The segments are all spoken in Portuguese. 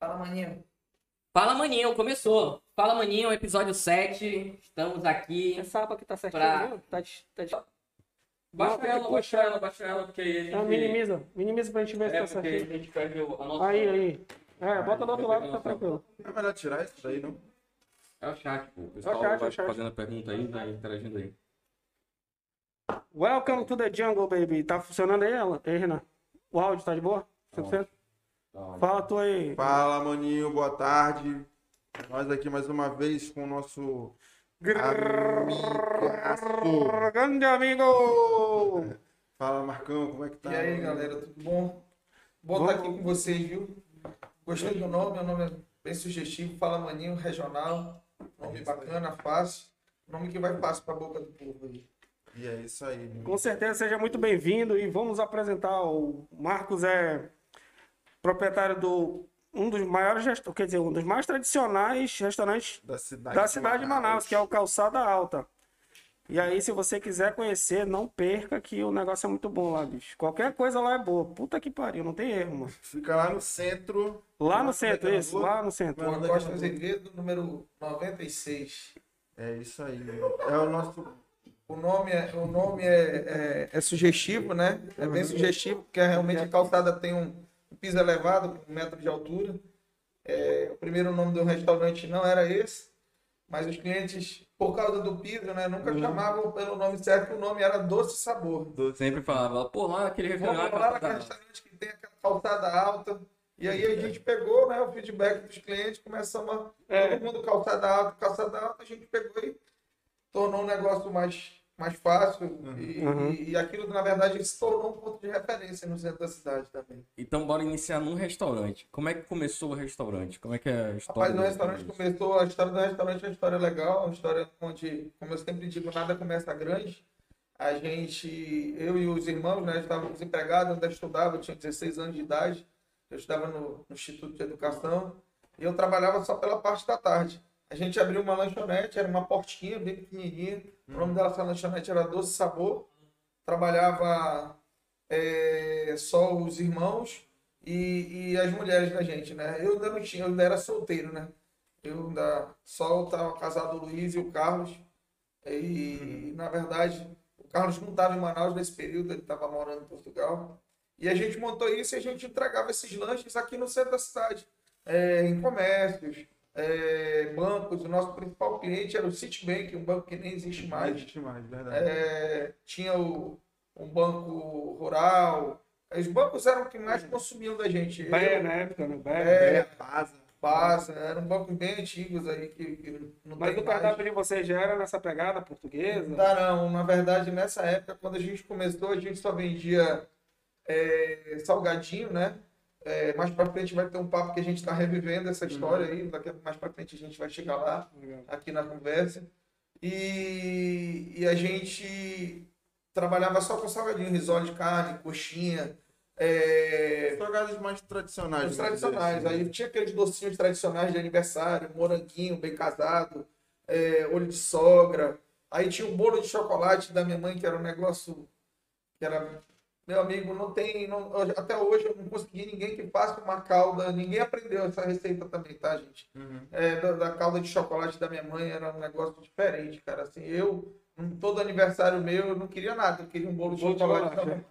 Fala, maninho. Fala Maninho, começou. Fala Maninho, episódio 7. Estamos aqui. Essa aba que tá certinho, Pra-? Tá, de- tá de- Baixa Não, ela, baixa puxar. ela, baixa ela, porque aí a gente. Ah, minimiza. Minimiza pra gente ver se É, tá porque aí a certinho. gente perde o- a nossa. Aí, aí. É, bota do outro lado que tá tranquilo. É melhor tirar isso daí, não? É o chat, pô. O pessoal chat, é vai o chat. fazendo a pergunta aí, vai interagindo aí. Welcome to the jungle, baby. Tá funcionando aí, ela? Ei, Renan. O áudio tá de boa? 100%? Tá, Fala tu aí. Fala, maninho, boa tarde. Nós aqui mais uma vez com o nosso amigaço. Grande amigo! Fala, Marcão, como é que tá? E aí, galera, tudo bom? Bom estar aqui com vocês, viu? Gostei do nome, o nome é bem sugestivo. Fala Maninho, regional. Nome bacana, fácil. Nome que vai fácil pra boca do povo aí. E é isso aí. meu. Com certeza, seja muito bem-vindo e vamos apresentar o Marcos é proprietário do um dos maiores, quer dizer, um dos mais tradicionais restaurantes Da cidade, da cidade de Manaus, que é o Calçada Alta. E aí, se você quiser conhecer, não perca que o negócio é muito bom lá, bicho. Qualquer coisa lá é boa. Puta que pariu, não tem erro, mano. Fica lá no centro. Lá no centro, isso, lá no centro. Rua Costa Azevedo, número 96. É isso aí. É o nosso. O nome é, o nome é, é, é sugestivo, né? É bem sugestivo, porque realmente a calçada tem um piso elevado, um metro de altura. É, o primeiro nome do restaurante não era esse, mas os clientes, por causa do piso, né, nunca chamavam pelo nome certo, o nome era Doce Sabor. Sempre falava, pô, lá naquele Vamos restaurante. lá naquele restaurante que tem aquela calçada alta. E aí a gente pegou né, o feedback dos clientes, começamos a. É. Todo mundo calçada alta, calçada alta, a gente pegou e tornou o negócio mais, mais fácil. E, Uhum. e, e aquilo, na verdade, se tornou um ponto de referência no centro da cidade também. Então bora iniciar num restaurante. Como é que começou o restaurante? Como é que é a história? Rapaz, no do restaurante começou, a história do restaurante é uma história legal, uma história onde, como eu sempre digo, nada começa grande. A gente, eu e os irmãos, né, estávamos desempregados, ainda estudava, eu tinha 16 anos de idade, eu estudava no, no Instituto de Educação e eu trabalhava só pela parte da tarde. A gente abriu uma lanchonete, era uma portinha bem pequenininha, o nome dessa lanchonete era Doce Sabor, trabalhava é, só os irmãos e, e as mulheres da gente, né? Eu ainda não tinha, eu ainda era solteiro, né? Eu ainda só estava casado o Luiz e o Carlos. E, na verdade, o Carlos não estava em Manaus nesse período, ele estava morando em Portugal. E a gente montou isso e a gente entregava esses lanches aqui no centro da cidade, é, em comércios, é, bancos. O nosso principal cliente era o Citibank, um banco que nem existe Não mais. existe mais, verdade. É, tinha o, um banco rural. Os bancos eram o que mais consumiam da gente. Eu, na época, né? Bé. É, É, Baza. Eram bancos bem antigos aí que, que não Mas o cardápio de vocês já era nessa pegada portuguesa? Não, não, na verdade, nessa época, quando a gente começou, a gente só vendia é, salgadinho, né? É, mais pra frente vai ter um papo que a gente está revivendo essa história aí, daqui mais pra frente a gente vai chegar lá, Legal. aqui na conversa. E, e a gente trabalhava só com salgadinho, risole de carne, coxinha, é, Salgados mais tradicionais. os tradicionais. assim. Aí tinha aqueles docinhos tradicionais de aniversário, moranguinho bem casado, é, olho de sogra. Aí tinha o bolo de chocolate da minha mãe, que era um negócio que era. Meu amigo, não tem. não- até hoje eu não consegui ninguém que faça uma calda. Ninguém aprendeu essa receita também, tá, gente? Uhum. É, da, da calda de chocolate da minha mãe era um negócio diferente, cara. Assim, eu, todo aniversário meu, eu não queria nada, eu queria um bolo de Bolo chocolate chocolate, também.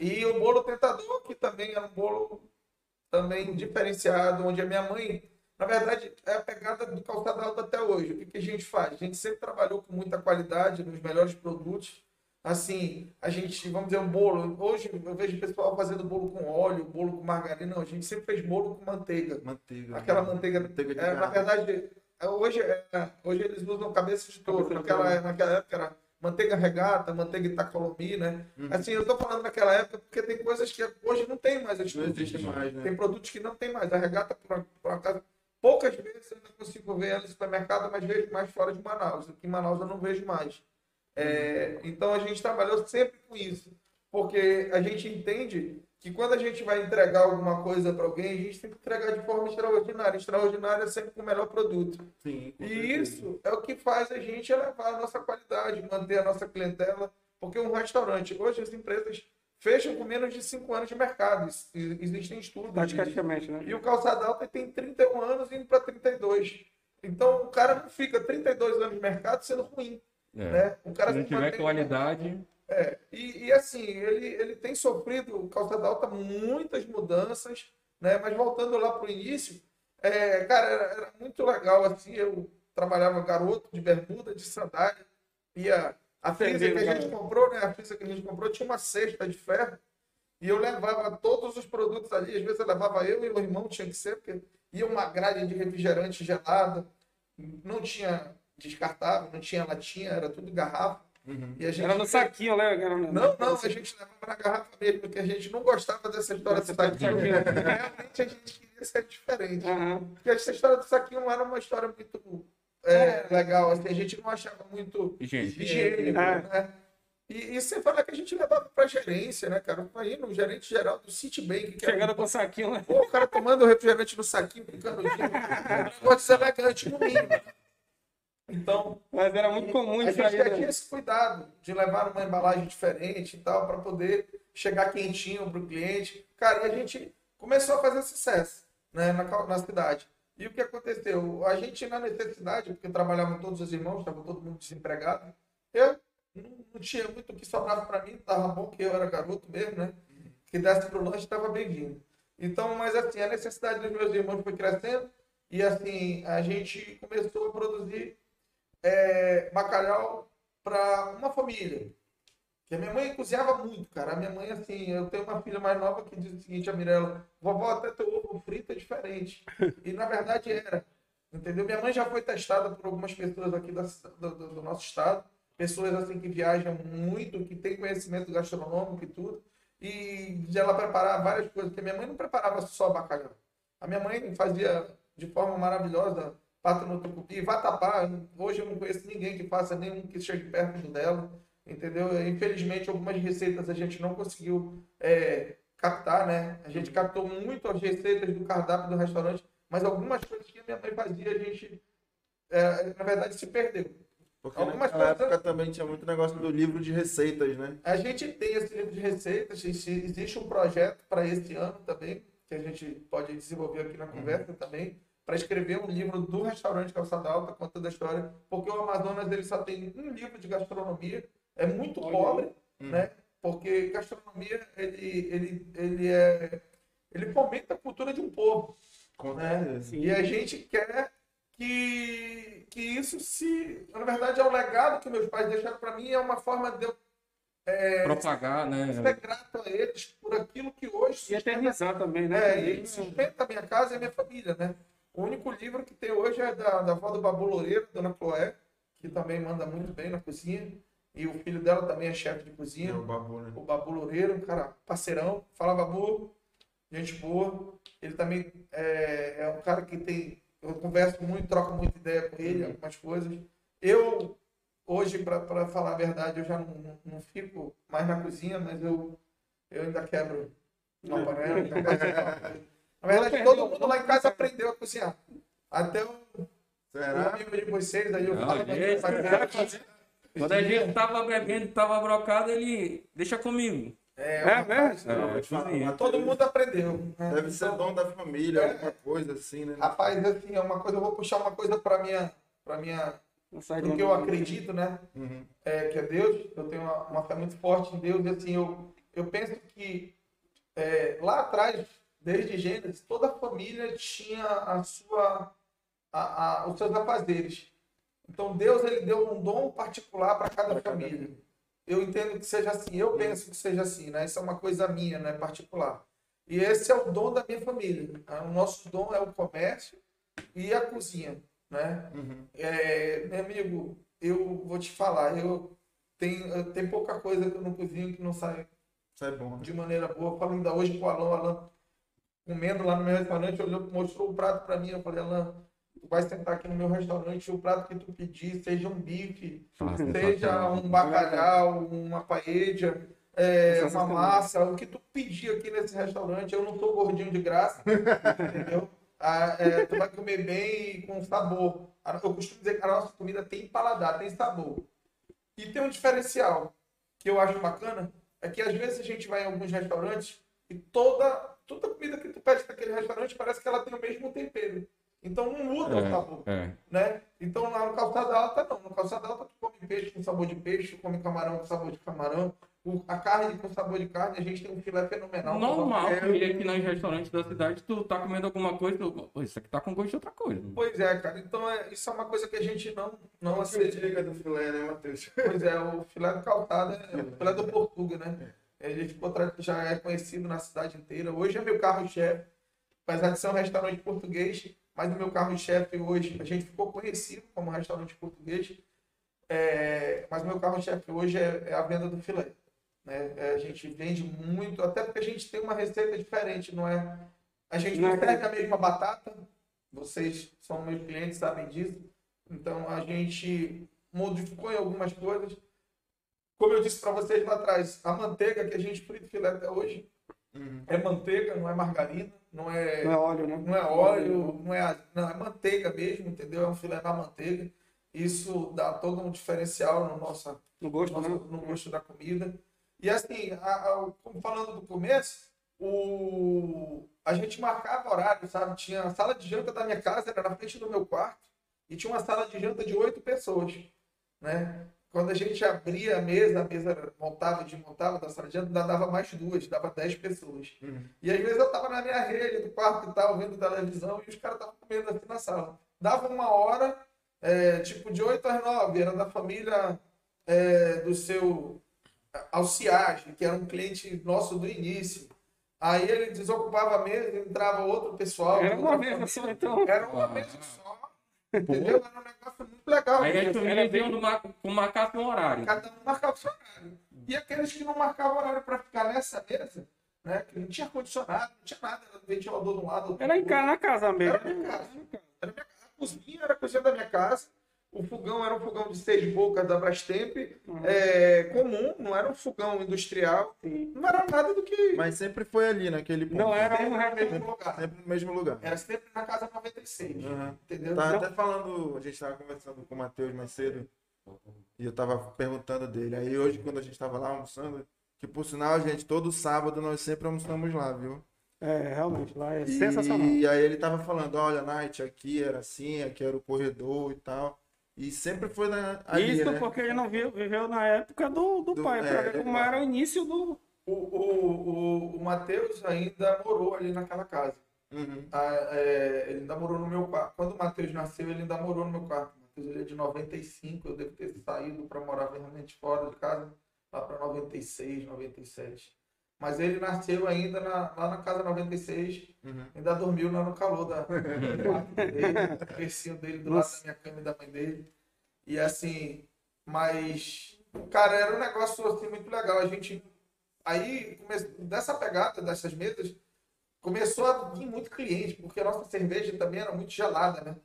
E o bolo tentador, que também era um bolo também diferenciado, onde a minha mãe, na verdade, é a pegada do calçado alto até hoje. O que, que a gente faz? A gente sempre trabalhou com muita qualidade, nos melhores produtos. Assim, a gente, vamos dizer, um bolo. Hoje eu vejo o pessoal fazendo bolo com óleo, bolo com margarina. Não, a gente sempre fez bolo com manteiga. Manteiga. Aquela né? manteiga. Manteiga é, na verdade, é, hoje, é, hoje eles usam cabeça de touro. Naquela, naquela época era manteiga regata, manteiga Itacolomi, né? Uhum. Assim, eu tô falando naquela época porque tem coisas que hoje não tem mais. Não existe mais, né? Tem produtos que não tem mais. A regata, por, por acaso, poucas vezes eu não consigo ver ela no supermercado, mas vejo mais fora de Manaus. Aqui em Manaus eu não vejo mais. É, então a gente trabalhou sempre com isso, porque a gente entende que quando a gente vai entregar alguma coisa para alguém, a gente tem que entregar de forma extraordinária. Extraordinária é sempre com o melhor produto. Sim, E certeza. isso é o que faz a gente elevar a nossa qualidade, manter a nossa clientela, porque um restaurante, hoje as empresas fecham com menos de 5 anos de mercado. Ex- Existem estudos. de- Praticamente, né? E o calçado alta tem 31 anos indo para 32. Então o cara não fica 32 anos de mercado sendo ruim. É. Né? O cara Se não tiver mantém- qualidade, É, e, e assim, ele, ele tem sofrido, o calçado alta, muitas mudanças, né? Mas voltando lá para o início, é, cara, era, era muito legal, assim, eu trabalhava garoto de bermuda, de sandália, e a, frisa que a gente comprou, né? A frisa que a gente comprou tinha uma cesta de ferro, e eu levava todos os produtos ali, às vezes eu levava eu e o irmão, tinha que ser, porque ia uma grade de refrigerante gelada, não tinha descartável, não tinha latinha, era tudo garrafa. E a gente Era no saquinho, né? Era no- não, não, a gente levava na garrafa mesmo, porque a gente não gostava dessa história do saquinho. Realmente a gente queria ser diferente. Aham. Porque essa história do saquinho não era uma história muito é, legal, assim, a gente não achava muito higiênico, É. né? E, e sem falar que a gente levava pra gerência, né, cara? Imagina o gerente geral do Citibank, Chegando um- com o saquinho, né? Pô, o cara tomando refrigerante no saquinho, ficando um negócio deselegante, no mínimo. Então, Mas era muito comum a isso gente aí. já né? tinha esse cuidado de levar uma embalagem diferente e tal, para poder chegar quentinho para o cliente. Cara, e a gente começou a fazer sucesso né, na, na cidade. E o que aconteceu? A gente, na necessidade, porque trabalhavam todos os irmãos, estava todo mundo desempregado, eu não, não tinha muito o que sobrava para mim, estava bom que eu era garoto mesmo, né? Que desse para o lanche estava bem-vindo. Então, mas assim, a necessidade dos meus irmãos foi crescendo e assim, a gente começou a produzir é, bacalhau para uma família. Que a minha mãe cozinhava muito, cara. A minha mãe, assim, eu tenho uma filha mais nova que diz o seguinte, a Mirella, vovó, até teu ovo frito é diferente. E na verdade era. Entendeu? Minha mãe já foi testada por algumas pessoas aqui da- do, do- nosso estado, pessoas assim que viajam muito, que têm conhecimento gastronômico e tudo, e ela preparar várias coisas, porque minha mãe não preparava só bacalhau. A minha mãe fazia de forma maravilhosa pato no tucupi, vatapá. Hoje eu não conheço ninguém que faça nenhum que chegue perto dela, entendeu? Infelizmente algumas receitas a gente não conseguiu é, captar, né? A gente captou muito as receitas do cardápio do restaurante, mas algumas coisas que a minha mãe fazia a gente, é, na verdade, se perdeu. Porque Algumas naquela coisas- época também tinha muito negócio do livro de receitas, né? A gente tem esse livro de receitas, existe- existe um projeto para esse ano também, que a gente pode desenvolver aqui na conversa também, para escrever um livro do restaurante Calçada Alta, contando a história, porque o Amazonas ele só tem um livro de gastronomia, é muito Olha pobre, né? Porque gastronomia ele, ele, ele, é, ele fomenta a cultura de um povo. Com né? certeza. E a gente quer que, que isso se. Na verdade, é o legado que meus pais deixaram para mim, é uma forma de eu propagar, né? ser grato a eles por aquilo que hoje E eternizar também, né? é, e sustenta a minha casa e a minha família, né? O único livro que tem hoje é da, da avó do Babu Loureiro, Dona Chloé, que também manda muito bem na cozinha. E o filho dela também é chefe de cozinha, É o babu, né? o Babu Loureiro, um cara parceirão. Fala, Babu, gente boa. Ele também é, é um cara que tem. Eu converso muito, troco muita ideia com ele, algumas coisas. Eu, hoje, para falar a verdade, eu já não, não, não fico mais na cozinha, mas eu, eu ainda quebro uma panela. Na verdade, todo mundo lá em casa aprendeu a cozinhar. Até o, o Será? amigo de vocês aí, eu falo. Quando a gente tava bebendo, tava brocado, ele deixa comigo. É, É mesmo? É, né? Falar, Todo mundo aprendeu. né? Deve ser dom da família, É. alguma coisa assim, né? Rapaz, assim, é uma coisa, eu vou puxar uma coisa para minha, para minha, pro que eu acredito, né? Uhum. É, que é Deus. Eu tenho uma, uma fé muito forte em Deus e assim, eu, eu penso que é, lá atrás, desde Gênesis, toda a família tinha a sua, a, a, os seus afazeres. Então Deus ele deu um dom particular para cada família. Eu entendo que seja assim, eu penso que seja assim, né? Isso é uma coisa minha, né? Particular. E esse é o dom da minha família. né? O nosso dom é o comércio e a cozinha, né? Uhum. É, meu amigo, eu vou te falar, eu tenho, tenho pouca coisa que eu não cozinho que não sai Isso é bom. né? de maneira boa. Eu falo ainda hoje com o Alan, Alan comendo lá no meu restaurante, olhou, mostrou o prato para mim. Eu falei, Alan, tu vai sentar aqui no meu restaurante, o prato que tu pedir, seja um bife, seja um bacalhau, uma paella, é, uma Sensacional. massa, o que tu pedir aqui nesse restaurante, eu não sou gordinho de graça, entendeu? Ah, é, tu vai comer bem e com sabor. Ah, Eu costumo dizer que a nossa comida tem paladar, tem sabor. E tem um diferencial que eu acho bacana, é que às vezes a gente vai em alguns restaurantes e toda, toda comida que tu pede naquele restaurante parece que ela tem o mesmo tempero. Então não muda o sabor, É. né? Então lá no calçada alta não. No calçada alta tu come peixe com sabor de peixe, tu come camarão com sabor de camarão, a carne com sabor de carne, a gente tem um filé fenomenal. Normal, É, tu ir aqui nos restaurantes da cidade, tu tá comendo alguma coisa, tu... Pô, isso aqui tá com gosto de outra coisa. Pois é, cara. Então é, isso é uma coisa que a gente não, não Você aceita. do filé, né, Matheus? Pois é, o filé do calçada é o filé do Portuga, né? Ele ficou tra- já é conhecido na cidade inteira. Hoje é meu carro-chefe, apesar de ser um restaurante português, mas o meu carro-chefe hoje, a gente ficou conhecido como restaurante português, é, mas o meu carro-chefe hoje é, é a venda do filé. Né? É, a gente vende muito, até porque a gente tem uma receita diferente, não é? A gente Não não é a mesma batata, vocês são meus clientes, sabem disso. Então a gente modificou em algumas coisas. Como eu disse para vocês lá atrás, a manteiga que a gente frita o filé até hoje Uhum. é manteiga, não é margarina, não é, Não é óleo, né? não é óleo, não é, não, é manteiga mesmo, entendeu? É um filé na manteiga. Isso dá todo um diferencial no nosso, No gosto, no, né? no gosto da comida. E assim, a- a- como falando do começo, o, a gente marcava horário, sabe? Tinha a sala de janta da minha casa, era na frente do meu quarto, e tinha uma sala de janta de oito pessoas, né? Quando a gente abria a mesa, a mesa montava desmontava da sala de janta, ainda dava mais duas, dava dez pessoas. Uhum. E às vezes eu tava na minha rede do quarto e tal, vendo televisão, e os caras estavam comendo assim na sala. Dava uma hora, é, tipo de 8 às 9, era da família é, do seu Alciage, que era um cliente nosso do início. Aí ele desocupava a mesa, entrava outro pessoal. Era uma mesa só, então. Era uma mesa só. Entendeu? Era um negócio muito legal. Aí as Era famílias bem- iam do mar... com marcasse um horário. Cada um marcava o seu horário. E aqueles que não marcavam horário para ficar nessa mesa, né? Que não tinha condicionado, não tinha nada, era ventilador de um lado. outro Era em casa, na casa mesmo. Era minha casa. Era minha casa. A cozinha era a cozinha da minha casa. O fogão era um fogão de seis bocas da Brastemp, Uhum. é, comum, não era um fogão industrial. Sim. Não era nada do que. Mas sempre foi ali, naquele ponto. Não era sempre um no mesmo lugar. Sempre no mesmo lugar. Era sempre na casa 96. Uhum. Entendeu? Tá Não. até falando, a gente tava conversando com o Matheus mais cedo, e eu tava perguntando dele. Aí hoje, quando a gente tava lá almoçando, que por sinal, gente, todo sábado nós sempre almoçamos lá, viu? É, realmente, lá é E, sensacional. e aí ele tava falando, olha, Night, aqui era assim, aqui era o corredor e tal. E sempre foi na, ali, Isso né? porque ele não viu, viveu na época do, do, Do- pai, pra é, ver como era o início do. O, o, o, o Matheus ainda morou ali naquela casa. Uhum. Ah, é, ele ainda morou no meu quarto. Quando o Matheus nasceu, ele ainda morou no meu quarto. O Matheus ele é de 95, eu devo ter saído para morar realmente fora de casa, lá para 96, 97. Mas ele nasceu ainda na- lá na casa 96, Uhum. ainda dormiu lá no calor da, dele, o bercinho dele do lado Nossa. da minha cama e da mãe dele. E assim, mas, cara, era um negócio assim, muito legal. A gente, aí, come- dessa pegada dessas mesas, começou a vir muito cliente, porque a nossa cerveja também era muito gelada, né?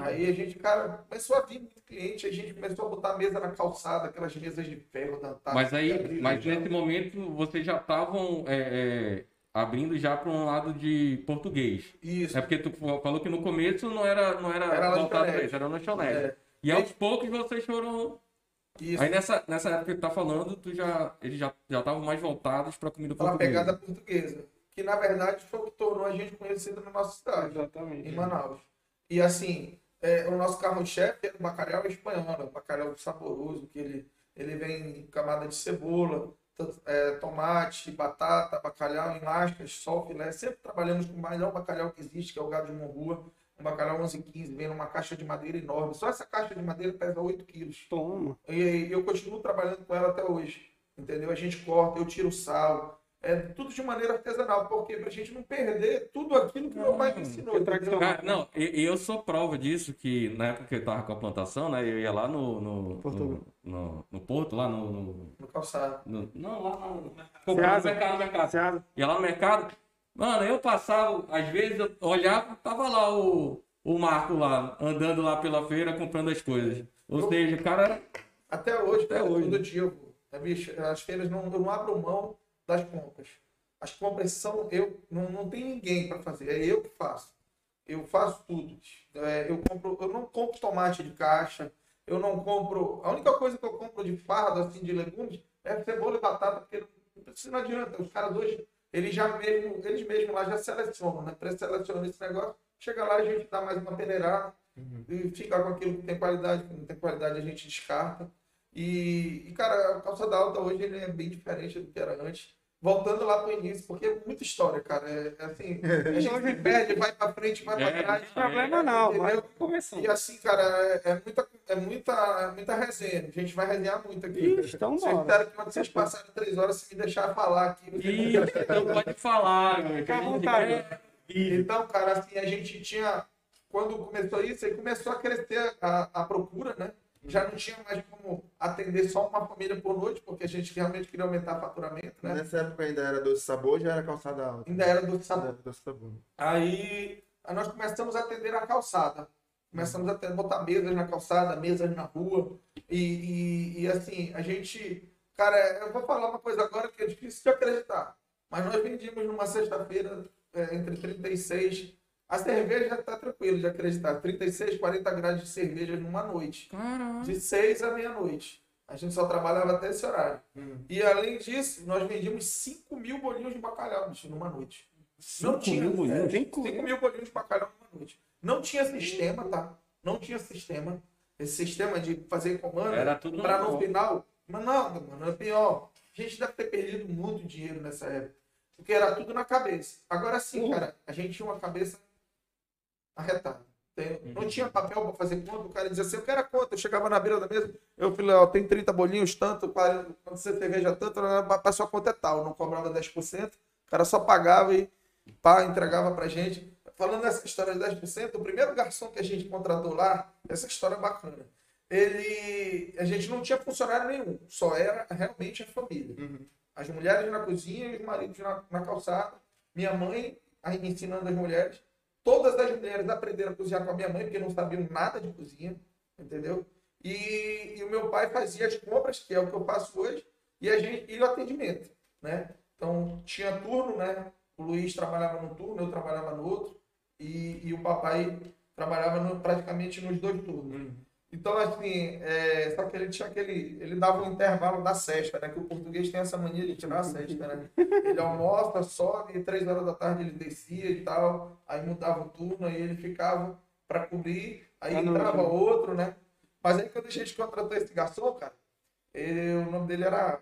Aí a gente, cara, começou a vir muito cliente, a gente começou a botar a mesa na calçada, aquelas mesas de ferro da Antártica. Mas aí, abrir mas já. nesse momento, vocês já estavam é, é, abrindo já para um lado de português. Isso. É porque tu falou que no começo não era, não era, Era voltado para isso, era lanchonete. É, E aos poucos vocês foram. isso. Aí nessa, nessa época que tu tá falando, tu já, eles já já estavam mais voltados para comida Pela portuguesa. pegada portuguesa. Que na verdade foi o que tornou a gente conhecido na nossa cidade. Exatamente. em Manaus. E assim, é, o nosso carro-chefe é o bacalhau espanhol, né? o bacalhau saboroso, que ele, ele vem em camada de cebola, é, tomate, batata, bacalhau em lascas, só filé. Sempre trabalhamos com o melhor bacalhau que existe, que é o gado de morrua. Um bacalhau 1115, vem numa caixa de madeira enorme. Só essa caixa de madeira pesa 8 quilos. Toma. E eu continuo trabalhando com ela até hoje. Entendeu? A gente corta, eu tiro o sal. É tudo de maneira artesanal, porque pra gente não perder tudo aquilo que meu pai me ensinou. que entendeu? tradicional. Cara, não, e, e eu sou prova disso, que na época que eu tava com a plantação, né? Eu ia lá no. no, Porto. no, no- no Porto, lá no. no- No calçado. no- não, lá no. No mercado, no mercado. Seasa. Ia lá no mercado. Mano, eu passava, às vezes eu olhava, tava lá o, o Marco lá, andando lá pela feira, comprando as coisas. Ou seja, o cara era. Até hoje, Até cara, hoje. todo dia, eu. É, bicho, as feiras não, eu não abro mão das compras. As compras são eu, não, não tem ninguém para fazer, é eu que faço. Eu faço tudo. É, eu, compro, eu não compro tomate de caixa, eu não compro. A única coisa que eu compro de fardo assim, de legumes é cebola e batata, porque Isso não adianta. Os caras hoje, eles já mesmo, eles mesmos lá já selecionam, né? Pré-selecionam esse negócio. Chega lá, a gente dá mais uma peneirada e fica com aquilo que tem qualidade, que não tem qualidade a gente descarta. E, e, cara, a calçada alta hoje ele é bem diferente do que era antes. Voltando lá pro início, porque é muita história, cara. É, é assim, a gente se perde, vai pra frente, vai pra É, trás. Não tem problema não, mas começando. E assim, cara, é, é muita, é, muita, é muita resenha. A gente vai resenhar muito aqui. Ixi, então Vocês bora. quando vocês passarem três horas, se me deixar falar aqui. ficar- então pode falar, que Fica à vontade. vídeo. Então, cara, assim, a gente tinha. Quando começou isso, aí começou a crescer a, a procura, né? Já não tinha mais como atender só uma família por noite, porque a gente realmente queria aumentar o faturamento, né? Nessa época ainda era doce sabor, já era calçada alta. Ainda era do Ainda sabor. era doce sabor. Aí nós começamos a atender na calçada. Começamos a botar mesas na calçada, mesas na rua. E, e, e, assim, a gente. Cara, eu vou falar uma coisa agora que é difícil de acreditar. Mas nós vendíamos numa sexta-feira é, entre 36. A cerveja tá tranquilo de acreditar. 36, 40 graus de cerveja numa noite. Caralho. De 6 à meia-noite. A gente só trabalhava até esse horário. E além disso, nós vendíamos 5 mil bolinhos de bacalhau bicho, numa noite. Não tinha. mil bolinhos? é, Cinco 5 mil bolinhos de bacalhau numa noite. Não tinha sistema, tá? Não tinha sistema. Esse sistema de fazer comando Era tudo para na no mão. final. Mas não, mano, é pior. A gente deve ter perdido muito dinheiro nessa época. Porque era tudo na cabeça. Agora sim, cara, a gente tinha uma cabeça arretada. Tem- Não tinha papel para fazer conta, o cara dizia assim, eu quero a conta. Eu chegava na beira da mesa, eu falei, ó, tem 30 bolinhos, tanto, 40, quando você cerveja tanto, a sua conta é tal. Não cobrava 10%, o cara só pagava e pá, entregava pra gente. Falando nessa história de 10%, o primeiro garçom que a gente contratou lá, essa história é bacana. Ele. A gente não tinha funcionário nenhum, só era realmente a família. As mulheres na cozinha e os maridos na, na calçada. Minha mãe ensinando as mulheres. Todas as mulheres aprenderam a cozinhar com a minha mãe, porque não sabiam nada de cozinha, entendeu? E, e o meu pai fazia as compras, que é o que eu faço hoje, e, a gente, e o atendimento, né? Então, tinha turno, né? O Luiz trabalhava num turno, eu trabalhava no outro, e, e o papai trabalhava no- praticamente nos dois turnos. Então, assim, é, só que ele tinha aquele. Ele dava um intervalo da sexta, né? Que o português tem essa mania de tirar a sexta, né? Ele almoça, sobe, e três horas da tarde ele descia e tal, aí mudava o turno, aí ele ficava para cobrir, aí noite, entrava né? outro, né? Mas aí quando a gente contratou esse garçom, cara, ele, o nome dele era.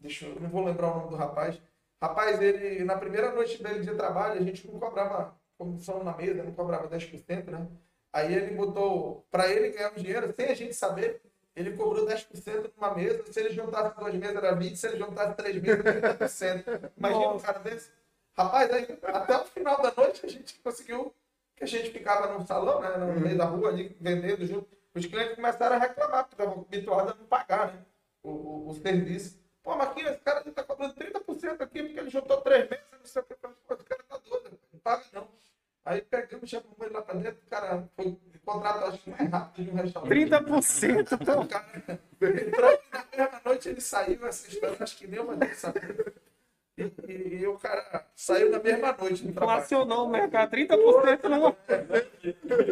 Deixa eu, eu não vou lembrar o nome do rapaz. Rapaz, ele, na primeira noite dele de trabalho, a gente não cobrava comissão na mesa, não cobrava 10%, né? Aí ele botou, para ele ganhar um dinheiro, sem a gente saber, ele cobrou 10% numa mesa. Se ele juntasse duas mesas, era 20%. Se ele juntasse três mesas, era 30%. Imagina um cara desse. Rapaz, aí, até o final da noite, a gente conseguiu, que a gente ficava no salão, né, no meio da rua, ali, vendendo junto. Os clientes começaram a reclamar, porque estavam habituados a não pagar né, o, o, o serviço. Pô, Marquinhos, esse cara está cobrando 30% aqui, porque ele juntou três meses, não sei o que. Esse cara tá doido, não paga não. Aí pegamos, chamamos ele lá pra dentro, o cara foi contrato, acho que mais rápido de um restaurante. 30%, então. O cara entrou na mesma noite ele saiu, história, acho que nem uma sabia. E, e, e o cara saiu na mesma noite. Inflacionou o mercado 30% numa.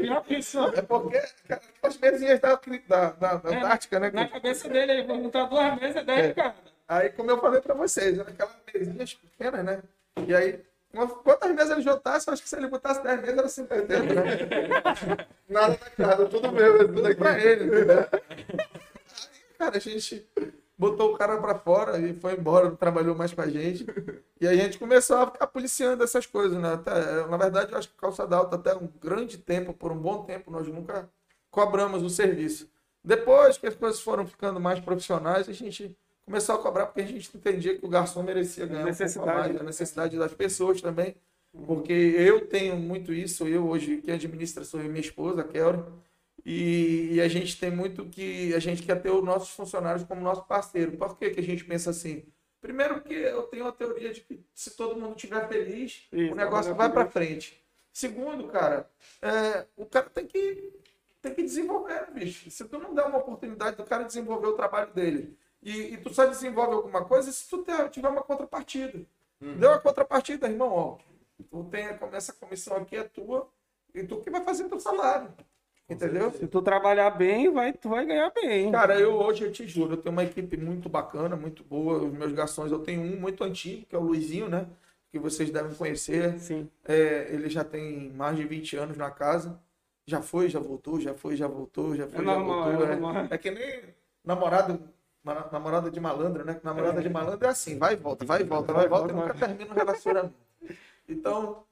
Já pensou? É porque cara, as mesinhas da, da, da, da É, Antártica, né? Na cabeça dele, ele vai juntar duas mesas, 10 cara. Aí, como eu falei pra vocês, aquelas mesinhas pequenas, né? E aí, quantas mesas ele juntasse, eu acho que se ele botasse 10 mesas, era 180, né? Nada da casa, tudo meu, tudo aqui pra ele, entendeu? Aí, cara, a gente botou o cara pra fora e foi embora, não trabalhou mais com a gente. E a gente começou a ficar policiando essas coisas, né? Até, na verdade, eu acho que calçada alta até um grande tempo, por um bom tempo, nós nunca cobramos o serviço. Depois que as coisas foram ficando mais profissionais, a gente começou a cobrar porque a gente entendia que o garçom merecia ganhar um Necessidade, mais, né? a necessidade das pessoas também. Porque eu tenho muito isso, eu hoje que administra sou eu e minha esposa, a Kelly, e, e a gente tem muito que a gente quer ter os nossos funcionários como nosso parceiro. Por que, que a gente pensa assim? Primeiro porque eu tenho a teoria de que se todo mundo estiver feliz, Isso, o negócio vai vai para frente. Segundo, cara, é, o cara tem que, tem que desenvolver, bicho. Se tu não der uma oportunidade do cara desenvolver o trabalho dele, e, e tu só desenvolve alguma coisa se tu ter- tiver uma contrapartida. Deu a contrapartida, irmão, ó. Tu tem essa comissão aqui, é tua, e tu que vai fazer teu salário. Entendeu? Se tu trabalhar bem, vai, tu vai ganhar bem. Cara, eu hoje eu te juro, eu tenho uma equipe muito bacana, muito boa. Os meus garçons, eu tenho um muito antigo, que é o Luizinho, né? Que vocês devem conhecer. Sim. É, ele já tem mais de 20 anos na casa. Já foi, já voltou, já foi, já voltou, já foi, É já normal, voltou. é É, normal. é que nem namorado, na- namorada de malandro, né? Namorada de malandro é assim, vai e volta, vai e volta, vai e volta, e nunca termina o relacionamento. Então,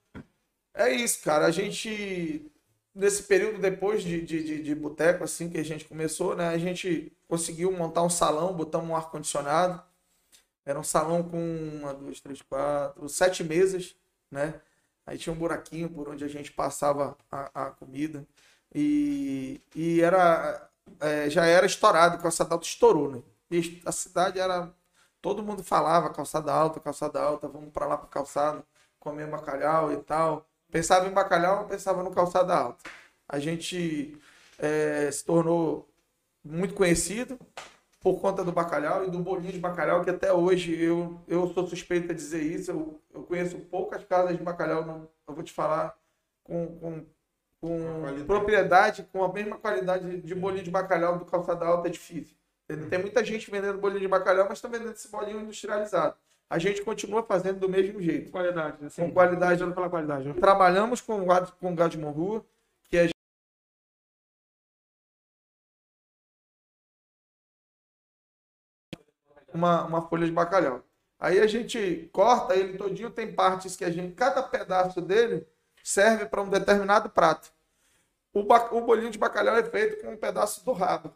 é isso, cara. A gente, nesse período depois de, de, de, de boteco, assim, que a gente começou, né? A gente conseguiu montar um salão, botamos um ar-condicionado. Era um salão com uma, duas, três, quatro, sete mesas, né? Aí tinha um buraquinho por onde a gente passava a, a comida. E, e era, é, já era estourado, o alta estourou, né? E a cidade era. Todo mundo falava calçada alta, calçada alta, vamos para lá para calçada, comer bacalhau e tal. Pensava em bacalhau, pensava no calçada alta. A gente é, se tornou muito conhecido por conta do bacalhau e do bolinho de bacalhau, que até hoje eu, eu sou suspeito a dizer isso. Eu, eu conheço poucas casas de bacalhau, não, eu vou te falar, com, com, com propriedade, com a mesma qualidade de bolinho de bacalhau do calçada alta, é difícil. Tem muita gente vendendo bolinho de bacalhau, mas está vendendo esse bolinho industrializado. A gente continua fazendo do mesmo jeito. Qualidade, assim. Com qualidade. Prezando pela qualidade. né? Trabalhamos com com gado de morrua, que é uma, uma folha de bacalhau. Aí a gente corta ele todinho, tem partes que a gente, cada pedaço dele serve para um determinado prato. O, ba- o bolinho de bacalhau é feito com um pedaço do rabo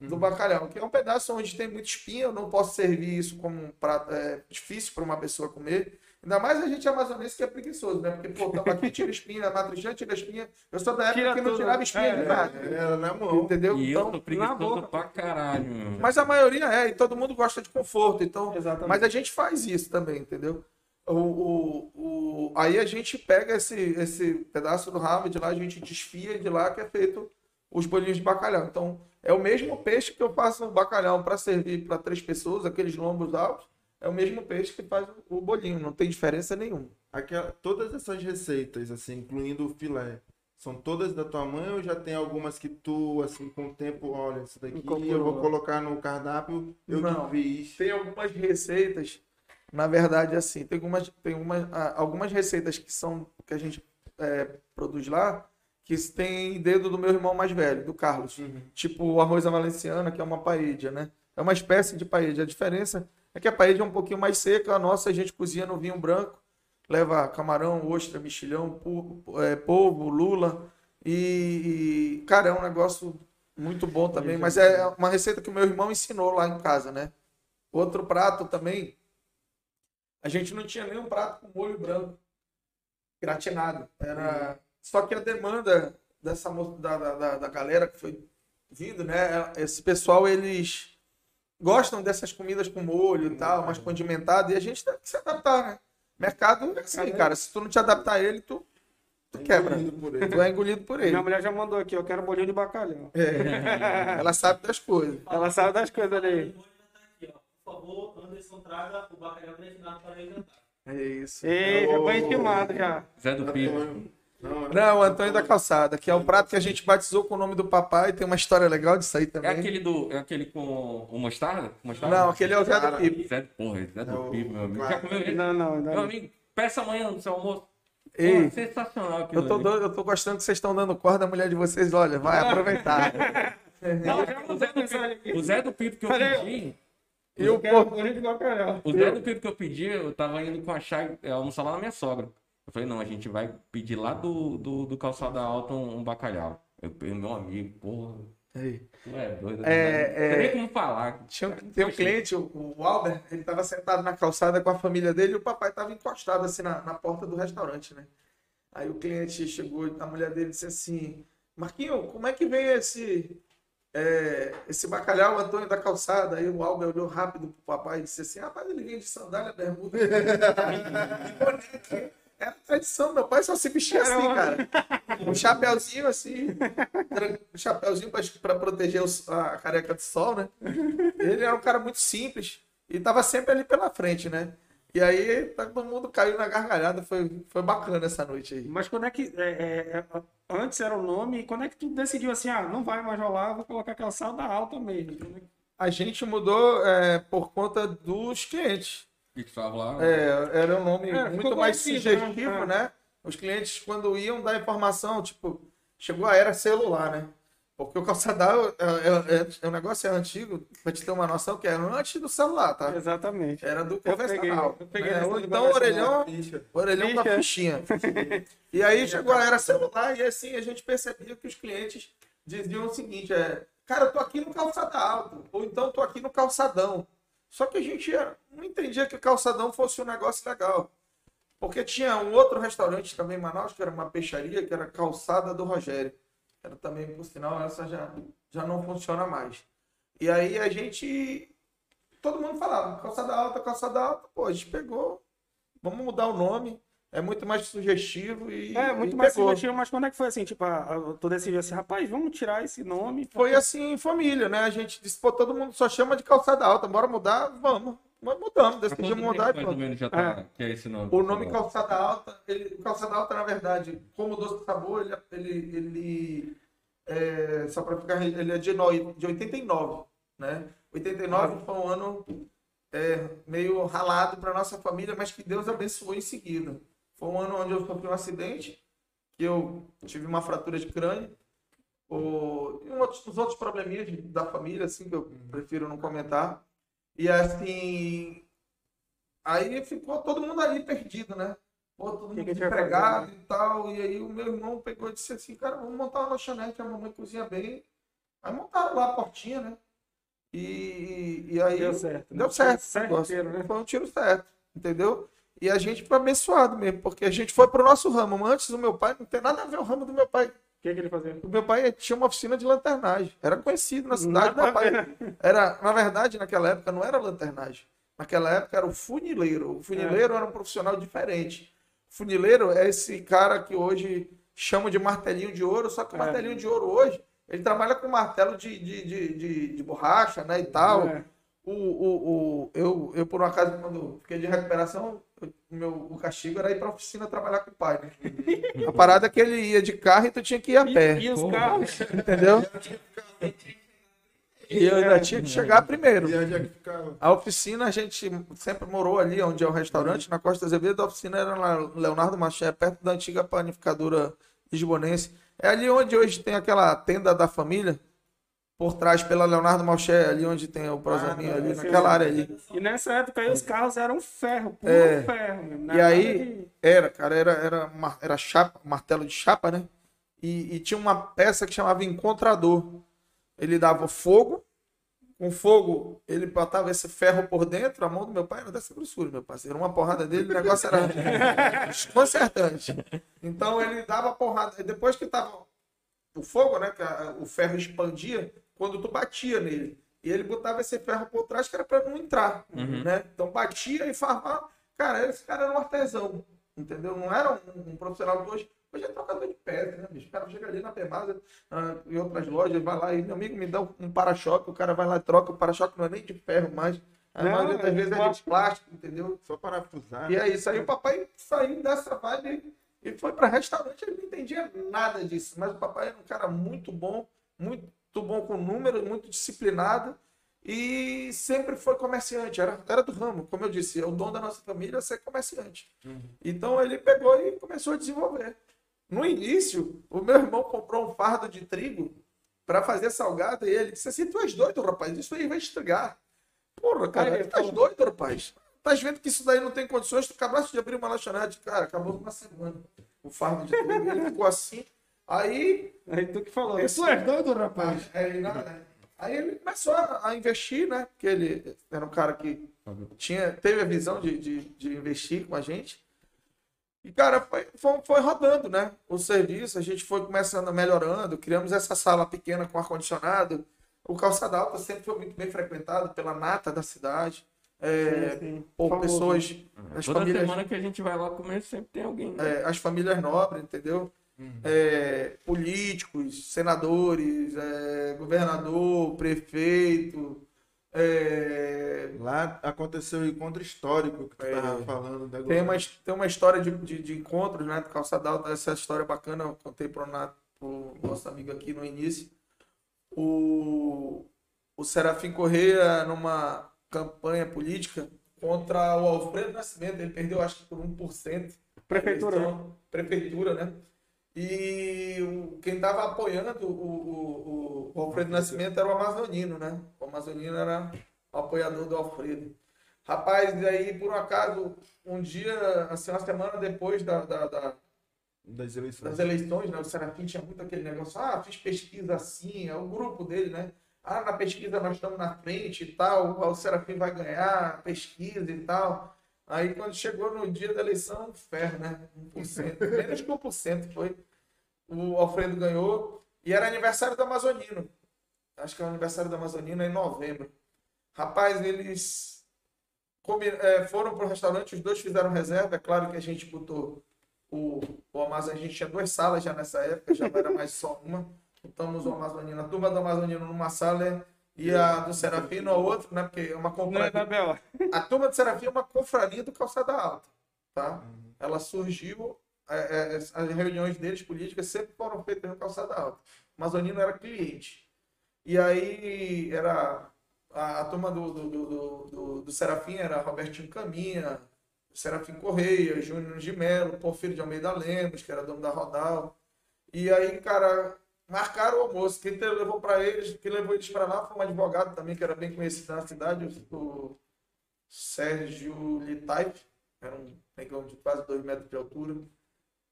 do bacalhau, que é um pedaço onde tem muita espinha, eu não posso servir isso como um prato é, difícil para uma pessoa comer. Ainda mais a gente amazonense que é preguiçoso, né? Porque, pô, tamo aqui, tira espinha, matrixã, tira espinha. Eu sou da época Tira que não tirava espinha É, de nada. Era na mão. Entendeu? E eu Então, tô na preguiçoso pra caralho, meu. mas a maioria é, e todo mundo gosta de conforto. Então, Exatamente. mas a gente faz isso também, entendeu? O, o, o- aí a gente pega esse, esse pedaço do rabo de lá, a gente desfia de lá que é feito os bolinhos de bacalhau. Então, é o mesmo peixe que eu faço o bacalhau para servir para três pessoas, aqueles lombos altos, é o mesmo peixe que faz o bolinho, não tem diferença nenhuma. Aquela, todas essas receitas, assim, incluindo o filé, são todas da tua mãe ou já tem algumas que tu, assim, com o tempo, olha, isso daqui eu vou colocar no cardápio, eu Não. fiz. Tem algumas receitas, na verdade, assim, tem algumas, tem algumas, ah, algumas receitas que são que a gente é, produz lá, que tem dedo do meu irmão mais velho, do Carlos. Tipo o arroz à valenciana, que é uma paella, né? É uma espécie de paella. A diferença é que a paella é um pouquinho mais seca, a nossa a gente cozinha no vinho branco, leva camarão, ostra, mexilhão, é, polvo, lula e, e, cara, é um negócio muito bom também, mas é uma receita que o meu irmão ensinou lá em casa, né? Outro prato também, a gente não tinha nenhum prato com molho branco gratinado. Era só que a demanda dessa da, da, da- galera que foi vindo, né? Esse pessoal eles gostam dessas comidas com molho e tal, mais condimentado, e a gente tem que se adaptar, né? Mercado é assim, cara. Se tu não te adaptar a ele, tu, tu quebra. Tu é engolido por ele. Minha mulher já mandou aqui, eu quero bolinho de bacalhau. É. Ela sabe das coisas. Ela sabe das coisas ali. Ó. Por favor, Anderson, traga o bacalhau gratinado para ele jantar. É isso. Ei, já foi intimado já. Zé do Pipo. Não, Não, o Antônio da Calçada, que é um prato que a gente batizou com o nome do papai. Tem uma história legal disso aí É também. aquele do. É aquele com o mostarda? mostarda? Não, aquele é o Zé do Pipo. Zé do porra, Zé É do o- Pipo, meu amigo. claro. Já comeu ele? Não, não, Meu não. amigo, peça amanhã no seu almoço. Ei, Pô, sensacional aquilo eu tô, doido, eu tô gostando que vocês estão dando corda à mulher de vocês. Olha, vai aproveitar. Não, o, Zé do Pipo, o Zé do Pipo que eu pedi. E o Eu quero pô. O Zé do Pipo que eu pedi, eu tava indo com a Chay é, almoçar lá na minha sogra. Eu falei, não, a gente vai pedir lá do, do, do Calçada Alta um, um bacalhau. Eu peguei meu amigo, porra, tu é doido. É, não tem é. nem como falar. Tinha tem um cliente, o, o Albert, ele tava sentado na calçada com a família dele e o papai tava encostado assim na, na porta do restaurante, né? Aí o cliente chegou, a mulher dele disse assim, Marquinho, como é que vem esse é, esse bacalhau Antônio da calçada? Aí o Albert olhou rápido pro papai e disse assim, rapaz, ele vem de sandália, bermuda. Era tradição, meu pai só se vestia assim, cara. Um chapéuzinho assim, um chapéuzinho para proteger os- a careca do sol, né? Ele era um cara muito simples e tava sempre ali pela frente, né? E aí todo mundo caiu na gargalhada, foi, foi bacana essa noite aí. Mas quando é que. é, é, é, antes era o nome, e quando é que tu decidiu assim, ah, não vai mais rolar, vou colocar calçada alta mesmo? É que- A gente mudou é, por conta dos clientes. Que estava lá. É, era um nome É, muito mais conhecido, sugestivo, né? né? Os clientes, quando iam dar informação, tipo, chegou a era celular, né? Porque o calçadão é, é, é- é um negócio é antigo, pra te ter uma noção, que era antes do celular, tá? Exatamente. Era do Eu peguei, convencional. eu peguei né? então convencional. orelhão, orelhão da Ficha. fichinha. E aí chegou a era celular e assim a gente percebia que os clientes diziam o seguinte, é, cara, eu tô aqui no calçada alto, ou então tô aqui no calçadão. Só que a gente não entendia que o calçadão fosse um negócio legal. Porque tinha um outro restaurante também em Manaus, que era uma peixaria, que era Calçada do Rogério. Era também, por sinal, essa já, já não funciona mais. E aí a gente. Todo mundo falava, calçada alta, calçada alta. Pô, a gente pegou. Vamos mudar o nome. É muito mais sugestivo e. É, muito e mais pegou. sugestivo, mas quando é que foi assim? Tipo, ah, tu decidiu assim, rapaz, vamos tirar esse nome. Foi assim em família, né? A gente disse, pô, todo mundo só chama de calçada alta, bora mudar? Vamos. Mas mudamos, decidimos mudar e pronto. já tá, que é esse nome? O nome calçada alta, ele, o calçada alta, na verdade, como doce de sabor, ele, ele, ele é, só para ficar, ele é de, no, de 89, né? 89 foi um ano é, meio ralado para nossa família, mas que Deus abençoou em seguida. Foi um ano onde eu sofri um acidente, que eu tive uma fratura de crânio, o, e um outros, os outros probleminhas da família, assim, que eu prefiro não comentar. E assim, aí ficou todo mundo ali perdido, né? Pô, todo mundo desempregado fazer, e tal. E aí o meu irmão pegou e disse assim, cara, vamos montar uma lanchonete, a mamãe cozinha bem. Aí montaram lá a portinha, né? E, e aí Deu certo. né? deu certo. Certeiro, né? Foi um tiro certo, entendeu? E a gente foi abençoado mesmo, porque a gente foi pro nosso ramo. Antes o meu pai não tem nada a ver o ramo do meu pai. O que, que ele fazia? O meu pai tinha uma oficina de lanternagem. Era conhecido na cidade. Nada ver, né? era, na verdade, naquela época não era lanternagem. Naquela época era o funileiro. O funileiro era um profissional diferente. Funileiro é esse cara que hoje chama de martelinho de ouro, só que o É. martelinho de ouro hoje, ele trabalha com martelo de, de, de, de, de borracha, né, e tal. É. O, o, o, eu, eu, por um acaso, quando fiquei de recuperação, o meu, o castigo era ir pra oficina trabalhar com o pai, né? A parada é que ele ia de carro e tu tinha que ir a pé, E, e os carros? entendeu? E eu ainda tinha que chegar primeiro. A oficina, a gente sempre morou ali, onde é o restaurante, na Costa Azevedo. A oficina era na Leonardo Maché, perto da antiga panificadora lisbonense. É ali onde hoje tem aquela tenda da família, por trás pela Leonardo Malché, ali onde tem o Prosaminho, tá, ali, naquela área ali. E nessa época aí os carros eram ferro, puro É. ferro. mesmo, E aí, de- era, cara, era, era, era chapa, martelo de chapa, né? E, e tinha uma peça que chamava encontrador. Ele dava fogo, com fogo, ele botava esse ferro por dentro, a mão do meu pai era dessa grossura, meu parceiro. Uma porrada dele, o negócio era desconcertante. Então ele dava porrada. E depois que tava o fogo, né? Que a- o ferro expandia, quando tu batia nele. E ele botava esse ferro por trás que era para não entrar, né? Então batia e farmava. Cara, esse cara era um artesão, entendeu? Não era um, um profissional de hoje. Hoje é trocador de peças, né, bicho? O cara chega ali na Pemasa, ah, em outras lojas, vai lá e, meu amigo, me dá um, um para-choque, o cara vai lá e troca, o para-choque não é nem de ferro mais. A Não, maioria das é vezes é de plástico, entendeu? Só parafusar. E é isso aí, o papai saiu dessa vibe e foi para restaurante, ele não entendia nada disso. Mas o papai era um cara muito bom, muito bom com números, muito disciplinado e sempre foi comerciante, era, era do ramo, como eu disse, é o dom da nossa família ser comerciante. Então ele pegou e começou a desenvolver. No início, o meu irmão comprou um fardo de trigo para fazer salgado e ele disse assim: Tu és doido, rapaz, isso aí vai estragar. Porra, cara, tu estás doido, rapaz. Estás vendo que isso daí não tem condições? Tu acabaste de abrir uma lanchonete. Cara, acabou uma semana. O fardo de trigo, ele ficou assim. Aí Aí tu que falou. Esse- Tu és doido, rapaz? Aí, ele, não, é. Aí ele começou a, a investir, né? Porque ele era um cara que tinha, teve a visão de, de, de investir com a gente. E, cara, foi, foi, foi rodando, né? O serviço, a gente foi começando, melhorando, criamos essa sala pequena com ar-condicionado. O Calçada Alta sempre foi muito bem frequentado pela nata da cidade. É, Sim, sim. por Famoso. pessoas, as Toda famílias semana que a gente vai lá comer, sempre tem alguém. né? é, as famílias nobres, entendeu? É, políticos, senadores, é, governador, prefeito, É, Lá aconteceu o encontro histórico que tu É. tava falando. né? Tem uma, tem uma história de, de, de encontros, né? Do Calçada Alta, essa história bacana, eu contei pro, Nato, pro nosso amigo aqui no início. O, o Serafim Correia, numa campanha política contra o Alfredo Nascimento, ele perdeu acho que por 1%. Prefeitura, eleição, Prefeitura, né? E o- quem estava apoiando o, o, o- o Alfredo Nascimento era o Amazonino, né? O Amazonino era o apoiador do Alfredo. Rapaz, e aí, por um acaso, um dia, assim, uma semana depois da, da- da- Das eleições. das eleições, né? O Serafim tinha muito aquele negócio, ah, fiz pesquisa assim, é o grupo dele, né? Ah, na pesquisa nós estamos na frente e tal, o Serafim vai ganhar, pesquisa e tal. Aí quando chegou no dia da eleição, ferro, né? 1%, menos que 1% foi. O Alfredo ganhou e era aniversário do Amazonino. Acho que é o aniversário do Amazonino em novembro. Rapaz, eles é, foram para o restaurante, os dois fizeram reserva. É claro que a gente botou o, o Amazon, a gente tinha duas salas já nessa época, já não era mais só uma. Botamos o Amazonino, a turma do Amazonino numa sala e a do Serafim na outra, né? Porque é uma Né, confraria. A turma do Serafim é uma confraria do Calçada Alta, tá? Ela surgiu, é, é, as reuniões deles políticas sempre foram feitas no Calçada Alta. O Amazonino era cliente. E aí era a, a turma do, do, do, do, do- do Serafim era Robertinho Caminha, Serafim Correia, Júnior de Melo, Porfírio de Almeida Lemos, que era dono da Rodal. E aí, cara, marcaram o almoço. Quem te- levou para eles, quem levou eles para lá foi um advogado também, que era bem conhecido na cidade, o, Sérgio Litaif, era um negão de quase dois metros de altura.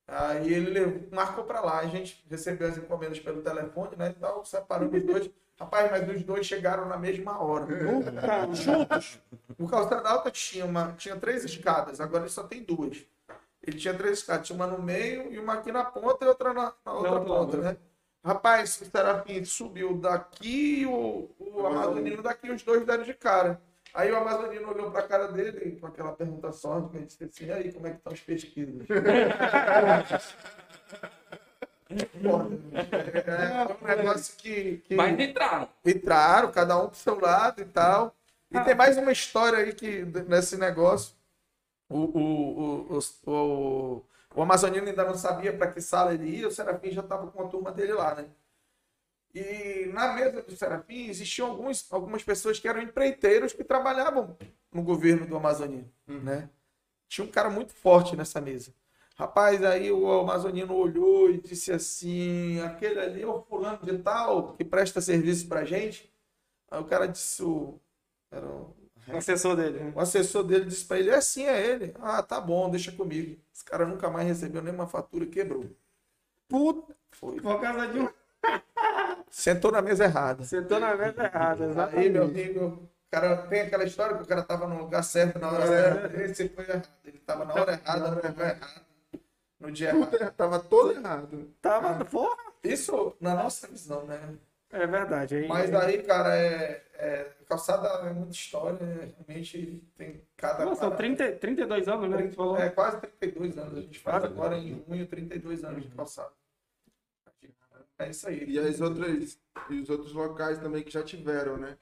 Aí ele levou- marcou para lá, a gente recebeu as encomendas pelo telefone, né? E tal, separamos os dois. Rapaz, mas os dois chegaram na mesma hora. Juntos. O Calçada Alta tinha, uma, tinha três escadas, agora ele só tem duas. Ele tinha três escadas, tinha uma no meio e uma aqui na ponta e outra na, na outra outra ponta, né? Rapaz, o Serafim subiu daqui e o, o Amazonino daqui, os dois deram de cara. Aí o Amazonino olhou pra cara dele com aquela pergunta sórdica e disse assim, e aí, como é que estão as pesquisas? Porra, é, é um negócio que... que... Mas entraram. Entraram, cada um pro seu lado e tal. E tem mais uma história aí que nesse negócio. O, o, o, o, o, o Amazonino ainda não sabia para que sala ele ia, o Serafim já estava com a turma dele lá, né? E na mesa do Serafim existiam alguns, algumas pessoas que eram empreiteiros que trabalhavam no governo do Amazonino, né? Tinha um cara muito forte nessa mesa. Rapaz, aí o Amazonino olhou e disse assim: aquele ali é o fulano de tal que presta serviço pra gente. Aí o cara disse: o, era o, O assessor dele. né? o assessor dele disse pra ele: é sim, é ele. Ah, tá bom, deixa comigo. Esse cara nunca mais recebeu nenhuma fatura e quebrou. Puta, Foi. por causa de um. Sentou na mesa errada. Sentou na mesa errada, Aí, meu exatamente. amigo, o cara tem aquela história que o cara tava no lugar certo na hora certa. Esse foi errado. Ele tava na hora errada, no lugar errado, no dia errado. Tava todo errado. Tava, porra. Isso na nossa visão, né? É verdade. Aí, Mas aí, cara, é, é, calçada é muita história, né? realmente tem cada. Nossa, são parada. 30, 32 anos, né? Que tu falou. É quase 32 anos. A gente faz Quase. agora em junho 32 anos de calçada. É isso aí. E as outras, e os outros locais também que já tiveram, né?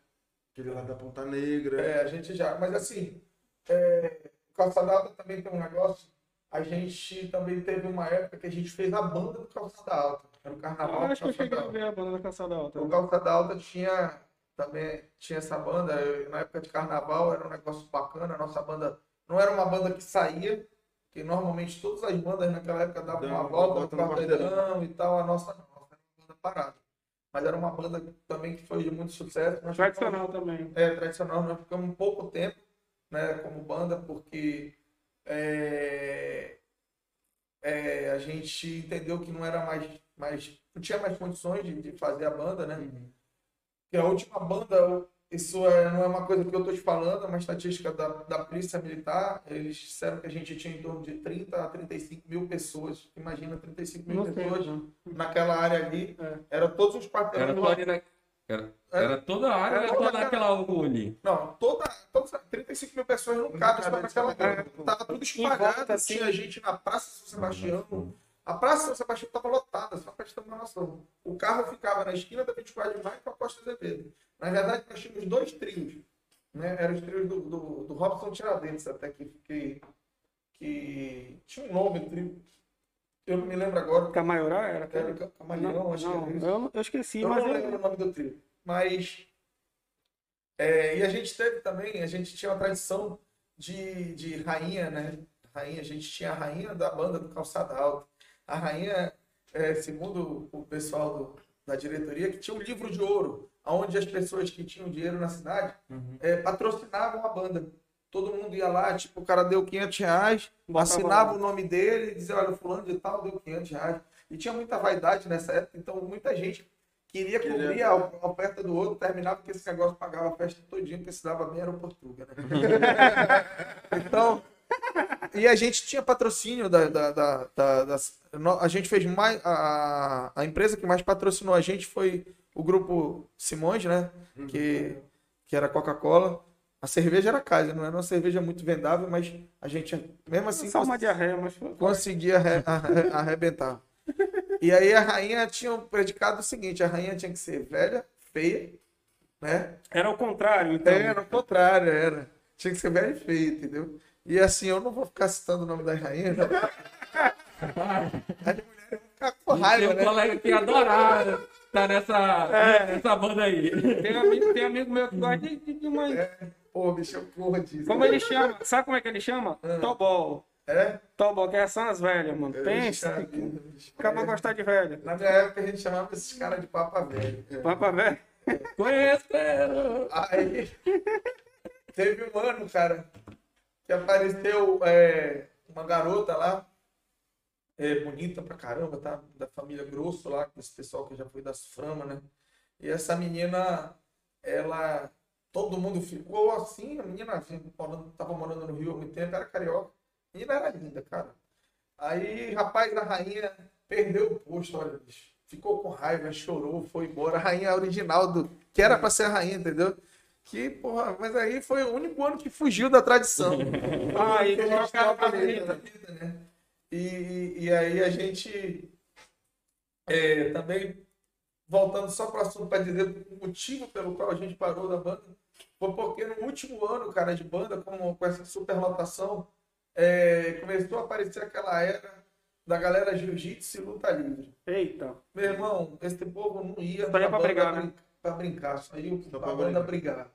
Aquele lá da Ponta Negra. É, a gente já. Mas assim, é, Calçada Alta também tem um negócio. A gente também teve uma época que a gente fez a banda do Calçada Alta. Era o carnaval do acho que eu cheguei a ver a banda da Calçada Alta. O Calçada Alta tinha também tinha essa banda. eu- na época de carnaval era um negócio bacana. A nossa banda não era uma banda que saía, que normalmente todas as bandas naquela época davam Dão uma volta no quarteirão e tal. A nossa não, a nossa era uma banda parada. Mas era uma banda também que foi de muito sucesso. Nós Tradicional também. é, tradicional, nós ficamos um pouco tempo, né, como banda, porque é, é, a gente entendeu que não era mais, mais não tinha mais condições de, de fazer a banda, né? Que a última banda, isso é, não é uma coisa que eu estou te falando, é uma estatística da, da Polícia Militar. Eles disseram que a gente tinha em torno de 30 a 35 mil pessoas. Imagina 35 mil Não sei, pessoas não. naquela área ali. É. Era todos os Era, na... era, era toda a área, Era era toda rua ali. Não, toda, todas, 35 mil pessoas não cabem só naquela área. Tava tudo espalhado, volta, assim. tinha gente na Praça São Sebastião. A Praça São Sebastião estava lotada, só para ter uma noção. O carro ficava na esquina da 24 de maio com a Costa Azevedo. Na verdade, nós tínhamos dois trios. né? Eram os trios do, do, do Robson Tiradentes, até que, que, que tinha um nome, trio. Eu não me lembro agora. Camaiorá era? Era Ca- Camaleão, acho não, que era isso. eu, não- eu esqueci, Eu mas não eu- lembro o nome do trio. Mas. é, e a gente teve também, a gente tinha uma tradição de, de rainha, né? Rainha, a gente tinha a rainha da banda do Calçada Alta. A rainha, é, segundo o pessoal do- da diretoria, que tinha um livro de ouro, onde as pessoas que tinham dinheiro na cidade é, patrocinavam a banda. Todo mundo ia lá, tipo, o cara deu 500 reais, Botava assinava lá. o nome dele, dizia, olha, fulano de tal deu 500 reais. E tinha muita vaidade nessa época, então muita gente queria cobrir a a oferta do outro, terminava porque esse negócio pagava a festa todinha, porque se dava bem era o Portuga, né? então, e a gente tinha patrocínio da, da, da- da- no- a gente fez mais, a, a empresa que mais patrocinou a gente foi o grupo Simões, né? Que, que era Coca-Cola. A cerveja era Kaiser, não era uma cerveja muito vendável, mas a gente, mesmo assim, só uma diarreia, mas conseguia arre- arre- arrebentar. E aí a rainha tinha um predicado o seguinte: a rainha tinha que ser velha, feia, né? era o contrário, então. Era o contrário, era. Tinha que ser velha e feia, entendeu? E assim, eu não vou ficar citando o nome das rainhas, não. As mulheres vão ficar com raiva, Tem um né? colega que ia adorar tá nessa, nessa banda aí. Tem amigo, tem amigo meu que gosta de, de, de uma. Pô, bicho, eu corro disso. Como ele chama? Sabe como é que ele chama? Tobol. É? Tobol, que são as velhas, mano. Pensa. Vida, bicho. Acaba É. gostar de velha. Na minha época a gente chamava esses caras de papa velho. Papa velho. Conheceram. Aí teve um ano, cara, que apareceu é, uma garota lá, é, bonita pra caramba, tá? Da família Grosso lá, desse pessoal que já foi das Frama, né? E essa menina, ela. Todo mundo ficou assim, a menina morando, tava morando no Rio há muito tempo, era carioca. A menina era linda, cara. Aí, rapaz da rainha perdeu o posto, olha, bicho. Ficou com raiva, chorou, foi embora. A rainha original do. Que era pra ser a rainha, entendeu? Que, porra, mas aí foi o único ano que fugiu da tradição. Ah, e Que a vida. na vida, né? E, e aí a gente é, também, voltando só para o assunto, para dizer o motivo pelo qual a gente parou da banda, foi porque no último ano, cara, de banda, com, com essa superlotação, é, começou a aparecer aquela era da galera jiu-jitsu e luta livre. Eita. Meu irmão, esse povo não ia Só ia pra brigar, né? Pra brincar, Só pra pra banda brigar.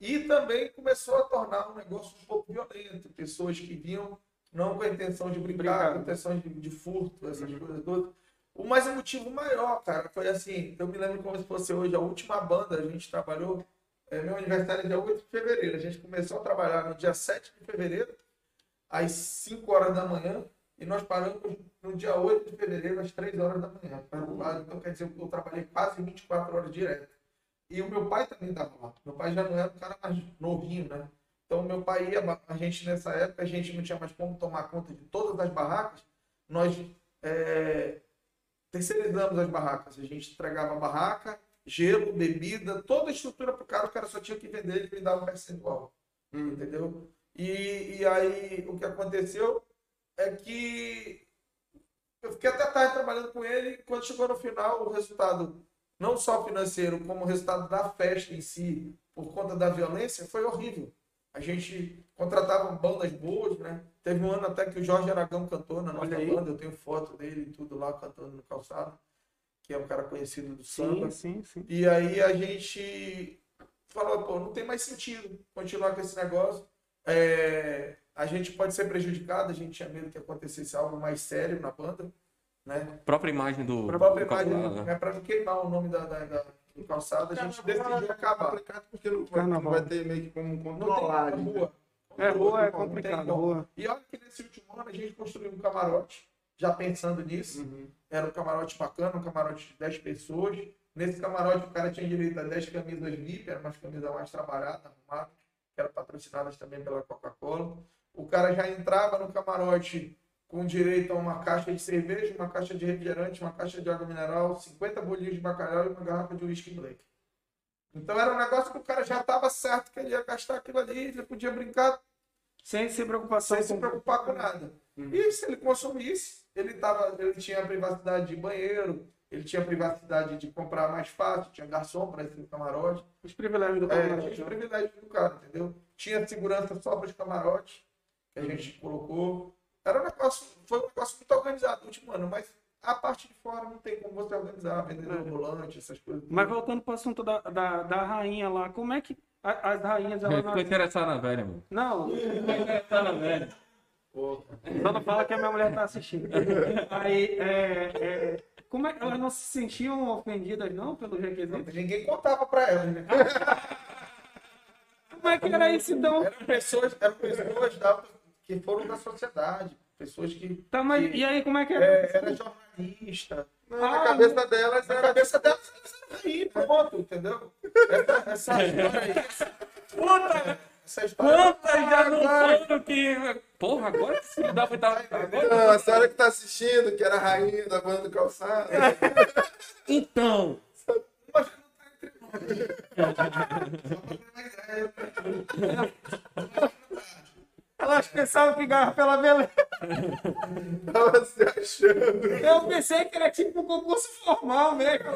E também começou a tornar um negócio um pouco violento. Pessoas que vinham não com a intenção de brincar, Brincar. com a intenção de, de furto, essas Uhum. coisas todas. O mais o motivo maior, cara, foi assim, eu me lembro como se fosse hoje, a última banda, a gente trabalhou, é, meu aniversário é dia 8 de fevereiro, a gente começou a trabalhar no dia 7 de fevereiro, às 5 horas da manhã, e nós paramos no dia 8 de fevereiro, às 3 horas da manhã. Então, quer dizer, eu trabalhei quase 24 horas direto. E o meu pai também estava lá. Meu pai já não era um cara mais novinho, né? Então, meu pai ia, a gente nessa época, a gente não tinha mais como tomar conta de todas as barracas. Nós é, terceirizamos as barracas. A gente entregava a barraca, gelo, bebida, toda a estrutura para o cara, o cara só tinha que vender, ele me dava um percentual. Entendeu? E, e aí, o que aconteceu é que eu fiquei até tarde trabalhando com ele. e Quando chegou no final, o resultado, não só financeiro, como resultado da festa em si, por conta da violência, foi horrível. A gente contratava bandas boas, né? Teve um ano até que o Jorge Aragão cantou na nossa banda. Eu tenho foto dele e tudo lá cantando no calçado, que é um cara conhecido do samba. Sim, sim, sim. E aí a gente falou, pô, não tem mais sentido continuar com esse negócio. É, a gente pode ser prejudicado, a gente tinha medo que acontecesse algo mais sério na banda, né? Própria imagem do. A própria do imagem, calçado, né? né, para não queimar o nome da, da, da- do calçado, a gente decidiu É acabar. complicado porque não vai, Carnaval. não vai ter meio que como Não tem controlar. né? rua. É, rua é complicado, rua. E olha que nesse último ano a gente construiu um camarote, já pensando nisso. Uhum. Era um camarote bacana, um camarote de 10 pessoas. Nesse camarote o cara tinha direito a 10 camisas VIP, eram umas camisas mais trabalhadas, arrumadas, que eram patrocinadas também pela Coca-Cola. O cara já entrava no camarote com direito a uma caixa de cerveja, uma caixa de refrigerante, uma caixa de água mineral, 50 bolinhos de bacalhau e uma garrafa de whisky black. Então era um negócio que o cara já estava certo que ele ia gastar aquilo ali, ele podia brincar Sem se preocupação sem se preocupar com nada. E se ele consumisse, ele, tava, ele tinha a privacidade de banheiro, ele tinha privacidade de comprar mais fácil, tinha garçom para esse camarote. Os privilégios do É, camarote. tinha os privilégios do cara, entendeu? Tinha segurança só para os camarotes que a gente colocou. Era um negócio, foi um negócio muito organizado no último ano, mas a parte de fora não tem como você organizar, vendedor ambulante, essas coisas. Mas voltando para o assunto da, da, da rainha lá, como é que a- as rainhas elas Ficou interessado na velha, mano. Não, Ficou interessado na velha. só não fala que a minha mulher tá assistindo. Aí, é, é, como é que elas não se sentiam ofendidas, não, pelos requisitos? Ninguém contava para elas, né? Como é que era isso, então? Eram pessoas, eram pessoas da, que foram da sociedade, pessoas que Tá, mas, e aí, como é que é, era? era jornalista. Na cabeça delas Na era cabeça delas, aí, pronto, entendeu? Essa, essa história aí. Puta! Essa história. Quantas já não foram que. Porra, agora que sim dá pra estar. Agora... Não, a senhora que tá assistindo, que era a rainha da banda do calçado. Então. Elas pensavam que ganhava pela beleza. Tava se achando. Eu pensei que era tipo um concurso formal mesmo.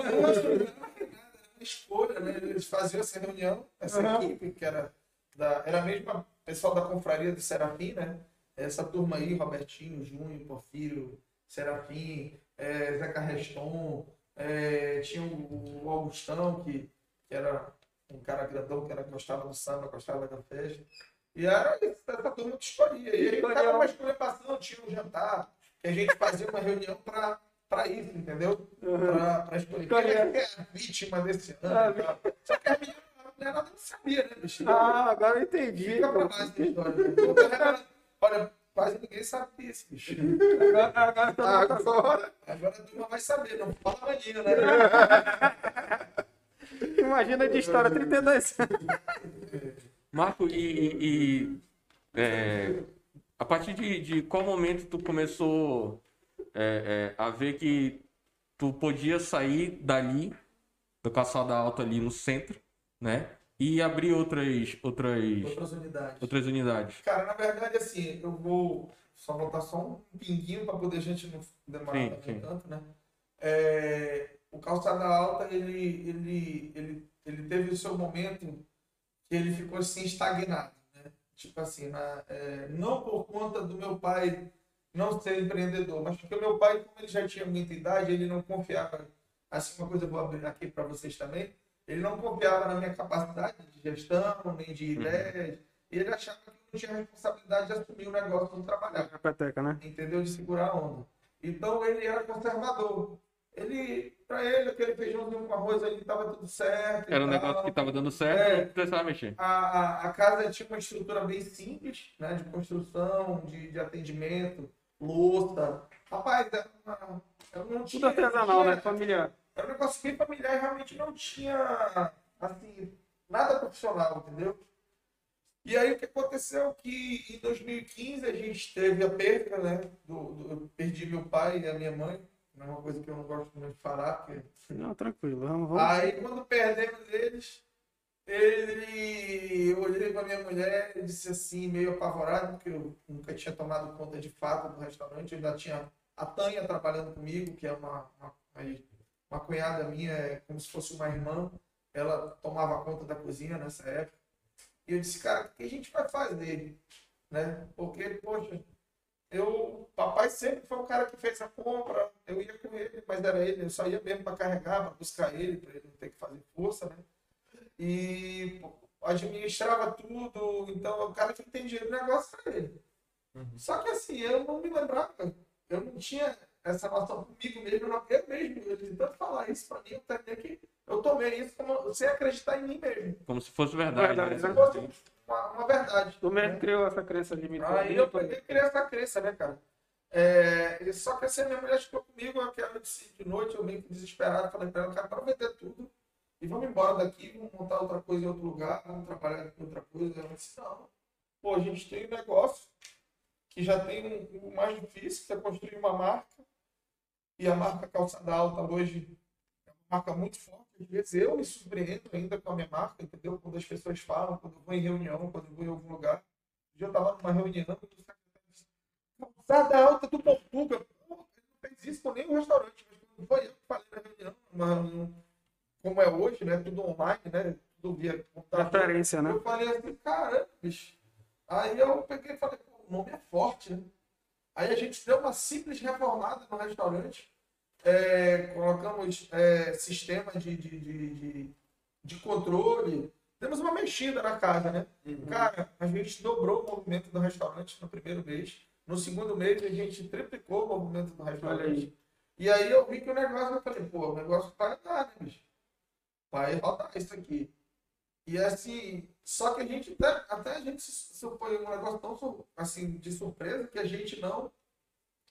escolha, né? Eles faziam essa reunião, essa Aham. equipe, que era, da, era a mesma pessoal da confraria do Serafim, né? Essa turma aí, Robertinho, Júnior, Porfírio, Serafim, é, Zeca Reston, é, tinha o, o Augustão, que, que era um cara grandão, que era, gostava do samba, gostava da festa. E era essa turma que escolhia. E aí tava uma escolheção, tinha um jantar, que a gente fazia uma reunião para para isso, entendeu? Pra, pra escolher. Quem é que é a vítima desse ano e tal. Só que a menina, a mulherada não sabia, né, bicho? Ah, agora eu entendi. Fica pra mais essa história. né? Revelando. Olha, quase ninguém sabe disso, bicho. Agora, agora tá- Agora. Agora a turma vai saber, não fala maninho, né? Imagina de história, 32 anos. Marco, e. e- é, a partir de, de qual momento tu começou é, é, a ver que tu podia sair dali, do calçada alta ali no centro, né? E abrir outras, outras, Outras unidades. outras unidades. Cara, na verdade, assim, eu vou só voltar só um pinguinho para poder a gente não demorar tanto, né? É, o Calçada Alta, ele, ele, ele, ele teve o seu momento que ele ficou assim estagnado, né? Tipo assim, na, é, não por conta do meu pai não ser empreendedor, mas porque o meu pai, como ele já tinha muita idade, ele não confiava, assim, uma coisa eu vou abrir aqui para vocês também, ele não confiava na minha capacidade de gestão, nem de ideias, e ele achava que eu não tinha responsabilidade de assumir o negócio do trabalhar peteca, né? entendeu? De segurar a onda. Então ele era conservador. Ele, para ele, aquele feijãozinho com arroz ali estava tudo certo. Era um tal. negócio que tava dando certo É. e não precisava mexer. A, a, casa tinha uma estrutura bem simples, né? De construção, de, de atendimento, louça. Rapaz, era uma, eu não Tudo tinha, artesanal, tinha- né? Familiar. Era um negócio bem familiar e realmente não tinha, assim, nada profissional, entendeu? E aí o que aconteceu que em 2015 a gente teve a perda, né? Do, do- eu perdi meu pai e a minha mãe. É uma coisa que eu não gosto muito de falar, porque Não, tranquilo. Vamos, vamos. Aí quando perdemos eles, ele eu olhei para minha mulher e disse assim, meio apavorado, porque eu nunca tinha tomado conta de fato do restaurante, eu ainda tinha a Tânia trabalhando comigo, que é uma, uma, uma cunhada minha, é como se fosse uma irmã, ela tomava conta da cozinha nessa época. E eu disse, cara, o que a gente vai fazer? Né? Porque, poxa, eu, papai sempre foi o cara que fez a compra, eu ia com ele, mas era ele, eu só ia mesmo para carregar, para buscar ele, para ele não ter que fazer força, né? E administrava tudo, então o cara que entendia do negócio era ele. Só que assim, eu não me lembrava, eu não tinha essa noção comigo mesmo, não, eu mesmo, eu de tanto falar isso para mim, eu até que eu tomei isso como, sem acreditar em mim mesmo. Como se fosse verdade. Verdade, né? Uma, uma verdade. Tu mesmo né? criou essa crença de mim. Aí eu peguei criei essa crença, né, cara? É, só que assim, a minha mulher ficou comigo aquela de de noite, eu meio que desesperado, falei pra ela, cara, para vender tudo e vamos embora daqui, vamos montar outra coisa em outro lugar, vamos trabalhar com outra coisa. Ela disse, não, pô, a gente tem um negócio que já tem um, o mais difícil, que é construir uma marca, e a marca Calçada Alta hoje é uma marca muito forte. Às vezes eu me surpreendo ainda com a minha marca, entendeu? Quando as pessoas falam, quando eu vou em reunião, quando eu vou em algum lugar. Eu estava numa reunião e o disse, Calçada Alta do. Pô, ele não fez isso com nenhum restaurante, mas quando foi eu que falei na reunião, como é hoje, né? Tudo online, né? Tudo via computador. Referência, né? Eu falei assim, caramba, bicho. Aí eu peguei e falei, o nome é forte, né? Aí a gente deu uma simples reformada no restaurante. É, colocamos é, sistema de, de, de, de, controle. Demos uma mexida na casa, né? Cara, a gente dobrou o movimento do restaurante no primeiro mês. No segundo mês, a gente triplicou o movimento do restaurante. E aí eu vi que o negócio, eu falei, pô, o negócio vai dar, né, bicho? Vai rodar isso aqui. E assim, só que a gente até, até a gente se supõe um negócio tão assim, de surpresa que a gente não,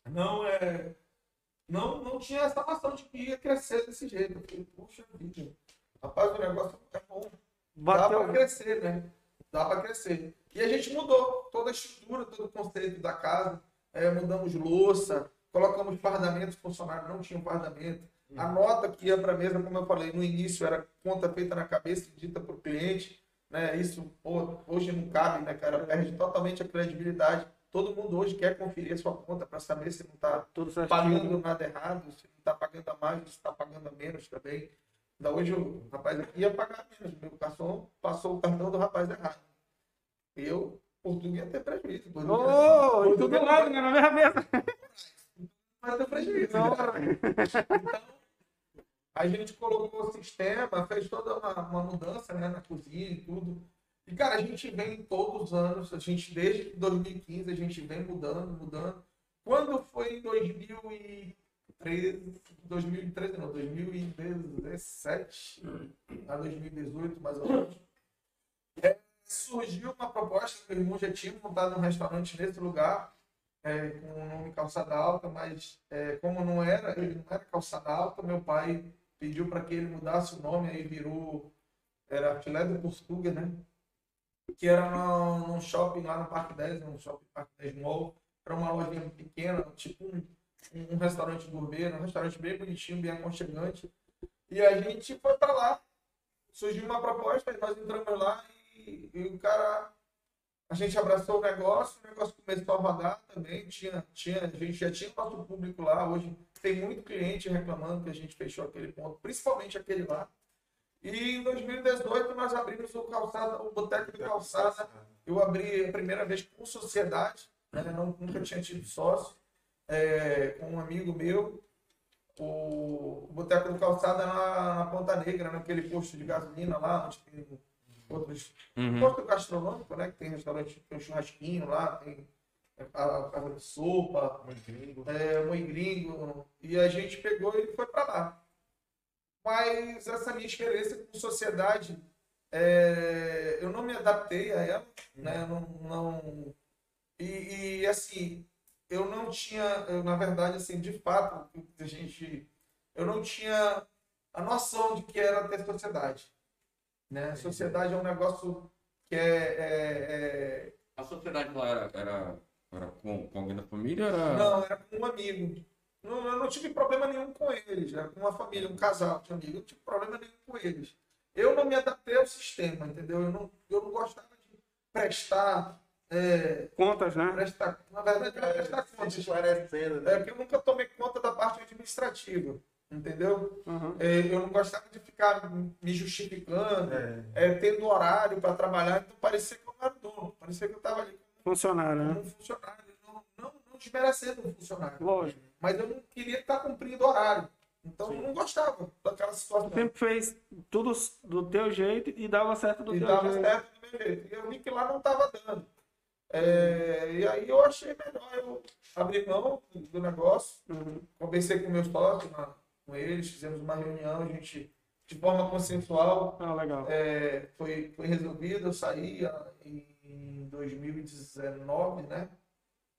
não é. Não, não tinha essa noção de que ia crescer desse jeito. Eu falei, puxa vida, rapaz, o negócio é bom. Dá para Bateu. crescer, né? Dá para crescer. E a gente mudou toda a estrutura, todo o conceito da casa. É, mudamos louça, colocamos fardamento, os funcionários não tinham fardamento. A nota que ia para a mesa, como eu falei no início, era conta feita na cabeça e dita para o cliente. Né? Isso pô, hoje não cabe, né, cara? Perde totalmente a credibilidade. Todo mundo hoje quer conferir a sua conta para saber se não está pagando nada errado, se não está pagando a mais, se está pagando a menos também. Da hoje o rapaz aqui ia pagar menos. Meu garçom passou o cartão do rapaz errado. Eu, por tudo, ia ter prejuízo. Por tudo ia- Ô, por e tudo tudo ia- lá, né? Na mesma mesa. Vai ter prejuízo. Não, Então, a gente colocou o sistema, fez toda uma, uma mudança né, na cozinha e tudo. E, cara, a gente vem todos os anos, a gente, desde 2015, a gente vem mudando, mudando. Quando foi em 2013, 2013 não, 2017 a 2018, mais ou menos, é, surgiu uma proposta o irmão já tinha montado um restaurante nesse lugar, é, com o nome Calçada Alta, mas é, como não era, ele não era Calçada Alta, meu pai pediu para que ele mudasse o nome, aí virou, era Filé do Portuga, né? Que era num, num shopping lá no Parque 10, no shopping Parque 10 Mall, era uma lojinha pequena, tipo um, um restaurante gourmet, um restaurante bem bonitinho, bem aconchegante. E a gente foi para lá, surgiu uma proposta, nós entramos lá e, e o cara a gente abraçou o negócio, o negócio começou a rodar também, tinha, tinha, a gente já tinha nosso público lá, hoje tem muito cliente reclamando que a gente fechou aquele ponto, principalmente aquele lá. E em 2018 nós abrimos o calçada, o Boteco de Calçada, eu abri a primeira vez com sociedade, né? Não, nunca tinha tido sócio, é, com um amigo meu, o, o Boteco do Calçada na, na Ponta Negra, naquele posto de gasolina lá, onde tem outros Uhum. Posto gastronômico, né? Que tem restaurante, tem um churrasquinho lá, tem a, a casa de sopa, Muito gringo. é, gringo. E a gente pegou e foi para lá. Mas essa minha experiência com sociedade, é, eu não me adaptei a ela, né? Não, não, e, e, assim, eu não tinha, eu, na verdade, assim, de fato, a gente, eu não tinha a noção de que era ter sociedade. Né? Sociedade é um negócio que é, é- é- A sociedade lá era, era, era com, com alguém da família? Era... Não, era com um amigo. Não, eu não tive problema nenhum com eles. Era com uma família, um casal de amigos. Eu não tive problema nenhum com eles. Eu não me adaptei ao sistema, entendeu? Eu não, eu não gostava de prestar. é, Contas, né? prestar na verdade, era prestar Se contas. esclarecendo, É né? porque eu nunca tomei conta da parte administrativa, entendeu? Uhum. É, eu não gostava de ficar me justificando, É. é, tendo horário para trabalhar. Então parecia que eu não era dono, parecia que eu estava ali Funcionário, como né? um funcionário, não, não, não desmerecendo um funcionário. Lógico. Mas eu não queria estar cumprindo horário. Então eu não gostava daquela situação. Sempre fez tudo do teu jeito e dava certo do E teu dava jeito. certo do meu jeito. E eu vi que lá não estava dando. É, e aí eu achei melhor eu abrir mão do- negócio. Uhum. Conversei com meus sócios, com eles, fizemos uma reunião, a gente, de forma consensual, Ah, legal. é, foi, foi resolvido. Eu saí ah, em 2019, né?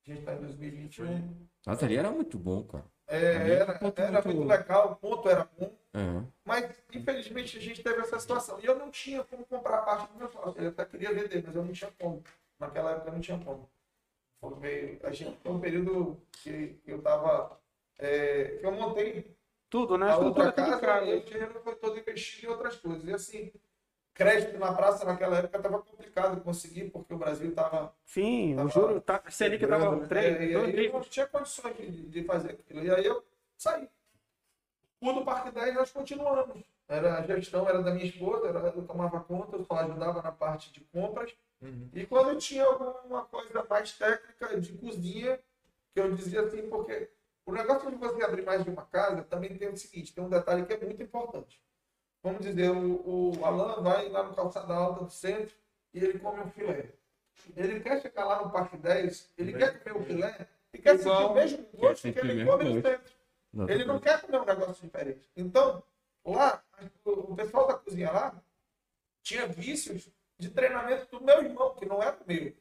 A gente está em 2021. Mas ali era muito bom, cara. É, Ali era, ponto era muito- muito legal, o ponto era bom. É. Mas, infelizmente, a gente teve essa situação. E eu não tinha como comprar a parte do meu sócio. Eu até queria vender, mas eu não tinha como. Naquela época eu não tinha como. Foi meio- a gente, foi um período que eu tava. é, que eu montei Tudo, né? a Estrutura outra tudo casa caro. e o dinheiro foi todo investido em outras coisas. E assim, crédito na praça naquela época estava complicado conseguir, porque o Brasil estava. Sim, Tava o juro, tá, Selic tava É, três, e aí eu não tinha condições de, de fazer aquilo. E aí eu saí. O do Parque 10 nós continuamos. Era, a gestão era da minha esposa, era, eu tomava conta, eu só ajudava na parte de compras. Uhum. E quando eu tinha alguma coisa mais técnica de cozinha, que eu dizia assim, porque o negócio de você abrir mais de uma casa também tem o seguinte, tem um detalhe que é muito importante. Vamos dizer, o, o Alan vai lá no Calçada Alta do centro e ele come um filé. Ele quer chegar lá no Parque 10, ele quer comer o filé e quer sentir o mesmo gosto que ele come no centro. Ele não quer comer um negócio diferente. Então, lá, o o pessoal da cozinha lá tinha vícios de treinamento do meu irmão, que não era o meu.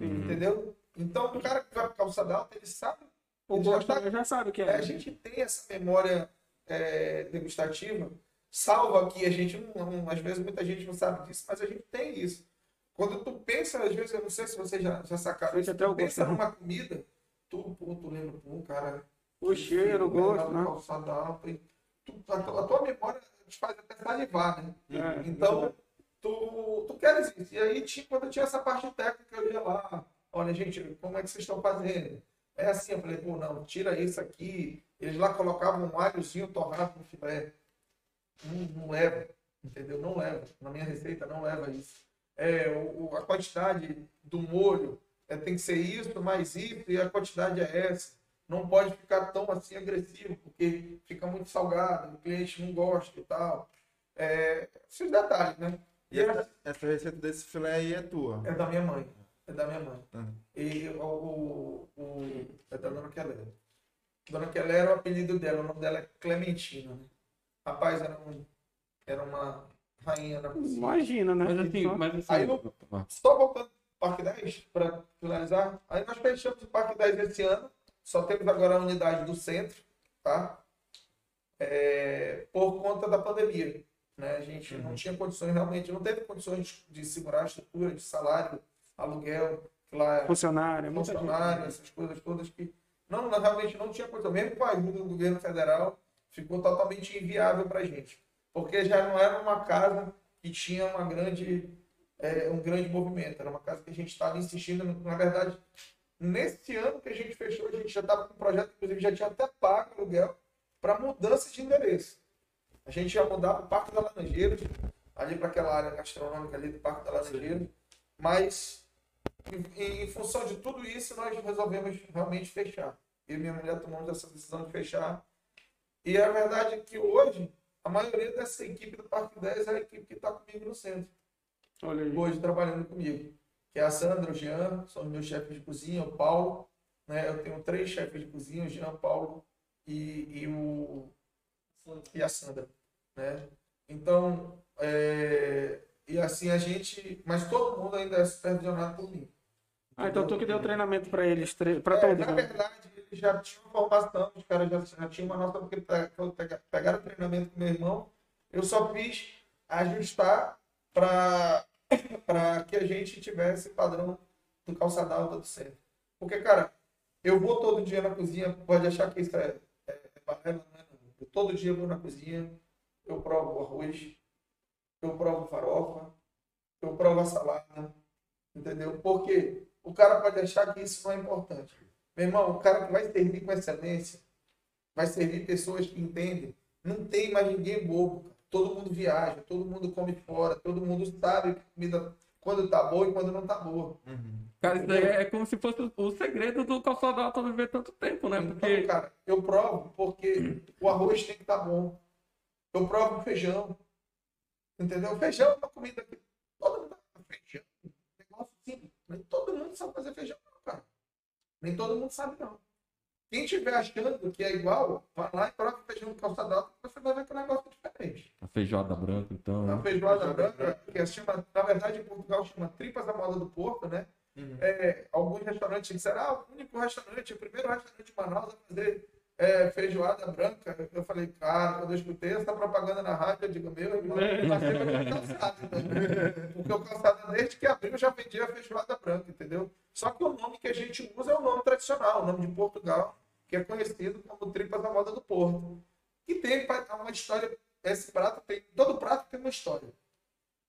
Entendeu? Então, o cara que vai para calçada alta, ele sabe. O ele já tá- já sabe o que é, é. a gente tem essa memória é, degustativa, salvo aqui, a gente não, não- às vezes muita gente não sabe disso, mas a gente tem isso. Quando tu pensa, às vezes, eu não sei se vocês já, já sacaram isso, tu pensa né? numa comida, tu, pô, tu lembra, pô, cara, O cheiro, o gosto, né? Calçada alta, e tu- a, tua, a tua memória te faz até salivar, né? É, Então, tu, tu queres isso. E aí, tinha, quando tinha essa parte técnica, eu ia lá, olha, gente, como é que vocês estão fazendo? É assim, eu falei, pô, não, tira isso aqui. Eles lá colocavam um alhozinho torrado no filé. Não, não leva, entendeu? Não leva. Na minha receita não leva isso. É, o, a quantidade do molho é, tem que ser isso, mais isso, e a quantidade é essa. Não pode ficar tão assim agressivo, porque fica muito salgado, o cliente não gosta e tal. É, esses detalhes, né? E essa, essa receita desse filé aí é tua. É da minha mãe. É da minha mãe. Tá. E o, o, o- é da Dona Quelera. Dona Quelera era o apelido dela, o nome dela é Clementina. Né? Rapaz, era, um, era uma rainha da cozinha. Imagina, né? Mas assim, Só- mas assim. Aí eu- Só voltando para o Parque 10, para finalizar. Aí nós fechamos o Parque 10 esse ano. Só temos agora a unidade do centro, tá? É, por conta da pandemia. Né? A gente não tinha condições, realmente, não teve condições de segurar a estrutura de salário, aluguel, que lá é Funcionário, muita gente. funcionário, essas coisas todas que não, realmente não tinha coisa. Mesmo com a ajuda do governo federal, ficou totalmente inviável para a gente. Porque já não era uma casa que tinha uma grande, é, um grande movimento. Era uma casa que a gente estava insistindo, na verdade, nesse ano que a gente fechou, a gente já estava com um projeto, inclusive já tinha até pago aluguel para mudança de endereço. A gente ia mudar para o Parque da Laranjeira, ali para aquela área gastronômica ali do Parque da Laranjeira. Mas em, em função de tudo isso, nós resolvemos realmente fechar. Eu e minha mulher tomamos essa decisão de fechar. E a verdade é que hoje, a maioria dessa equipe do Parque 10 é a equipe que está comigo no centro, Olha aí. hoje trabalhando comigo. Que é a Sandra, o Jean, são os meus chefes de cozinha, o Paulo. Né? Eu tenho três chefes de cozinha, o Jean, o Paulo e, e, o, e a Sandra. Né? Então, é, e assim a gente. Mas todo mundo ainda é supervisionado por mim. Ah, então tu que deu treinamento pra eles, pra É, todos, na né? verdade, já tinham formação, os caras já, já tinham uma nota, porque pegaram treinamento com meu irmão, eu só fiz ajustar para que a gente tivesse padrão do calçadão alta do centro. Porque, cara, eu vou todo dia na cozinha, pode achar que isso é, é, é. Eu todo dia vou na cozinha, eu provo arroz, eu provo farofa, eu provo a salada, entendeu? Porque o cara pode achar que isso não é importante. Meu irmão, o cara que vai servir com excelência, vai servir pessoas que entendem. Não tem mais ninguém bobo. Todo mundo viaja, todo mundo come fora, todo mundo sabe que comida quando tá boa e quando não tá boa. Cara, isso daí é como se fosse o- segredo do calçado alto viver tanto tempo, né? Então, Porque. cara, eu provo porque o arroz tem que estar bom. Eu provo o feijão. Entendeu? O feijão é uma comida que todo mundo faz feijão. Negócio simples. Todo mundo sabe fazer feijão. Nem todo mundo sabe, não. Quem estiver achando que é igual, vai lá e o feijão do calçado alto, você vai ver que é um negócio diferente. A feijoada branca, então. A né? feijoada branca, que se chama, na verdade, em Portugal chama tripas da moda do Porto, né? É, alguns restaurantes disseram, ah, o único restaurante, o primeiro restaurante de Manaus a fazer é, feijoada branca. Eu falei, cara, quando eu escutei essa propaganda na rádio, eu digo, meu irmão, eu passei pelo calçado, né? Porque o calçado, desde que abriu, já vendia feijoada branca, entendeu? Só que o nome que a gente usa é o nome tradicional, o nome de Portugal, que é conhecido como tripas da moda do Porto. E tem uma história, esse prato tem, todo prato tem uma história.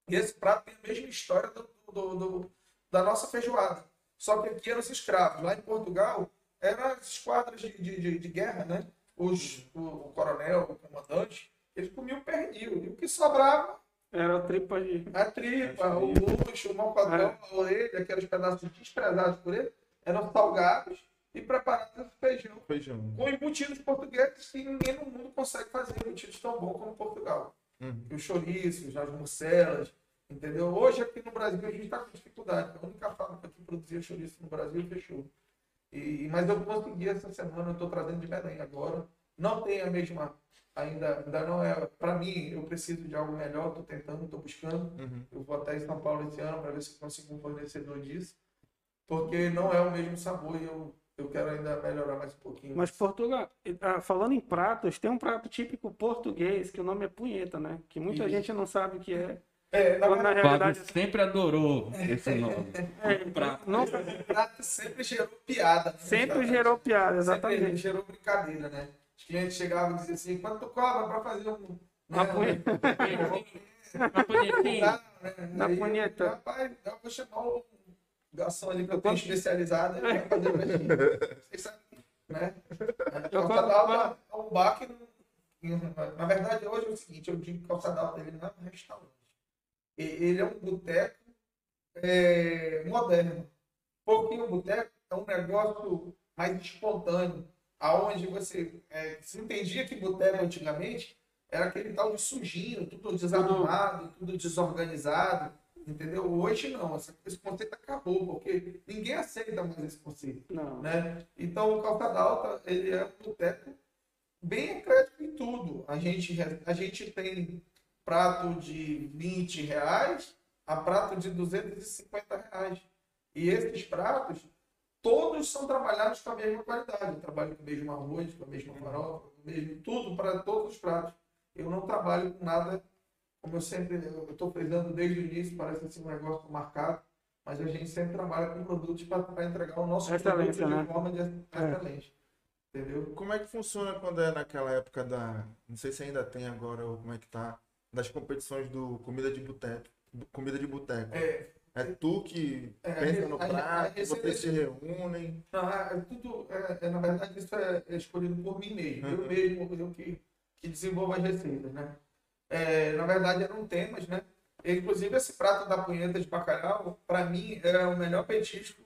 E esse prato tem a mesma história do, do- do- da nossa feijoada. Só que aqui eram os escravos. Lá em Portugal, eram as esquadras de, de, de- de guerra, né? os, o, o coronel, o comandante, eles comiam pernil. E o que sobrava, Era tripa de. a tripa, o luxo, o malpadrão, a orelha, aqueles pedaços desprezados por ele, eram salgados e preparados feijão. Feijão. Com embutidos portugueses que ninguém no mundo consegue fazer embutidos tão bons como Portugal. Uhum. Os chouriços, as morcelas, entendeu? Hoje aqui no Brasil a gente está com dificuldade. A única fábrica que produzia chouriço no Brasil fechou. E, mas eu consegui essa semana, eu estou trazendo de Belém agora. Não tem a mesma, ainda, ainda não é. Para mim, eu preciso de algo melhor, estou tentando, estou buscando. Uhum. Eu vou até em São Paulo esse ano para ver se consigo um fornecedor disso. Porque não é o mesmo sabor e eu, eu quero ainda melhorar mais um pouquinho. Mas Portugal, ah, falando em pratos, tem um prato típico português que o nome é punheta, né? Que muita Isso. gente não sabe o que é. É, na Quando na realidade. Sempre adorou esse nome. É, prato. não- prato sempre gerou piada. né? sempre gerou piada, Sempre exatamente. gerou brincadeira, né? Os clientes chegavam e diziam assim, quanto tu cobra para fazer um... Uma né, punheta. Uma punhetinha. Dá, né? Na Aí, punheta. Rapaz, eu vou chamar o garçom ali que eu tenho especializado vai fazer pra gente. Vocês sabem, né? Eu Calçada quando- Alta é um bar que Na verdade, hoje é o seguinte, eu digo que Calçada Alta ele não é um restaurante. Ele é um boteco é, moderno. Porque o boteco é um negócio mais espontâneo, aonde você é, se entendia que boteco antigamente era aquele tal de sujinho, tudo desarrumado, tudo desorganizado, entendeu? Hoje não, esse conceito acabou, porque ninguém aceita mais esse conceito, Não. né? Então o Calçada Alta, ele é um boteco bem eclético em tudo. A gente, a gente tem prato de 20 reais a prato de 250 reais. E esses pratos, todos são trabalhados com a mesma qualidade. Eu trabalho com o mesmo arroz, com a mesma farofa, com o mesmo tudo para todos os pratos. Eu não trabalho com nada, como eu sempre, eu estou frisando desde o início, parece assim um negócio marcado, mas a gente sempre trabalha com produtos para entregar o nosso Excelência, produto né? de forma de excelente. Entendeu? Como é que funciona quando é naquela época da. Não sei se ainda tem agora ou como é que tá. Das competições do comida de boteco. Comida de boteco. É, É tu que É, pensa no prato, vocês se reúnem. Não, é, é tudo, é, é, na verdade, isso é, é escolhido por mim mesmo. Eu Uhum. mesmo, eu que, que desenvolvo as receitas, né? É, na verdade, eram temas, né? Inclusive, esse prato da punheta de bacalhau, para mim, é o melhor petisco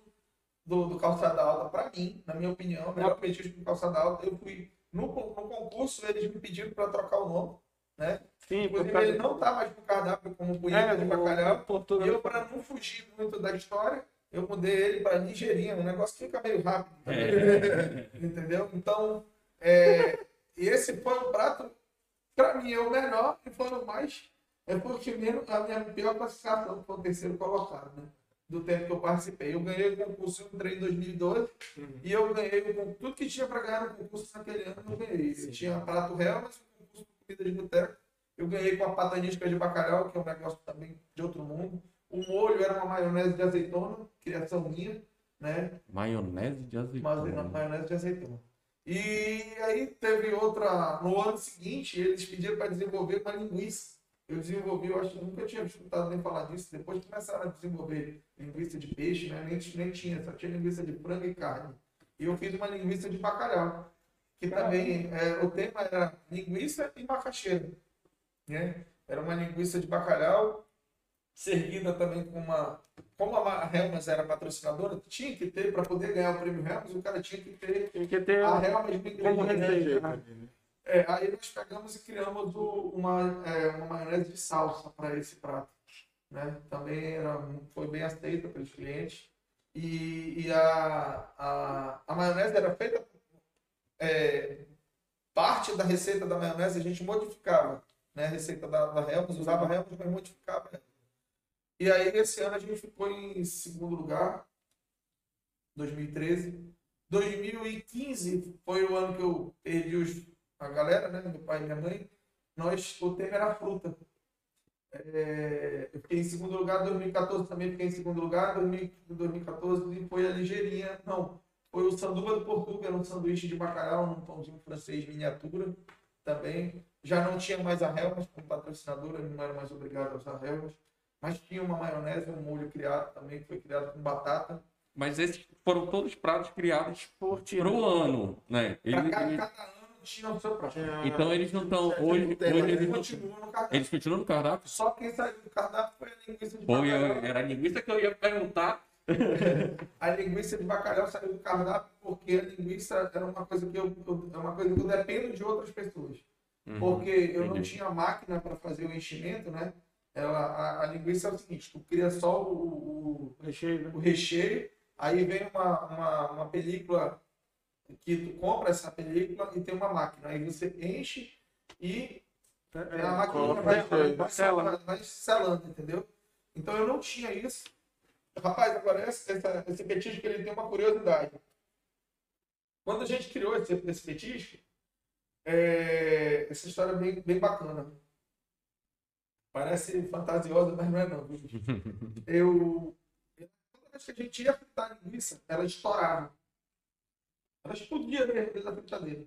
do, do calçada alta. Para mim, na minha opinião, o melhor petisco do calçada alta. Eu fui, no, no concurso, eles me pediram para trocar o nome, né? Sim, Inclusive, ele não tá mais no cardápio como punheta É, de bacalhau. E eu, para não fugir muito da história, eu mudei ele para Nigerinha. O negócio fica meio rápido. também. Entendeu? Então, é, e esse foi o prato, para mim, é o melhor e foi o mais. É porque mesmo a minha pior classificação foi o terceiro colocado, né? Do tempo que eu participei. Eu ganhei o concurso, entrei em 2012 e eu ganhei o. Tudo que tinha para ganhar no concurso naquele ano eu ganhei. Eu tinha prato real, mas o comida de boteco. Eu ganhei com a patanisca de bacalhau, que é um negócio também de outro mundo. O molho era uma maionese de azeitona, criação minha, né? Maionese de Mas azeitona. maionese de azeitona. E aí teve outra. No ano seguinte, eles pediram para desenvolver uma linguiça. Eu desenvolvi, eu acho que nunca tinha escutado nem falar disso. Depois começaram a desenvolver linguiça de peixe, né? Nem, nem tinha, só tinha linguiça de frango e carne. E eu fiz uma linguiça de bacalhau. Que também, é, o tema era linguiça e macaxeira. Né? Era uma linguiça de bacalhau, servida também com uma. Como a Helmas era patrocinadora, tinha que ter, para poder ganhar o prêmio Helmas, o cara tinha que ter Tem que ter. a Helmas no ingrediente. né? né? É, aí nós pegamos e criamos o- uma, é, uma maionese de salsa para esse prato. Né? Também era, foi bem aceita pelos clientes. E, e a, a, a maionese era feita. É, parte da receita da maionese a gente modificava. Né? A receita da, da Helmas, usava a Helmas, mas modificava. E aí esse ano a gente ficou em segundo lugar, 2013. 2015 foi o ano que eu perdi os, a galera, né? Meu pai e minha mãe. Nós, o tema era fruta. É, eu fiquei em segundo lugar, 2014 também fiquei em segundo lugar, 2000 2014 foi a ligeirinha, não, foi o sanduba do Portugal, era um sanduíche de bacalhau, num pãozinho francês miniatura também. Já não tinha mais a Helmas como patrocinadora, não era mais obrigado a usar Helmas, mas tinha uma maionese, um molho criado também, que foi criado com batata. Mas esses foram todos pratos criados Por pro ano, né? Pra Ele, cada, ele- cada ano tinha o seu próprio. Tinha- Então eles não estão. Hoje, hoje eles, não- Continua no cardápio. eles continuam no cardápio? Só quem saiu do cardápio foi a linguiça de Pô, eu, bacalhau. era a linguiça que eu ia perguntar. A linguiça de bacalhau saiu do cardápio porque a linguiça era uma coisa que eu, eu- é uma coisa que eu dependo de outras pessoas. Uhum, Porque eu não entendi. tinha máquina para fazer o enchimento, né? Ela, a, a linguiça é o seguinte, tu cria só o, o, Recheio, né? o recheio, aí vem uma, uma, uma película que tu compra essa película e tem uma máquina. Aí você enche e É, a máquina coloca vai, vai, Sela. vai, vai selando, entendeu? Então eu não tinha isso. Rapaz, agora esse, essa- esse petisco ele tem uma curiosidade. Quando a gente criou esse, esse petisco, é, essa história é bem, bem bacana. Parece fantasiosa, mas não é não. Eu, toda vez que a gente ia fritar a linguiça, ela estourava. Ela explodia dentro da fritadeira.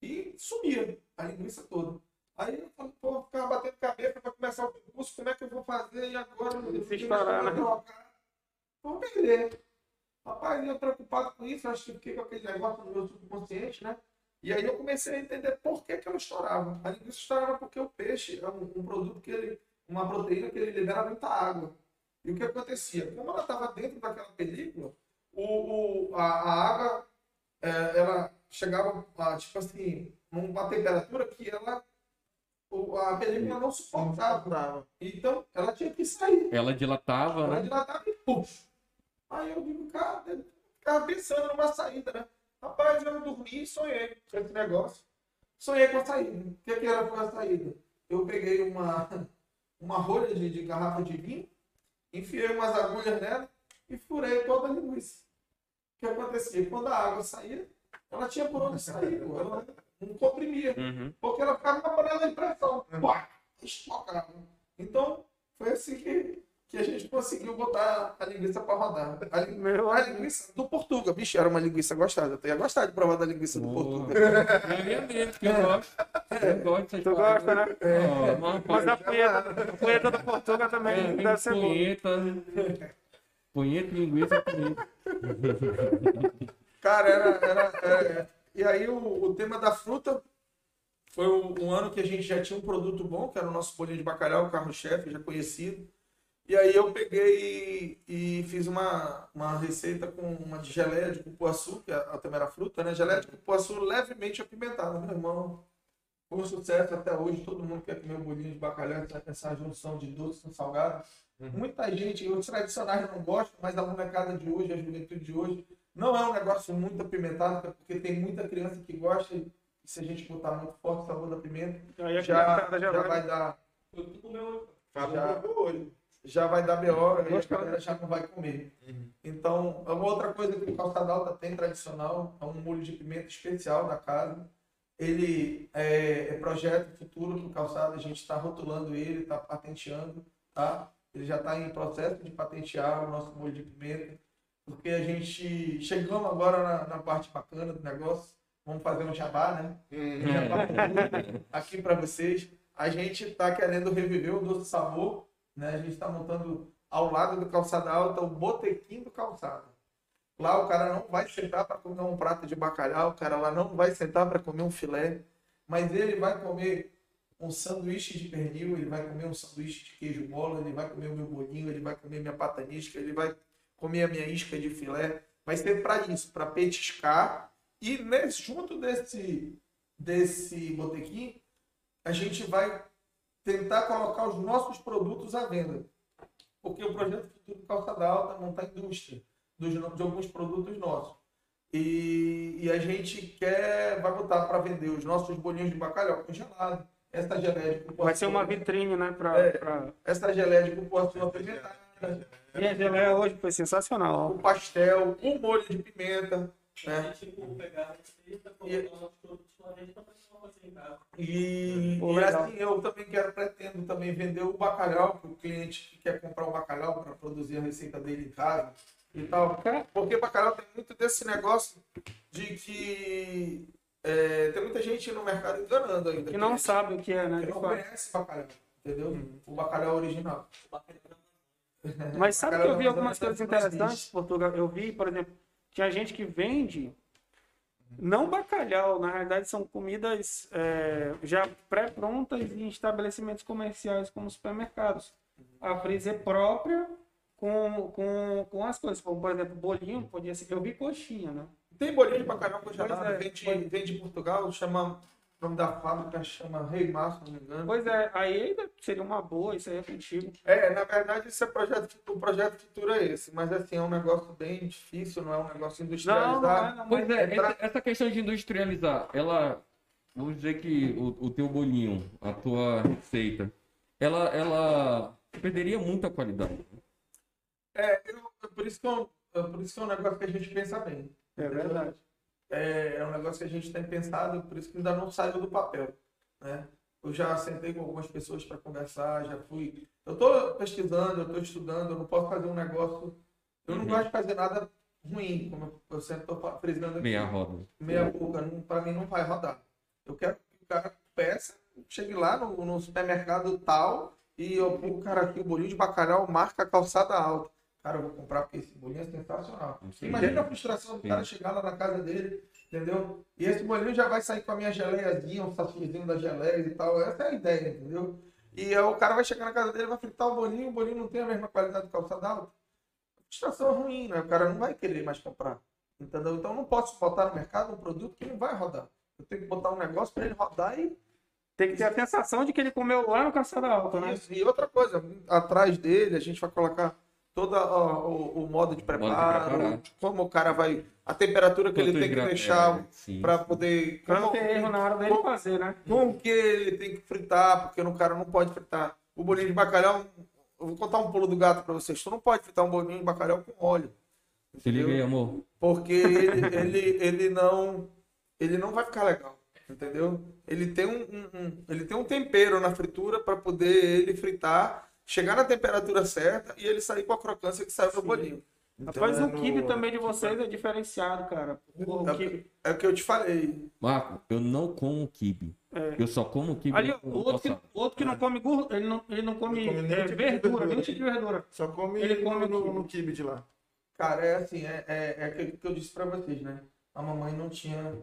E sumia a linguiça toda. Aí eu falei, pô, ficava batendo cabeça para começar o curso, como é que eu vou fazer? E agora? Eu estourar, pensando, né? Vou perder. Rapaz, eu preocupado com isso, acho que fiquei com aquele negócio no meu subconsciente, né? E aí eu comecei a entender por que, que ela estourava. A linguiça estourava porque o peixe é um, um produto que ele, uma proteína que ele libera muita água. E o que acontecia? Como ela estava dentro daquela película, o, o- a, a água, é, ela chegava, a, tipo assim, numa temperatura que ela, o- a película não suportava. Tava. Então, ela tinha que sair. Ela dilatava, Ela né? dilatava e puf. Aí eu digo, cara, eu ficava pensando numa saída, né? Rapaz, eu dormi e sonhei com esse negócio. Sonhei com a saída. O que, que era a saída? Eu peguei uma, uma rolha de, de garrafa de vinho, enfiei umas agulhas nela e furei toda a linguiça. O que acontecia? Quando a água saía, ela tinha por onde sair, ela não comprimia. Uhum. Porque ela ficava na panela de pressão. Pá, estocava. Então, foi assim que, que a gente conseguiu botar a linguiça para rodar. A, Meu a linguiça do Portuga. Bicho, era uma linguiça gostosa. Eu ia gostar de provar da linguiça do. Portuga. Eu ia mesmo, porque eu gosto. Eu gosto Tu gosta, né? Ó, mas, Mas a punheta, a punheta do Portugal também é, deve ser boa. punheta. Punheta, linguiça, punheta. Cara, era. era é, e aí o, o tema da fruta foi um, um ano que a gente já tinha um produto bom, que era o nosso bolinho de bacalhau, o carro-chefe, já conhecido. E aí eu peguei e, e fiz uma, uma receita com uma de geleia de cupuaçu, que é a, também era fruta, né? Geleia de cupuaçu levemente apimentada, meu irmão. Foi um sucesso até hoje, todo mundo quer comer um bolinho de bacalhau, essa, essa junção de doce com salgado. Muita gente, os tradicionais não gostam, mas a molecada de hoje, a juventude de hoje, não é um negócio muito apimentado, porque tem muita criança que gosta e se a gente botar muito forte o sabor da pimenta, já, já, já vai. vai dar, Eu comeu Fala Já. hoje. Já vai dar BO e a galera já não vai comer. Uhum. Então, é uma outra coisa que o Calçada Alta tem tradicional, é um molho de pimenta especial da casa. Ele é, é projeto futuro do Calçada, a gente está rotulando ele, está patenteando, tá? Ele já está em processo de patentear o nosso molho de pimenta, porque a gente chegamos agora na, na parte bacana do negócio, vamos fazer um jabá, né? Uhum. Um jabá aqui para vocês. A gente está querendo reviver o doce sabor, né? A gente está montando ao lado do Calçada Alta o Botequim do Calçada. Lá o cara não vai sentar para comer um prato de bacalhau, o cara lá não vai sentar para comer um filé, mas ele vai comer um sanduíche de pernil, ele vai comer um sanduíche de queijo bola, ele vai comer o meu bolinho, ele vai comer minha patanisca, ele vai comer a minha isca de filé. Vai ser para isso, para petiscar. E nesse, junto desse, desse botequim, a gente vai tentar colocar os nossos produtos à venda. Porque o projeto Futuro Calçada Alta monta a indústria dos, de alguns produtos nossos. E, e a gente quer, vai botar para vender os nossos bolinhos de bacalhau congelado, essa geleia de cupuaçu, Vai ser uma vitrine, né? Pra, É. pra... essa geleia de cupuaçu apimentada, E a geleia hoje foi sensacional, o pastel, o molho de pimenta, a né? gente tipo, pegar a receita, E- colocar os produtos E, Pô, e assim, eu também quero, pretendo também vender o bacalhau, para o cliente que quer comprar o bacalhau para produzir a receita dele em casa e tal. Porque bacalhau tem muito desse negócio de que é, tem muita gente no mercado enganando ainda. Que não sabe o que é, né? que não fato. conhece bacalhau, entendeu? O bacalhau original. Mas sabe que eu vi algumas não coisas interessantes, Portugal? Eu vi, por exemplo, tinha gente que vende Não bacalhau, na realidade são comidas é, já pré-prontas em estabelecimentos comerciais como supermercados. A freezer própria com, com, com as coisas, como por exemplo, bolinho, podia ser. Eu vi coxinha, né? Tem bolinho de bacalhau congelado, é, vem, de, vem de Portugal, chama, o nome da fábrica chama Rei Mar, se não me engano. Pois é, aí ainda seria uma boa, isso aí é contigo. É, na verdade, esse é projeto, o projeto futuro é esse, mas assim, é um negócio bem difícil, não é um negócio Não, não industrializado. é, não Pois é. é, essa, essa questão de industrializar, ela. Vamos dizer que o, o teu bolinho, a tua receita, ela, ela perderia muita qualidade. É, eu- por, isso que é um, é por isso que é um negócio que a gente pensa bem. É verdade. É, é um negócio que a gente tem pensado, por isso que ainda não saiu do papel. Né? Eu já sentei com algumas pessoas para conversar, já fui. Eu estou pesquisando, eu estou estudando, eu não posso fazer um negócio. Eu não Uhum. gosto de fazer nada ruim, como eu- sempre estou frisando aqui. Meia roda. meia boca, pra mim não vai rodar. Eu quero que o cara peça, chegue lá no, no supermercado tal e eu o cara aqui, o bolinho de bacalhau, marca calçada alta. Cara, eu vou comprar porque esse bolinho é sensacional. Sim. Imagina a frustração do Sim. cara chegar lá na casa dele, entendeu? E esse bolinho já vai sair com a minha geleiazinha, um sachêzinho da geleia e tal. Essa é a ideia, entendeu? E aí o cara vai chegar na casa dele, vai fritar o bolinho, o bolinho não tem a mesma qualidade de calçada alta. Frustração é ruim, né? O cara não vai querer mais comprar. Entendeu? Então eu não posso botar no mercado um produto que não vai rodar. Eu tenho que botar um negócio para ele rodar e, Tem que ter a sensação de que ele comeu lá no Caçada Alta, né? isso. E outra coisa, atrás dele a gente vai colocar todo ó, o, o modo de preparo, preparar. como o cara vai. A temperatura que ele Quantos tem que deixar é, para poder. Pra não como- ter erro na hora dele como- fazer, né? Como que ele tem que fritar, porque o cara não pode fritar. O bolinho de bacalhau, eu vou contar um pulo do gato para vocês. Tu não pode fritar um bolinho de bacalhau com óleo. Se liga aí, entendeu? amor. Porque ele, ele, ele não ele não vai ficar legal, entendeu? Ele tem um, um- um- ele tem um tempero na fritura para poder ele fritar, chegar na temperatura certa e ele sair com a crocância que saiu no bolinho. Rapaz, Então, o é kibe no- também de vocês é diferenciado, cara. O É, quibe- é o que eu te falei. Marco, eu não como kibe. É. Eu só como kibe Ali, o outro que, o outro que não come gordura, ele não, ele não come, come é, tipo de verdura, nenhum tipo de verdura. Só come, Ele come no, quibe. no kibe de lá. Cara, é assim, é, é, é aquilo que eu disse para vocês, né? A mamãe não tinha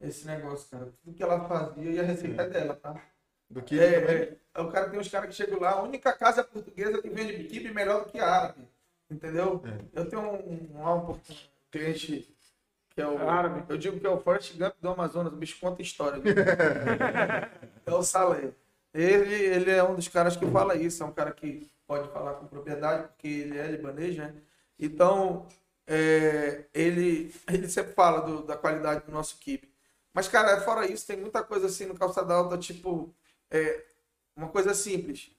esse negócio, cara. Tudo que ela fazia e a receita é dela, tá? Do É, é, é, o cara tem uns caras que chegam lá, a única casa portuguesa que vende kibe melhor do que árabe. Entendeu? Eu tenho um, um, um cliente que é o. Árabe. Eu digo que é o Forrest Gump do Amazonas, o bicho conta história. viu? é o Saleh. Ele, ele é um dos caras que fala isso, é um cara que pode falar com propriedade, porque ele é libanês, né? Então, é, ele, ele sempre fala do- da qualidade do nosso kibe. Mas, cara, fora isso, tem muita coisa assim no calçada alta, tipo, é, uma coisa simples.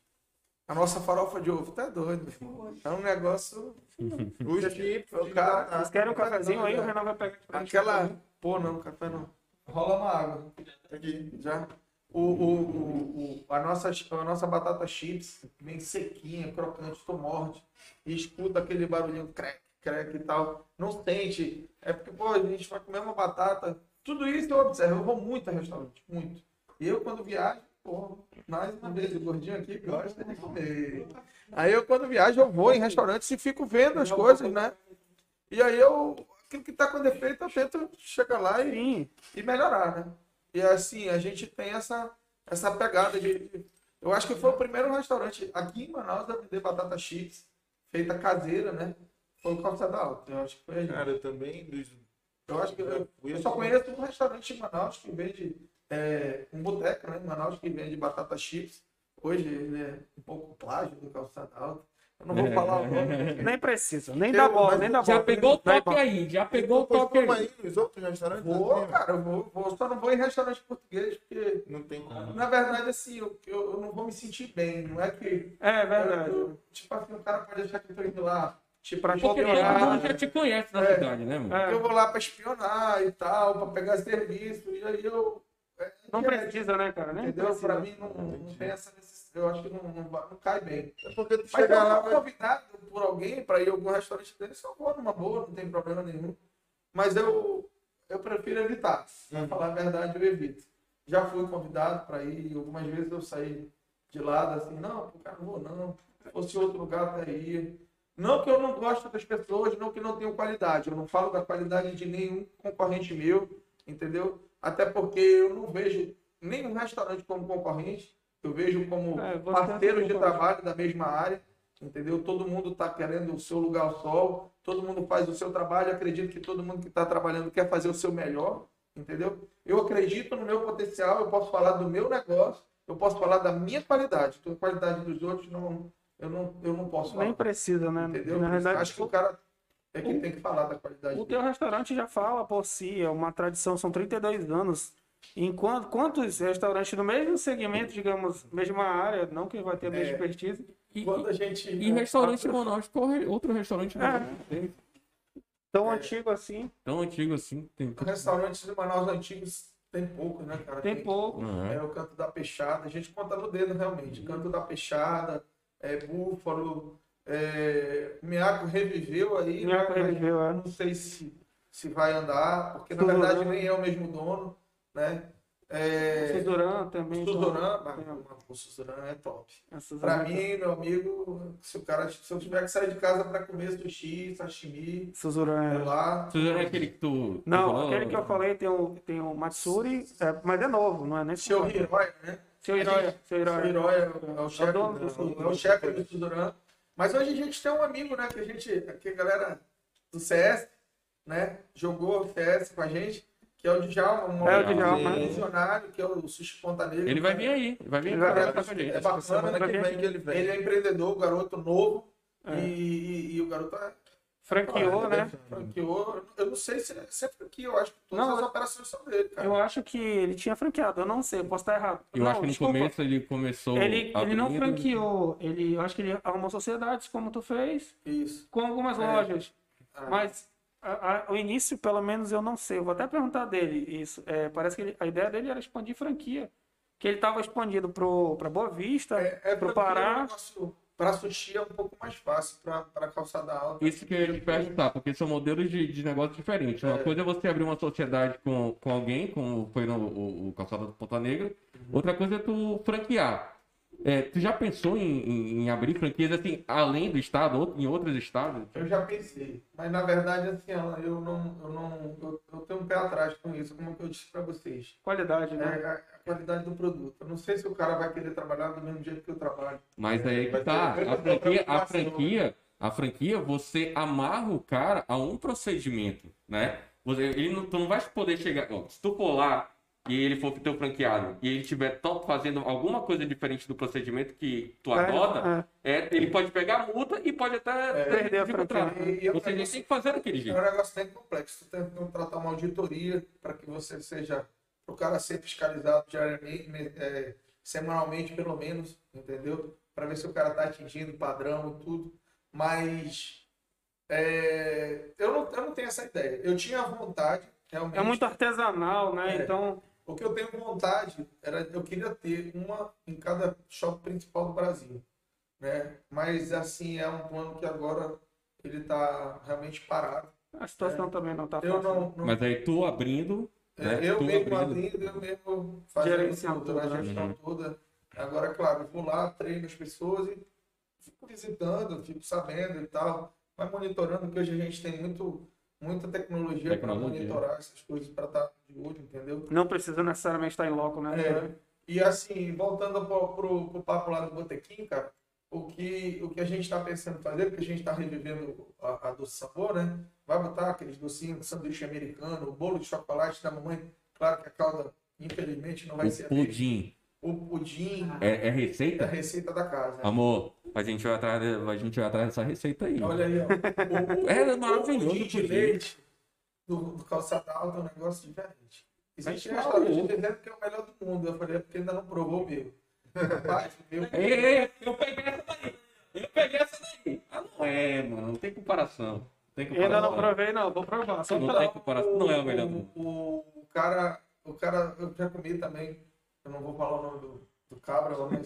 A nossa farofa de ovo, tá doido, meu irmão. É um negócio. Os chips, O cara, Vocês querem um cafezinho aí? O? Renan vai pegar pra gente. Aquela. Pô, não, café não. Rola uma água. aqui. Já. O, o, o, o- a, nossa, a nossa batata chips, bem sequinha, crocante, tu morde e escuta aquele barulhinho crack, crack e tal. Não sente. É porque, pô, a gente vai comer uma batata. Tudo isso eu observo. Eu vou muito a restaurante, muito. Eu, quando viajo, pô, mais uma vez, o gordinho aqui gosta de comer. Aí eu, quando viajo, eu vou em restaurantes e fico vendo as coisas, né? E aí eu, aquilo que tá com defeito, eu tento chegar lá e e melhorar, né? E assim, a gente tem essa, essa pegada de. Eu acho que foi o primeiro restaurante aqui em Manaus a vender batata chips, feita caseira, né? Foi o Calçada Alta. Eu acho que foi a gente. Cara, eu também. Eu acho que eu, eu só conheço um restaurante em Manaus que vende é, um boteco, né? Em Manaus que vende batata chips. Hoje ele é um pouco plágio do Calçada Alta. Eu não vou falar o nome. Nem precisa, nem Eu- dá bola, nem dá Já bola. pegou o toque aí, já pegou o toque toma aí. aí nos outros restaurantes? Vou, assim, cara, eu vou, vou. Só não vou em restaurante português porque Não tem como. Na verdade, assim, eu, eu, eu não vou me sentir bem. Não é que. É verdade. eu- tipo assim, o cara pode achar que eu tô indo lá. Tipo, Pra Porque todo espionar. mundo já te conhece na É. cidade, né, mano? É, Eu vou lá pra espionar e tal, pra pegar serviço. E aí eu. Não precisa, né, cara? Nem Entendeu? precisa. Pra mim não, não tem essa necessidade. Eu acho que não, não, não cai bem. É porque tu Mas chega eu lá, sou vai... convidado por alguém pra ir a algum restaurante desse, eu vou numa boa, não tem problema nenhum. Mas eu, eu prefiro evitar. Pra falar a verdade, eu evito. Já fui convidado pra ir, algumas vezes eu saí de lado assim, não, cara, não vou não. Se fosse outro lugar, até ia. Não que eu não gosto das pessoas, não que não tenham qualidade. Eu não falo da qualidade de nenhum concorrente meu, entendeu? Até porque eu não vejo nenhum restaurante como concorrente, eu vejo como É, de trabalho da mesma área, entendeu? Todo mundo está querendo o seu lugar ao sol, todo mundo faz o seu trabalho, acredito que todo mundo que está trabalhando quer fazer o seu melhor, entendeu? Eu acredito no meu potencial, eu posso falar do meu negócio, eu posso falar da minha qualidade, então, a qualidade dos outros não, eu não, eu não posso falar. Nem precisa, né? Entendeu? Na verdade, Acho que o cara é que tem que falar da qualidade. O dele. teu restaurante já fala por si, é uma tradição, são 32 anos. Enquanto quantos restaurantes no mesmo segmento, digamos, mesma área, não que vai ter a mesma É. expertise, E, Quando a gente. e restaurante em Manaus, qual re- outro restaurante em É. Tem? tão É. antigo assim, tão antigo assim? Tem, Restaurantes de Manaus antigos tem pouco, né, cara? tem pouco. Não é? É o canto da peixada, a gente conta no dedo realmente. Canto da peixada, é, búfalo, é, Miaco reviveu aí. Minhaco né, reviveu, eu é. Não sei se, se vai andar, porque na verdade nem é o mesmo dono, né? É, Suzurã também. tem- mas o Suzurã é top. a Suzurã Pra tem- mim, meu amigo, se o cara, se eu tiver que sair de casa para comer sushi, sashimi, Suzurã é é. lá. Você é aquele que tu. tu Não, falou? aquele que eu falei tem o, tem o Matsuri, é, mas é novo, não é nem Seu Hiroya, né? Seu Hiroya, seu. Hiroya é o chefe do, do Mas hoje a gente tem um amigo, né? Que a gente, que a galera do CS, né? Jogou CS com a gente, que é o Djalma, um É o Djalma. visionário, que é o Sushi Ponta Negra. Ele vai vir aí. Ele vai vir Ele vai- a gente. É bacana, né? que Vai vem vir que ele vem. Ele é empreendedor, garoto novo. É. E, e- e o garoto é Franqueou, Ah, né? franqueou. Eu não sei se, se é franqueou, eu acho que todas Não, as operações são dele, cara. Eu acho que ele tinha franqueado, eu não sei, eu posso estar errado. Eu Não, acho que no desculpa. começo ele começou. Ele, ele não abrindo- franqueou, ele, eu acho que ele arrumou sociedades, como tu fez, Isso. com algumas É. lojas. Ah, Mas a- a- o início, pelo menos, eu não sei. Eu vou até perguntar dele isso. É, parece que ele- a ideia dele era expandir franquia. Que ele estava expandido para Boa Vista, é, é pro porque é um Pará. negócio- Pra sushi é um pouco mais fácil, pra calçada alta. Isso que eu ia te perguntar, porque são modelos de, de negócio diferentes. Uma É. coisa é você abrir uma sociedade com, com alguém, como foi no o, o Calçada do Ponta Negra. Uhum. Outra coisa é tu franquear. É, tu já pensou em, em- em abrir franquias assim, além do estado, em outros estados? Eu já pensei, mas na verdade, assim, eu não, eu não, eu, eu tenho um pé atrás com isso, como eu disse pra vocês. qualidade, É né? a, a qualidade do produto. Eu não sei se o cara vai querer trabalhar do mesmo jeito que eu trabalho. Mas aí que tá. A franquia, a preocupação. franquia, a franquia, você amarra o cara a um procedimento, né? Você, ele não, tu não vai poder chegar. ó, se tu for lá e ele for teu franqueado e ele estiver fazendo alguma coisa diferente do procedimento que tu adota, É, é, ele pode pegar a multa e pode até Perder a franquia. é ele negócio- tem que fazer daquele é jeito. um negócio bem complexo. Tu tem que contratar uma auditoria para que você seja, para o cara ser fiscalizado diariamente, me- é, semanalmente pelo menos, entendeu? Para ver se o cara está atingindo o padrão e tudo. Mas é, eu, não, eu não tenho essa ideia. Eu tinha vontade, realmente. é muito artesanal, né? É. Então, O que eu tenho vontade era, eu queria ter uma em cada shopping principal do Brasil, né? Mas assim é um plano que agora ele está realmente parado. a situação também não tá fácil. Eu não, não Mas aí tu abrindo, é, né? eu tu mesmo abrindo. eu mesmo fazendo tudo, né? gestão toda. Agora, claro, eu vou lá, treino as pessoas e fico visitando, fico sabendo e tal, mas monitorando, porque hoje a gente tem muito, muita tecnologia para Tecnologia. monitorar essas coisas, para estar de entendeu? Não precisa necessariamente estar em loco, né? É. E assim, voltando pro, pro, pro papo lá do Botequim, cara, o que, o que a gente está pensando em fazer, porque a gente está revivendo a, a doce sabor, né? Vai botar aqueles docinhos, sanduíche americano, o bolo de chocolate da mamãe. Claro que a calda, infelizmente, não vai O ser pudim. O pudim É, é é a receita? receita da casa. Amor, a gente vai atrás, de- a gente vai atrás dessa receita aí. Olha aí, ó. O, o, É o maravilhoso pudim o de pudim. leite do, do calçada alta é um negócio diferente. Existe Mas restaurante maluco. dizendo que é o melhor do mundo. Eu falei, é porque ainda não provou o meu. Rapaz, o meu Ei, ei, eu peguei essa daí. Eu peguei essa daí. Ah, não é, mano. Não tem comparação. Não tem Eu ainda não comparação. provei, não. Vou provar. Só Não tem comparação. Não é o melhor do mundo. O, o cara, o cara, eu já comi também. Eu não vou falar o nome do, do cabra, mas,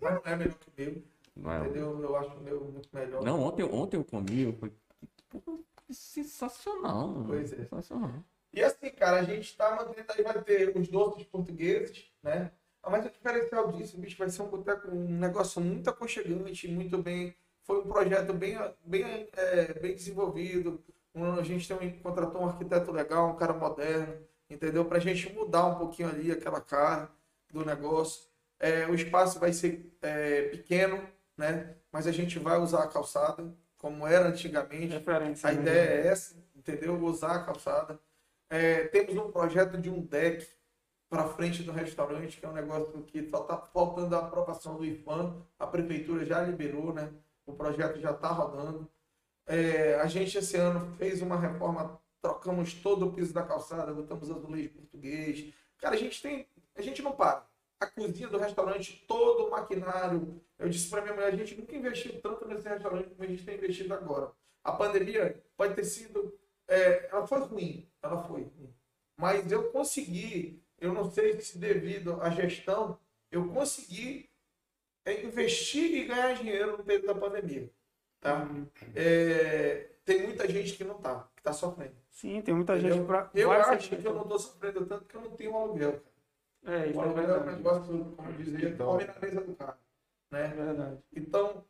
mas não é melhor que o meu. Não, é o- Entendeu? Eu acho o meu muito melhor. não ontem, ontem eu comi. Eu falei, sensacional. Pois é. Sensacional. E assim, cara, a gente tá mantendo aí, vai ter os doces portugueses, né? Ah, Mas o diferencial disso, bicho, vai ser um boteco, um negócio muito aconchegante, muito bem. Foi um projeto bem, bem, é, bem desenvolvido. Um- a gente tem um, contratou um arquiteto legal, um cara moderno, entendeu? Pra gente mudar um pouquinho ali aquela cara do negócio. É, o espaço vai ser é, pequeno, né? Mas a gente vai usar a calçada como era antigamente. Referência. A né? ideia é essa, entendeu? Usar a calçada. É, temos um projeto de um deck para frente do restaurante, que é um negócio que só está faltando a aprovação do IFAM. A prefeitura já liberou, né? O projeto já está rodando. É, a gente esse ano fez uma reforma, trocamos todo o piso da calçada, botamos azulejo português. Cara, a gente tem, a gente não para. A cozinha do restaurante, todo o maquinário. Eu disse para minha mulher, a gente nunca investiu tanto nesse restaurante como a gente tem investido agora. A pandemia pode ter sido, é, ela foi ruim, ela foi. Mas eu consegui, eu não sei se devido à gestão, eu consegui é, investir e ganhar dinheiro no período da pandemia. Tá? É, tem muita gente que não tá, que tá sofrendo. Sim, tem muita Entendeu? gente pra. Eu acho que eu não tô sofrendo tanto que eu não tenho um aluguel. É, isso O é aluguel é um negócio, como dizia, Então. come na mesa do cara. É Né? verdade. Então,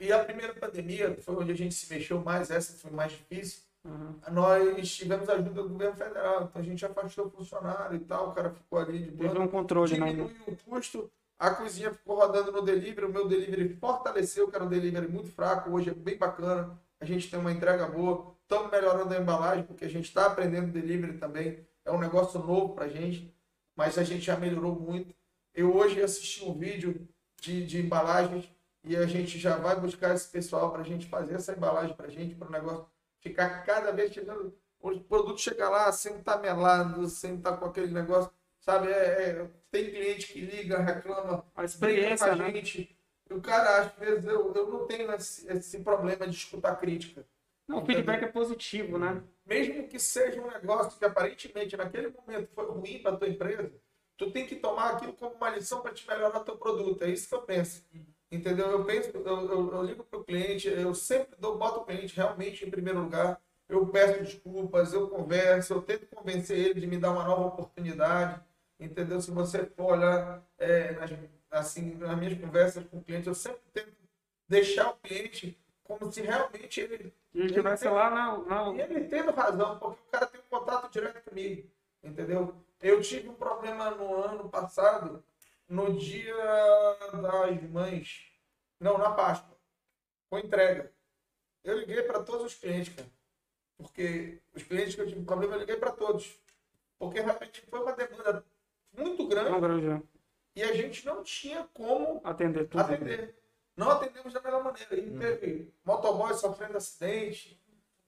e a primeira pandemia foi onde a gente se mexeu mais, essa foi mais difícil. Uhum. Nós tivemos ajuda do governo federal, então a gente afastou o funcionário e tal, o cara ficou ali de Teve boa. um controle, né? Diminuiu o custo, a cozinha ficou rodando no delivery, o meu delivery fortaleceu, que era um delivery muito fraco, hoje é bem bacana, a gente tem uma entrega boa, estamos melhorando a embalagem, porque a gente está aprendendo delivery também, é um negócio novo pra gente, mas a gente já melhorou muito. Eu hoje assisti um vídeo de, de embalagens e a gente já vai buscar esse pessoal para a gente fazer essa embalagem para a gente, para o negócio ficar cada vez chegando, o produto chegar lá sem estar melado, sem estar com aquele negócio, sabe? É, é- tem cliente que liga, reclama, A experiência, com a né? gente. E o cara, às vezes, eu, eu não tenho esse, esse problema de escutar crítica. Não, o feedback é positivo, né? Mesmo que seja um negócio que aparentemente naquele momento foi ruim para tua empresa, tu tem que tomar aquilo como uma lição para te melhorar teu produto. É isso que eu penso. Entendeu? Eu penso, eu, eu, eu ligo para o cliente, eu sempre dou, boto o cliente realmente em primeiro lugar. Eu peço desculpas, eu converso, eu tento convencer ele de me dar uma nova oportunidade. Entendeu? Se você for olhar é, nas, assim, nas minhas conversas com o cliente, eu sempre tento deixar o cliente como se realmente ele E estivesse lá na, na, e ele tendo razão, porque o cara tem um contato direto comigo, entendeu? Eu tive um problema no ano passado, no dia das mães, não, na Páscoa, com entrega. Eu liguei para todos os clientes, cara, porque os clientes que eu tive problema, eu liguei para todos, porque realmente foi uma demanda muito grande na granja. e a gente não tinha como Atender tudo. atender. Não atendemos da melhor maneira. E teve motoboy sofrendo acidente,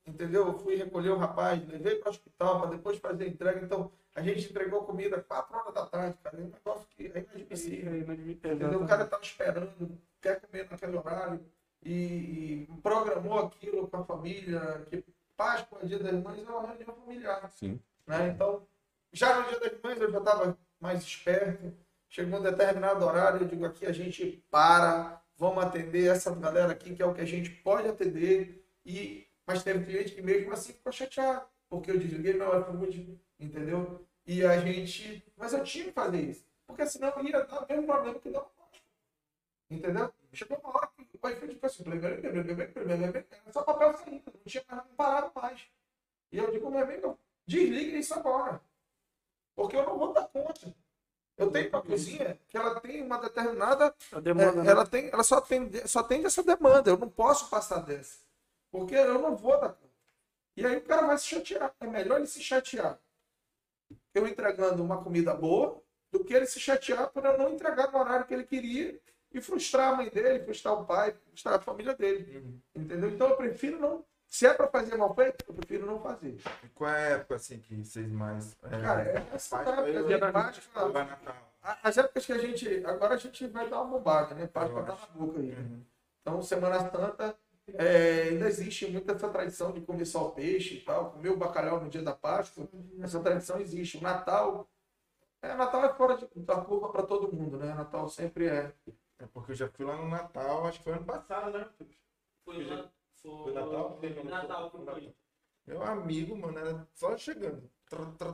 entendeu? Eu fui recolher o rapaz, levei para o hospital para depois fazer a entrega. Então, a gente entregou comida 4 horas da tarde, cara. É um negócio que é inadmissível. Entendeu? O cara estava esperando, quer comer naquele horário e, e programou aquilo com a família, que Páscoa, Dia das Mães, é uma reunião familiar. Sim. Né? Então, já no Dia das Mães eu já estava mais esperto. Chegou um determinado horário, eu digo aqui a gente para, vamos atender essa galera aqui, que é o que a gente pode atender. E, mas teve cliente que mesmo assim ficou chateado, porque eu desliguei é meu iFood, entendeu? E a gente. Mas eu tinha que fazer isso, porque senão ia dar o mesmo problema que deu Entendeu? Chegou uma hora que o iFood ficou tipo assim, era só papel saindo, não tinha mais, parado mais. E eu digo, meu amigo, desliguem isso agora. Porque eu não vou dar conta. Eu tenho uma cozinha que ela tem uma determinada. A demanda, é, né? ela tem, ela só atende, só atende essa demanda. Eu não posso passar dessa. Porque eu não vou dar conta. E aí o cara vai se chatear. É melhor ele se chatear. Eu entregando uma comida boa do que ele se chatear por eu não entregar no horário que ele queria e frustrar a mãe dele, frustrar o pai, frustrar a família dele. Entendeu? Então eu prefiro não. Se é para fazer mal feito, eu prefiro não fazer. E qual é a época assim que vocês mais. É, Cara, é essa Páscoa época de Páscoa, a- As épocas que a gente. Agora a gente vai dar uma bombada, né? Páscoa tá na boca aí. Uhum. Então, Semana Santa, é, ainda existe muito essa tradição de comer só o peixe e tal, comer o bacalhau no dia da Páscoa. Essa tradição existe. O Natal. É, Natal é fora de, da curva para todo mundo, né? Natal sempre é. É porque eu já fui lá no Natal, acho que foi ano passado, né? Foi lá. Foi, Foi Natal? Natal que foi. Meu amigo, mano, era só chegando.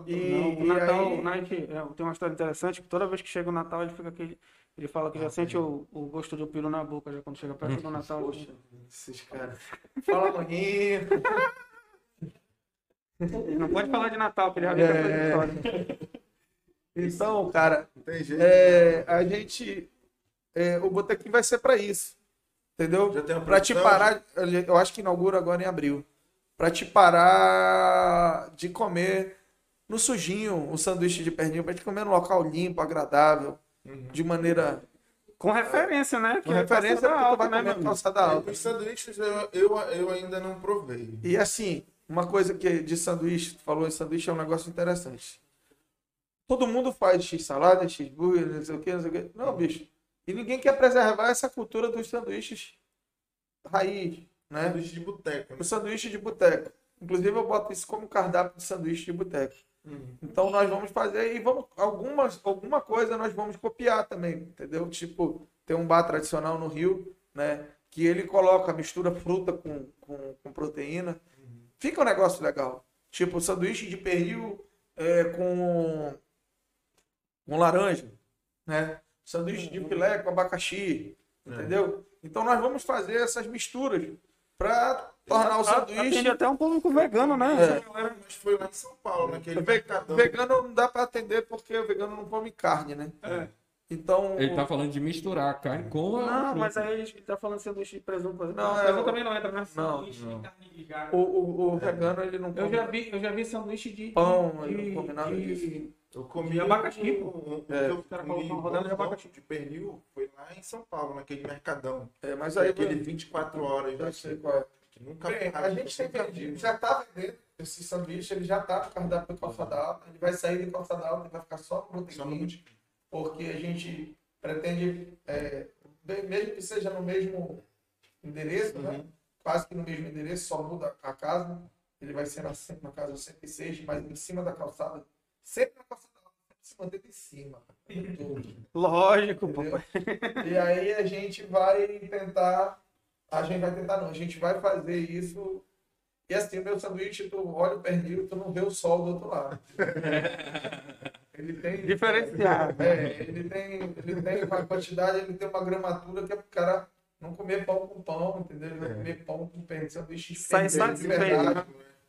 E- Não, o Natal, aí- é, tem uma história interessante que toda vez que chega o Natal ele fica aquele. Ele fala que já sente o, o gosto do peru na boca já quando chega perto do Natal. Poxa, esses caras. Fala, maninho. Não pode falar de Natal, que ele já essa É. história. Então, cara, Não tem jeito. é, a gente. é, o botequim vai ser pra isso. Entendeu? Já tem uma Pra te parar. Eu acho que inaugura agora em abril. Pra te parar de comer no sujinho um sanduíche de perninho, pra te comer num local limpo, agradável, Uhum. de maneira. Com referência, né? Com referência porque tu alta, vai né, comer calçada alta. Os sanduíches eu, eu, eu ainda não provei. E assim, uma coisa que de sanduíche, tu falou em sanduíche, é um negócio interessante. Todo mundo faz x-salada, x-burger, não sei o que, não sei o que. Não, bicho. E ninguém quer preservar essa cultura dos sanduíches raiz, né? Sanduíche de boteco. né? O sanduíche de boteco. Inclusive, eu boto isso como cardápio de sanduíche de boteco. Uhum. Então, nós vamos fazer e vamos. Algumas, alguma coisa nós vamos copiar também, entendeu? Tipo, tem um bar tradicional no Rio, né? Que ele coloca, mistura fruta com, com, com proteína. Fica um negócio legal. Tipo, sanduíche de pernil é, com, com laranja, né? Sanduíche de filé com abacaxi, entendeu? Então, nós vamos fazer essas misturas para tornar o sanduíche. Atende até um público vegano, né? É. Galera, mas foi lá em São Paulo, naquele mercadão. Vegano não dá para atender porque o vegano não come carne, né? É. Então, Ele tá falando de misturar a carne com a. Não, fruta. mas aí a gente tá falando de sanduíche de presunto. Não, é presunto o- também não entra, né? não, Sanduíche não. de carne de gato. O, o, o vegano ele não Eu come. já vi, eu já vi sanduíche de Pão, de, ele não come nada de- Eu comi De abacaxi, um- um- É. que eu comi colocam rodela de abacaxi. de pernil foi lá em São Paulo, naquele mercadão. É, mas aí aquele 24 horas. eu sei qual é. que nunca Bem, a gente tem vendido, já tá vendendo esse sanduíche, ele já tá no cardápio do calçada alta, ele vai sair do calçada alta e vai ficar só no Só no proteína, porque a gente pretende, é, mesmo que seja no mesmo endereço, né? Uhum. quase que no mesmo endereço, só muda a casa, ele vai ser na, na casa 106, mas em cima da calçada, sempre na calçada sempre se mantém em cima. em tudo. Lógico, pô. Entendeu? E aí a gente vai tentar, a gente vai tentar não, a gente vai fazer isso. E assim, o meu sanduíche, tu olha o pernil, tu não vê o sol do outro lado. Ele tem. Diferenciado. É, ele tem, ele tem uma quantidade, ele tem uma gramatura que é pro cara não comer pão com pão, entendeu? Ele vai comer pão com pernil, sanduíche de Sai satisfeito, né?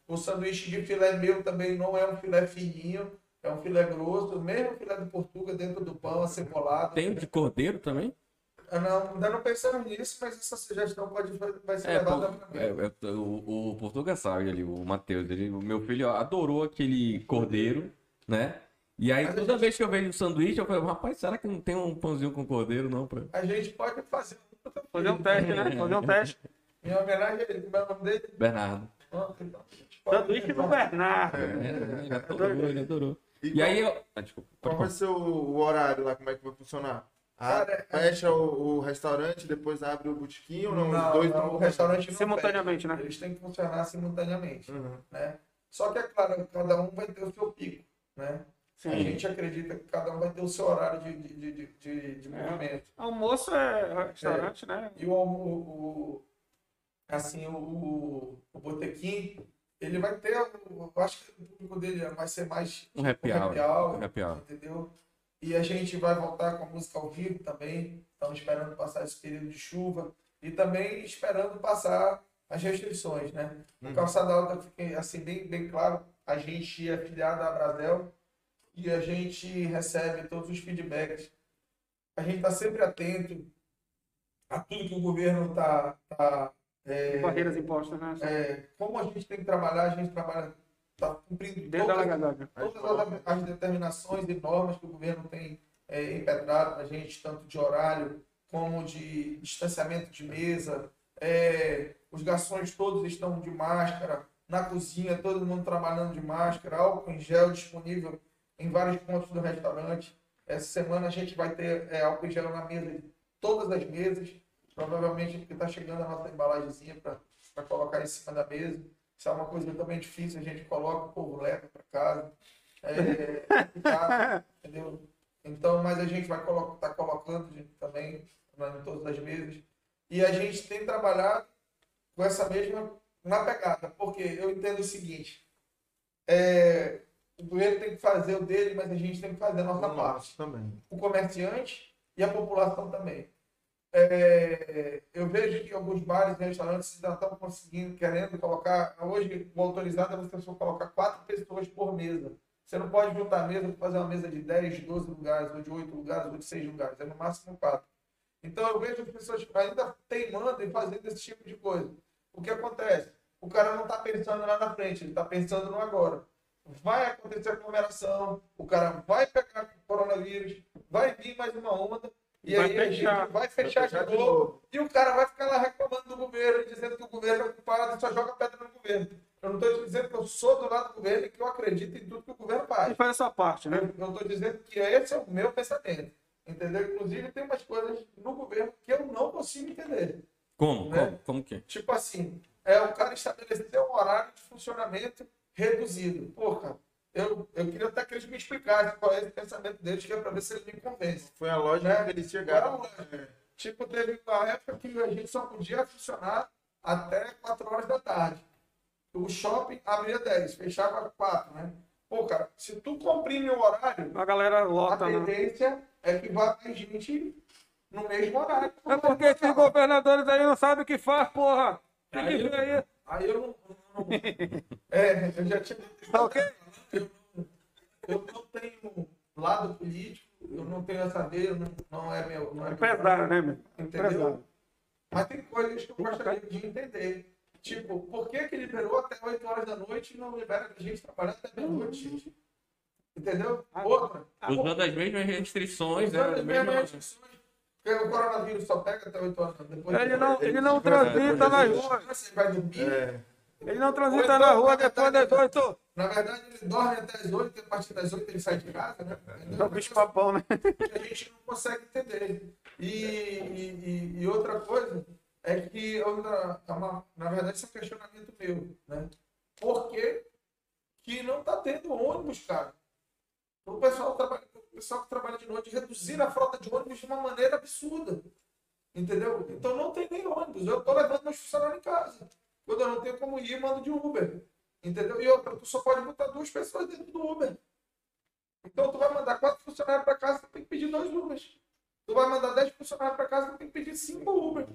O sanduíche de filé meu também não é um filé fininho, é um filé grosso, mesmo filé de portuga dentro do pão, acebolado. Tem de cordeiro também? Ah, Não, ainda não pensamos nisso, mas essa sugestão pode, vai ser É, levada para é, é, o, o Portuga sabe ali, o Matheus, ele, o meu filho adorou aquele cordeiro, né? E aí a toda gente- vez que eu vejo o sanduíche, eu falo, rapaz, será que não tem um pãozinho com cordeiro, não? Pra... A gente pode fazer. Fazer um teste, né? Fazer um teste. Em homenagem a ele, como é o nome dele? Bernardo. Ah, então, Sanduíche do. Bernardo. É, ele adorou, ele adorou. E, E qual, aí eu. Ah, desculpa. qual vai ser o, o horário lá? Como é que vai funcionar? Ah, Cara, fecha o, o restaurante, depois abre o botequim ou não? Não, Os dois não, não o restaurante não Simultaneamente, fecha. né? Eles têm que funcionar simultaneamente, Uhum. né? Só que, é claro, cada um vai ter o seu pico, né? A Sim. gente acredita que cada um vai ter o seu horário de, de, de, de, de- É. movimento. Almoço é restaurante, né? E o, o, o- assim, o, o, o botequim, ele vai ter, o- eu acho que o público dele vai ser mais Um happy hour. happy hour, Um happy hour. entendeu? E a gente vai voltar com a música ao vivo também, estamos esperando passar esse período de chuva e também esperando passar as restrições, né? O Uhum. Calçada Alta, fiquei assim, bem, bem claro, a gente é filiado à Brasel e a gente recebe todos os feedbacks. A gente está sempre atento a tudo que o governo está. Tá, é, Barreiras impostas, né? é, como a gente tem que trabalhar, a gente trabalha, está cumprindo todas, legalidade. todas as, as determinações e normas que o governo tem é, impetrado para a gente, tanto de horário como de distanciamento de mesa. É, os garçons todos estão de máscara, na cozinha todo mundo trabalhando de máscara, álcool em gel disponível em vários pontos do restaurante. Essa semana a gente vai ter é, álcool gel na mesa todas as mesas, provavelmente porque está chegando a nossa embalagenzinha para colocar em cima da mesa. Isso é uma coisa também difícil, a gente coloca, o povo leva para casa. É, complicado, entendeu? Então, mas a gente vai estar colo tá colocando gente, também né, em todas as mesas. E a gente tem trabalhado com essa mesma na pegada, porque eu entendo o seguinte: é, o governo tem que fazer o dele, mas a gente tem que fazer a nossa parte também. o comerciante e a população também. é, eu vejo que alguns bares e restaurantes já estão conseguindo, querendo colocar. Hoje, o autorizado é você só colocar quatro pessoas por mesa. Você não pode juntar a mesa para fazer uma mesa de 10, 12 lugares, ou de 8 lugares, ou de 6 lugares. É no máximo quatro. Então eu vejo as pessoas ainda teimando em fazendo esse tipo de coisa. O que acontece? O cara não está pensando lá na frente, ele está pensando no agora. Vai acontecer aglomeração, o cara vai pegar coronavírus, vai vir mais uma onda, e Vai aí a fechar. gente vai fechar, fechar de, de novo, novo. E o cara vai ficar lá reclamando do governo, dizendo que o governo é culpado e só joga pedra no governo. Eu não estou dizendo que eu sou do lado do governo e que eu acredito em tudo que o governo faz. E faz a sua parte, né? Eu estou dizendo que esse é o meu pensamento. Entendeu? Inclusive, tem umas coisas no governo que eu não consigo entender. Como? Né? Como? Como que? é? Tipo assim, é o cara estabelecer um horário de funcionamento reduzido. Pô, cara, eu, eu queria até que eles me explicassem qual é o pensamento deles, que é para ver se eles me convencem. Foi a lógica Né? que eles chegaram. É a? Tipo, teve uma época que a gente só podia funcionar até 4 horas da tarde. O shopping abria 10, fechava 4, né? Pô, cara, se tu comprime o horário, A galera a lota, né? tendência é que vai ter gente no mesmo horário. É porque esses governadores aí não sabem o que faz, porra. Tem que ver aí. Aí eu não. É, eu já tinha. Tá ok? Eu não, eu não tenho lado político, eu não tenho essa veia, não, não é meu. Não é meu Pesado, né, meu? Entendeu? Pesado. Mas tem coisas que eu gostaria de entender. Tipo, por que, que liberou até 8 horas da noite e não libera a gente trabalhar até meia-noite? Entendeu? Outra. Usando as mesmas restrições, né? As as mesmas restrições. Porque o coronavírus só pega até 8 horas da depois. Ele não, ele não transita nas ruas. Você vai dormir. É, Ele não transita na rua depois das oito. Na verdade, ele dorme até as 8, e a partir das 8 ele sai de casa, né? É o bicho papão, né? a gente não consegue entender. E, e, e- outra coisa é que, eu ainda- é uma- na verdade, isso é um questionamento meu, né? Por que, que não está tendo ônibus, cara? O pessoal, trabalha, o pessoal que trabalha de noite reduzir a frota de ônibus de uma maneira absurda. Entendeu? Então não tem nem ônibus. Eu estou levando meus funcionários em casa. Quando eu não tenho como ir, mando de Uber. Entendeu? E outra, tu só pode botar duas pessoas dentro do Uber. Então tu vai mandar quatro funcionários para casa, tu tem que pedir dois Ubers. Tu vai mandar dez funcionários para casa, tu tem que pedir cinco Uber.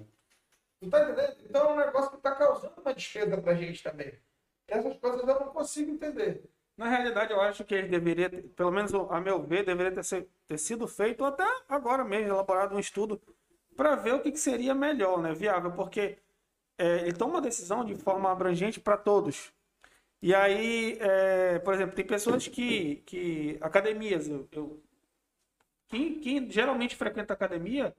Tu tá entendendo? Então é um negócio que está causando uma despesa pra gente também. Essas coisas eu não consigo entender. Na realidade, eu acho que ele deveria, pelo menos a meu ver, deveria ter, se- ter sido feito, até agora mesmo, elaborado um estudo para ver o que, que seria melhor, né, viável, porque é, ele toma uma decisão de forma abrangente para todos. E aí, é, por exemplo, tem pessoas que, que academias, eu, eu- quem, quem geralmente frequenta academia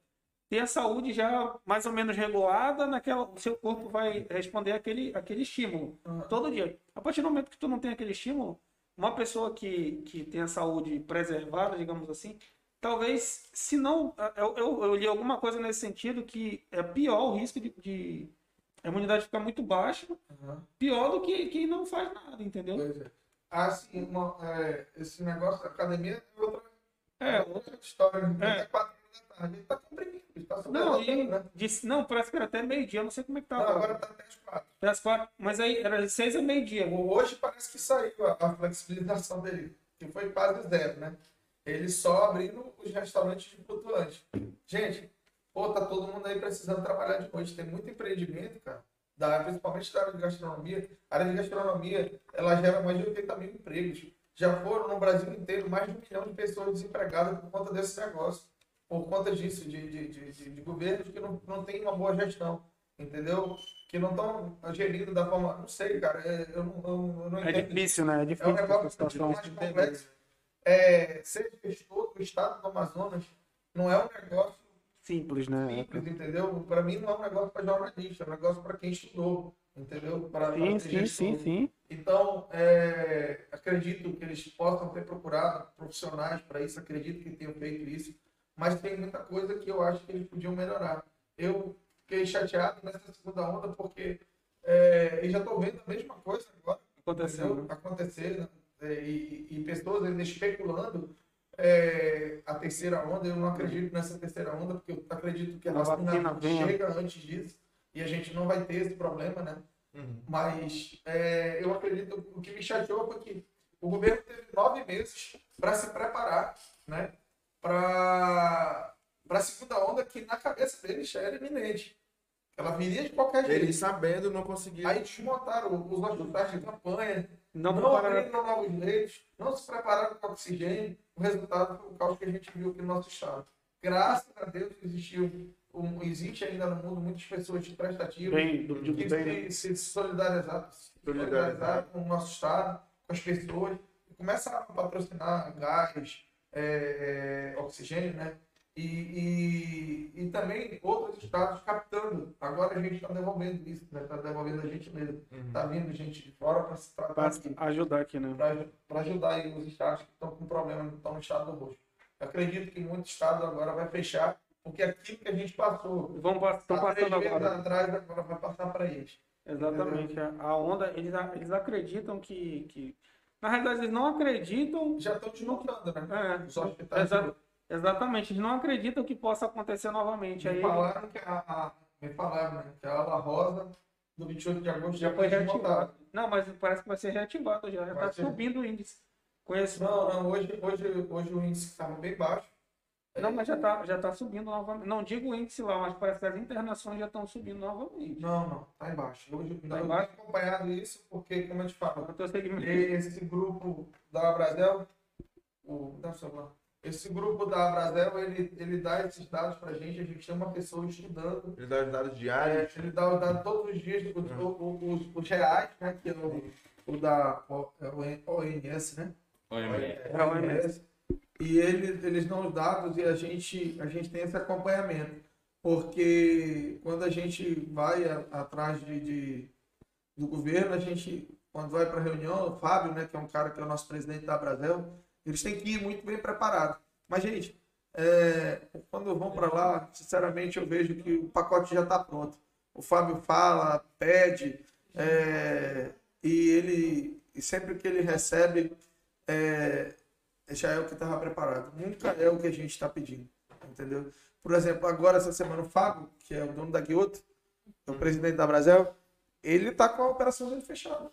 tem a saúde já mais ou menos regulada, naquela, o seu corpo vai responder aquele, aquele estímulo todo dia. A partir do momento que tu não tem aquele estímulo, uma pessoa que, que tem a saúde preservada, digamos assim, talvez, se não, eu, eu, eu li alguma coisa nesse sentido que é pior o risco de, de a imunidade ficar muito baixa, pior do que quem não faz nada, entendeu? Pois é. Assim, uma- é, esse negócio da academia é outra, É, outra história. É. Quatro horas da tarde. Ele tá comprimido, ele tá não, e, né? disse, não, parece que era até meio-dia, eu não sei como é que tá. Não, agora tá até as quatro. Até as quatro, mas aí era de seis a meio-dia. Hoje parece que saiu a, a flexibilização dele, que foi quase zero, né? Ele só abrindo os restaurantes de flutuante. Gente, pô, tá todo mundo aí precisando trabalhar de noite. Tem muito empreendimento, cara, da, principalmente da área de gastronomia. A área de gastronomia, ela gera mais de 80 mil empregos. Já foram no Brasil inteiro mais de um milhão de pessoas desempregadas por conta desse negócio. Por conta disso, de, de, de, de- de governos que não, não têm uma boa gestão. Entendeu? Que não estão gerindo da forma. Não sei, cara. é- Eu não, eu, não É entendo. difícil, né? É É um difícil negócio mais complexo. É, ser gestor do estado do Amazonas não é um negócio Simples, né? simples, entendeu? Para mim não é um negócio para jornalista, é um negócio para quem estudou, entendeu? Para Sim, ser sim, sim, sim. Então, é, acredito que eles possam ter procurado profissionais para isso, acredito que tenham feito isso, mas tem muita coisa que eu acho que eles podiam melhorar. Eu fiquei chateado nessa segunda onda porque é, eu já estou vendo a mesma coisa agora Acontecendo. entendeu? acontecer né? É, e, e pessoas ainda especulando é, a terceira onda. Eu não acredito nessa terceira onda, porque eu acredito que a, A vacina, vacina chega antes disso e a gente não vai ter esse problema, né? Uhum. Mas é, eu acredito, o que me chateou foi que o governo teve nove meses para se preparar, né? Para para a segunda onda que na cabeça deles já era iminente. Ela viria de qualquer jeito. Eles sabendo não conseguiram. Aí desmontaram os hospitais de campanha, Não, não, prepararam- abriram novos leitos, não se prepararam com oxigênio. O resultado foi o caos que a gente viu aqui no nosso estado. Graças a Deus existiu, um, existe ainda no mundo muitas pessoas prestativas Bem, do, que bem, né? se, se solidarizaram, se solidarizaram com o nosso estado, com as pessoas, e começaram a patrocinar gás, é, é, oxigênio, né? E, e, e também outros estados captando. Agora a gente está devolvendo isso, né? Está devolvendo a gente mesmo. Está vindo gente de fora para se tratar Pra aqui ajudar aqui, né? para ajudar aí os estados que estão com problema, que estão no estado do. Eu acredito que muitos estados agora vai fechar, porque aquilo que a gente passou, Vão, estão três passando agora. atrás, agora vai passar para eles. Exatamente. A a onda, eles, eles acreditam que, que. Na realidade, eles não acreditam. Já estão desmontando, né? É, Os hospitais. Exatamente, eles não acreditam que possa acontecer novamente. Aí Me falaram que a, a, me falaram, né, que a ala rosa do 28 de agosto já foi reativado. Não, mas parece que vai ser reativado já. Já está subindo o índice. Conheço. Não, não, hoje, hoje, hoje o índice estava bem baixo. Não, mas já está já tá subindo novamente. Não digo o índice lá, mas parece que as internações já estão subindo novamente. Não, não, tá embaixo. Hoje, Tá eu embaixo? tenho acompanhado isso porque, como eu te falo, segmento. esse grupo da Abrazel, o, dá o celular. Esse grupo da Abrazel, ele, ele dá esses dados pra gente, a gente tem uma pessoa estudando, Ele dá os dados é, diários. ele dá os dados todos os dias, os, os, os, os reais, né, que é o, o da o- é o ONS, né? Olha, É, a OMS. E ele, eles dão os dados e a gente, a gente tem esse acompanhamento. Porque quando a gente vai a- atrás de, de- do governo, a gente, quando vai para a reunião, o Fábio, né, que é um cara que é o nosso presidente da Brasil, eles têm que ir muito bem preparados. Mas, gente, é, quando vão para lá, sinceramente, eu vejo que o pacote já está pronto. O Fábio fala, pede, é, e ele, e sempre que ele recebe, é, já é o que estava preparado. Nunca é o que a gente está pedindo, entendeu? Por exemplo, agora essa semana o Fábio, que é o dono da Guioto, é o presidente da Brasil, ele está com a operação dele fechada.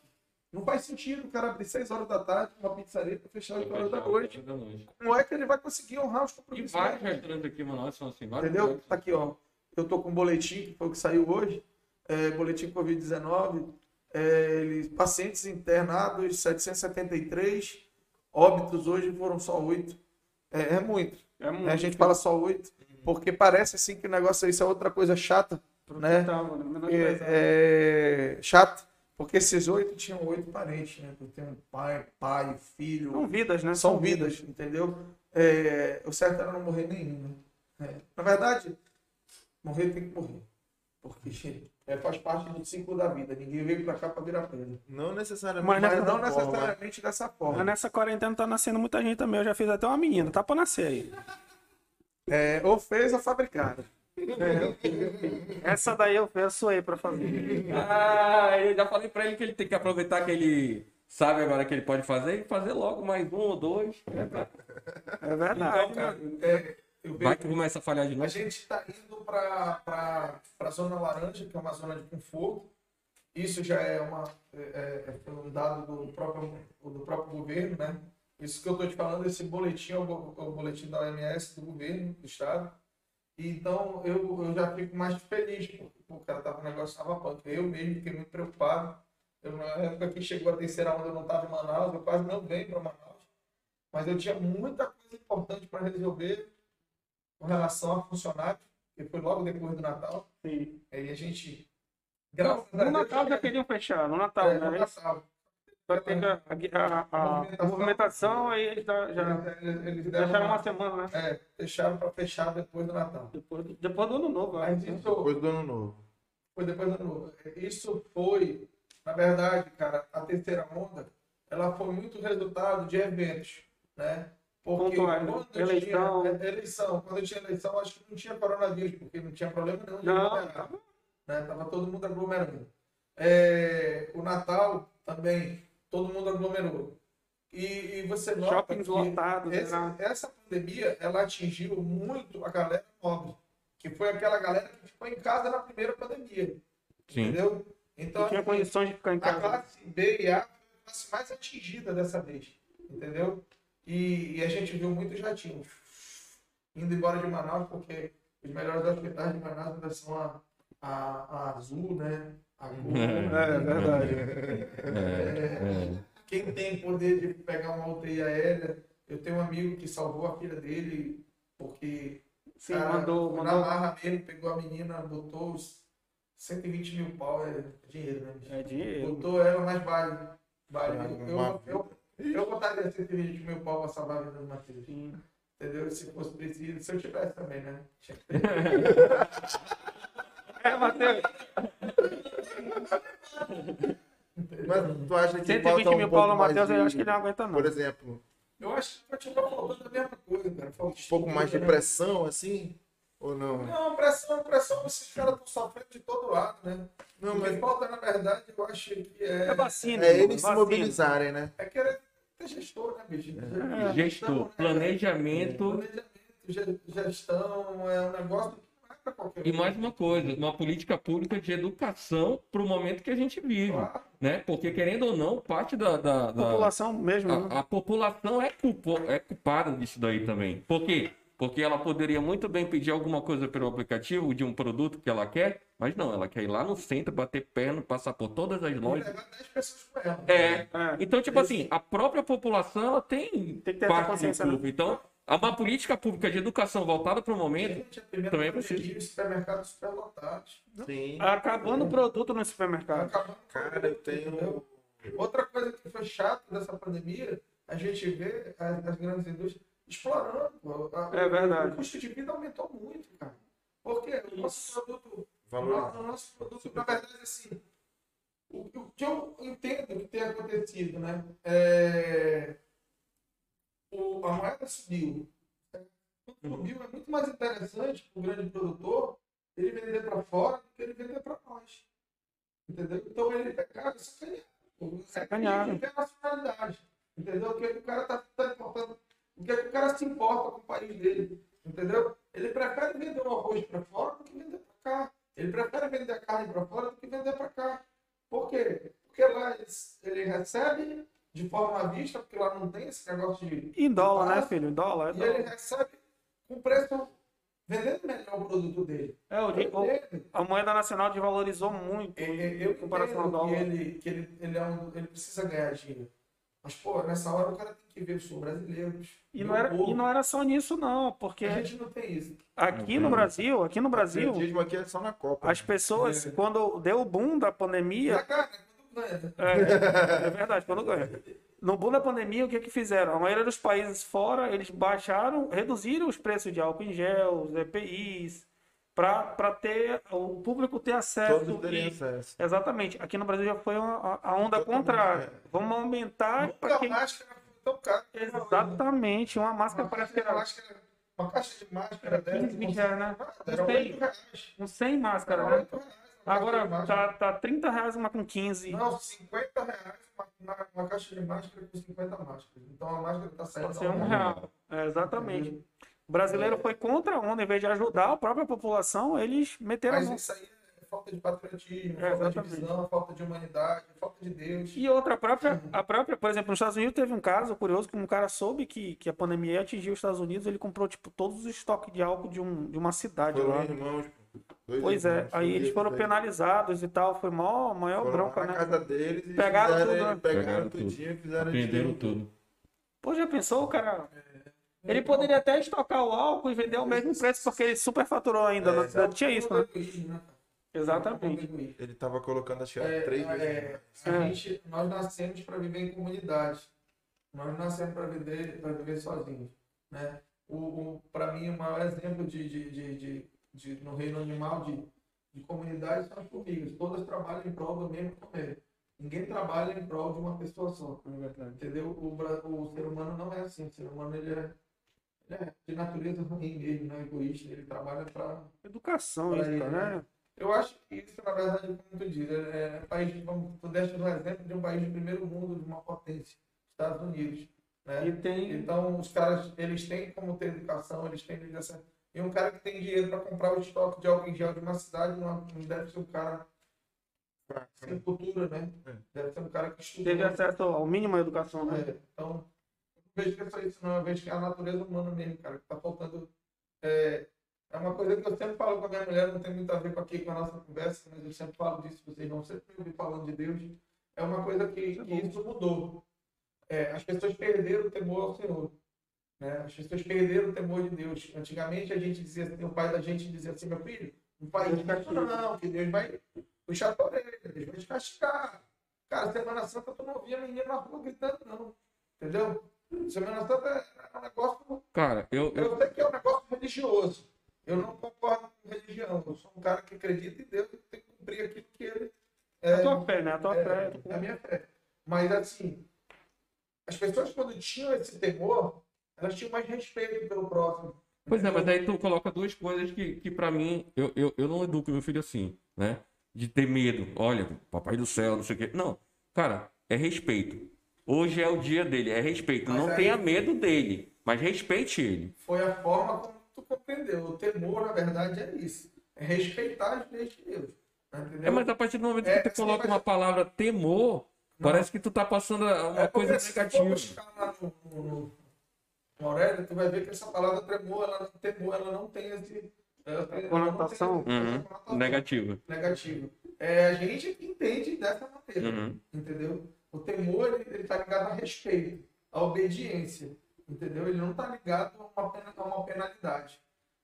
Não faz sentido o cara abrir 6 horas da tarde uma pizzaria para fechar 8 horas da noite. Como é que ele vai conseguir honrar os E compromissos? vários dele? restaurantes aqui Manaus são assim, vários Entendeu? Tá aqui, ó. Eu tô com um boletim, que foi o que saiu hoje. É, boletim Covid-19. É, ele- pacientes internados, 773. Óbitos hoje foram só 8. É, é muito. É muito. A gente fala só 8, porque parece assim que o negócio isso é outra coisa chata, né? Tá, mano, menosprezado. É, é chato. Porque esses oito tinham oito parentes, né? Tem um pai, pai, filho, São vidas, né? são vidas, entendeu? É, o certo era não morrer nenhum. Né? É, Na verdade, morrer tem que morrer. Porque é, faz parte do ciclo da vida. Ninguém veio pra cá pra virar pedra. Não necessariamente. Mas Mas não dessa forma. necessariamente dessa Mas forma. nessa quarentena tá nascendo muita gente também. Eu já fiz até uma menina. Tá pra nascer aí. É, ou fez ou fabricada. Essa daí eu, eu suei pra fazer. Ah, eu já falei pra ele que ele tem que aproveitar que ele sabe agora que ele pode fazer e fazer logo mais um ou dois. É verdade. Então, cara, é, eu Vai que começa a falhar de A novo. gente está indo para a Zona Laranja, que é uma zona de conforto. Isso já é, uma, é, é- é um dado do próprio, do próprio governo, né? Isso que eu estou te falando, esse boletim é o, o boletim da OMS, do governo, do Estado. Então, eu, eu já fico mais feliz, porque o cara tava, o negócio estava punk. Eu mesmo fiquei muito preocupado. Eu, na época que chegou a terceira onda, eu não estava em Manaus, eu quase não venho para Manaus. Mas eu tinha muita coisa importante para resolver com relação a funcionários, que foi logo depois do Natal. Sim. Aí a gente, graças a No Deus, Natal já queriam fechar. No Natal, é, no né? Natal. Ter a, a, a, a movimentação, aí eles já, já Eles, eles deram deixaram uma- uma semana, né? é, fecharam para fechar depois do Natal. Depois, do- depois do ano novo, né? isso Depois do ano novo. foi depois do ano novo. Isso foi, na verdade, cara, a terceira onda, ela foi muito resultado de eventos, né? Porque quando Eleição. tinha eleição, quando tinha eleição, acho que não tinha coronavírus, porque não tinha problema nenhum de Não, aglomerar, né? Tava todo mundo aglomerando. É, o Natal também, todo mundo aglomerou. E, e você nota Shoppings que lotados, esse- né? essa pandemia, ela atingiu muito a galera pobre, que foi aquela galera que ficou em casa na primeira pandemia. Sim. Entendeu? Então, tinha condições de ficar em a casa. classe B e A foi a classe mais atingida dessa vez. Entendeu? E, e a gente viu muito jatinho. indo embora de Manaus, porque os melhores hospitais de Manaus ainda são a, a, a Azul, né? Gol. É, é verdade. É, Quem tem poder de pegar uma UTI aérea, eu tenho um amigo que salvou a filha dele, porque Sim, cara, mandou, na mandou. marra mesmo, pegou a menina, botou os 120 mil pau, é dinheiro, né? É dinheiro. Botou ela, mas vale. Vale. Vale Eu, eu, eu, eu botaria 120 mil pau pra salvar a vida do Matheus. Entendeu? Se fosse preciso, se eu tivesse também, né? É, Matheus. Mas tu acha que 120 falta um mil pouco Paulo Matheus, eu de- acho que ele não aguenta, não. Por exemplo, Eu acho que continua faltando a mesma coisa, cara. Falta um pouco mais de né? pressão, assim? Ou não? Não, pressão, pressão, esses caras estão sofrendo de todo lado, né? Não, o que mas falta, na verdade, eu acho que é, É vacina. é eles se vacina. mobilizarem, né? é querer ter gestor, né, bicho? É. Gestor, né? planejamento. Planejamento, ge- gestão, é um negócio E mais uma coisa, uma política pública de educação para o momento que a gente vive, Claro. né? Porque querendo ou não, parte da, da- da- População mesmo. né? a, a população é, culpo, é culpada disso daí também. Por quê? Porque ela poderia muito bem pedir alguma coisa pelo aplicativo de um produto que ela quer, mas não, ela quer ir lá no centro, bater perna, passar por todas as lojas. levar 10 pessoas com ela. É. É. Então, tipo assim, a própria população ela tem, Tem que ter essa parte consciência, né? Então, há uma política pública de educação voltada para o momento. Gente, a Também é preciso. os supermercados superlotados. Sim. Acabando o produto no supermercado. Acabando Cara, eu tenho. Outra coisa que foi chato dessa pandemia, a gente vê as, as grandes indústrias explorando. A- É verdade. O custo de vida aumentou muito, cara. Porque o nosso produto, o Valor. nosso, o nosso produto, na verdade, assim, o, o que eu entendo que tem acontecido, né? É, o, a moeda subiu. Quando subiu, é muito mais interessante para o grande produtor ele vender para fora do que ele vender para nós. Entendeu? Então ele pegar e sacanear. Sacanear. Ele quer nacionalidade. Entendeu? O que, é que o cara tá, tá importando. O que, é que o cara se importa com o país dele. Entendeu? Ele prefere vender o arroz para fora do que vender para cá. Ele prefere vender a carne para fora do que vender para cá. Por quê? Porque lá ele, ele recebe de forma à vista, porque lá não tem esse negócio de. Em dólar, né, filho? Em dólar. É, E ele dólar. recebe com preço vendendo melhor o produto dele. é o, o- Ele- a moeda nacional desvalorizou muito eu, em eu comparação ao entendo que dólar. ele, que ele, ele, é um, ele precisa ganhar dinheiro. Mas, pô, nessa hora o cara tem que ver os brasileiros. E não, o era, povo. e não era só nisso, não, porque A gente não tem isso. aqui no Brasil, aqui no Brasil, Patriotismo aqui é só na Copa. as pessoas, quando deu o boom da pandemia, né? É, é verdade, quando ganha. No boom da pandemia, o que que fizeram? A maioria dos países fora, eles baixaram, reduziram os preços de álcool em gel, os EPIs, para ter o público ter acesso. Todos teriam e- acesso. Exatamente. Aqui no Brasil já foi uma- a, onda Totalmente, contrária. é. Vamos aumentar para quem. máscara tão cara. né? Exatamente. Uma máscara Uma parece que era máscara, uma caixa de máscara Era 15, 20 dessa. reais, né? Era Não sei. 8 reais. com 100 máscara, Era né? 8 reais. uma caixa de Agora tá, tá 30 reais uma com 15. Não, 50 reais uma, uma, caixa de máscara com 50 máscaras. Então a máscara está saindo. Pode ser um real. É, exatamente. O brasileiro foi contra a onda, em vez de ajudar a própria população, eles meteram a Mas mão. isso aí é falta de patriotismo, É, falta de visão, falta de humanidade, falta de Deus. E outra, a própria, a própria, por exemplo, nos Estados Unidos teve um caso curioso que um cara soube que, que a pandemia ia atingir os Estados Unidos, ele comprou, tipo, todos os estoques de álcool de, um, de uma cidade Foram lá. irmãos. Dois Pois é, aí eles foram aí. penalizados e tal, foi mó, maior Foram bronca, né? casa deles e Pegaram fizeram, tudo, né? pegaram, Pegaram tudinho e fizeram Aprenderam tudo. Pô, já pensou, cara? Ele poderia até estocar o álcool e vender ao mesmo preço, porque ele superfaturou ainda. não- não tinha isso, né? Né? Exatamente. Ele tava colocando, acho que É, três vezes é, a É. gente, nós nascemos para viver em comunidade. Nós nascemos para viver, para viver sozinhos. Né? O, o, para mim, o maior exemplo de, de, de, de, de- no reino animal de, de comunidade são as formigas. Todas trabalham em prol do mesmo comer. Ninguém trabalha em prol de uma pessoa só. Entendeu? O, o ser humano não é assim. O ser humano ele é, ele é de natureza ruim mesmo, não é egoísta. Ele trabalha para Educação, Olha isso, né? eu acho que isso, na verdade, como tu diz, é, é país, vamos, tu deste um exemplo de um país de primeiro mundo, de uma potência, Estados Unidos. Né? Tem. Então, os caras, eles têm como ter educação, eles têm ligação. E um cara que tem dinheiro para comprar o estoque de álcool em gel de uma cidade não, deve ser um cara sem cultura, né? É. Deve ser um cara que estuda. Teve acesso ao mínimo à educação, né? É, então, eu não vejo que é só isso, não. Eu vejo que é a natureza humana mesmo, cara, que tá faltando é, é uma coisa que eu sempre falo com a minha mulher, não tem muito a ver com aqui com a nossa conversa, mas eu sempre falo disso, vocês vão sempre me ouvir falando de Deus. É uma coisa que, que isso mudou. É, as pessoas perderam o temor ao Senhor. Né? As pessoas perderam o temor de Deus. Antigamente a gente dizia assim, o pai da gente dizia assim, meu filho, não faz isso não, que Deus vai puxar a orelha, Deus vai te castigar. Cara, Semana Santa tu não via menino na rua gritando, não. Entendeu? Semana Santa é um negócio. Cara, eu, eu, Eu sei que é um negócio religioso. Eu não concordo com religião. Eu sou um cara que acredita em Deus e tem que cumprir aquilo que ele. É, A tua fé, né? A tua é, fé. é a minha fé. Mas assim, as pessoas quando tinham esse temor, elas tinham mais respeito pelo próximo. Pois é, mas aí tu coloca duas coisas que, que para mim, eu, eu, eu não educo meu filho assim, né? De ter medo. Olha, papai do céu, não sei o quê. Não, cara, é respeito. Hoje é o dia dele, é respeito. Mas não aí- tenha medo dele, mas respeite ele. Foi a forma como tu compreendeu. O temor, na verdade, é isso. É respeitar as leis de Deus. Entendeu? É, mas a partir do momento É, que tu sim, coloca uma palavra temor, parece que tu tá passando uma É coisa porque se for negativa. buscar lá no, no, no Aurélio, tu vai ver que essa palavra temor, ela, ela não tem esse... Ela tem, Conotação? Não tem Uhum. conotação Negativa. negativa. É a gente entende dessa maneira. Uhum. Entendeu? O temor, ele, ele tá ligado a respeito, a obediência. Entendeu? Ele não tá ligado a uma, a uma penalidade.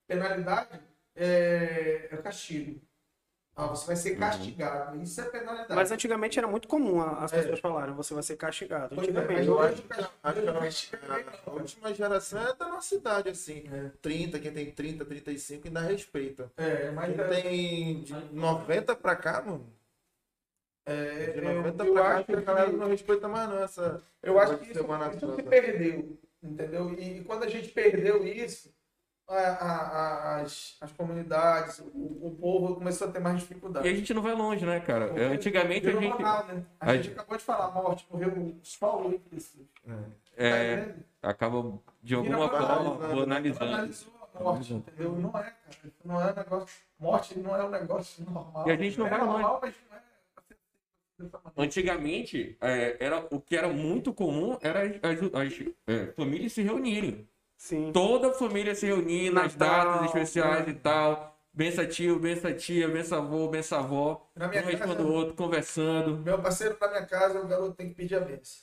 Penalidade é, é castigo. Ah, você vai ser castigado. Isso é penalidade. Mas antigamente era muito comum as É. pessoas falarem, você vai ser castigado. Pois é, Antigamente. mas Eu acho que, acho a, última geração é da nossa idade, assim. É. 30, quem tem 30, 35 ainda respeita. É, mas Quem é, tem de 90 pra cá, mano. é, De eu, 90 eu pra cá, que a galera não respeita mais não essa. eu acho que isso, uma isso se perdeu. Entendeu? E, quando a gente perdeu isso, a- a- a- as, as comunidades, o, o povo começou a ter mais dificuldade. E a gente não vai longe, né, cara? É, Antigamente a gente. banal, né? A a gente acabou de falar, morte, morreu oito pessoas. É, vendo? acaba de alguma forma né? banalizando. Banalizou a morte, entendeu? Não é, cara. Não é um negócio. Morte não é um negócio normal. E a gente não é vai longe. normal, mas não é. Antigamente, é, era, o que era muito comum era as, as- as, é, famílias se reunirem. Sim. Toda a família se reunir nas datas especiais né? e tal. Bença tio, bença tia, bença avô, bença avó. Na Um minha responde casa, o outro, conversando. meu parceiro na minha casa, o garoto tem que pedir a benção.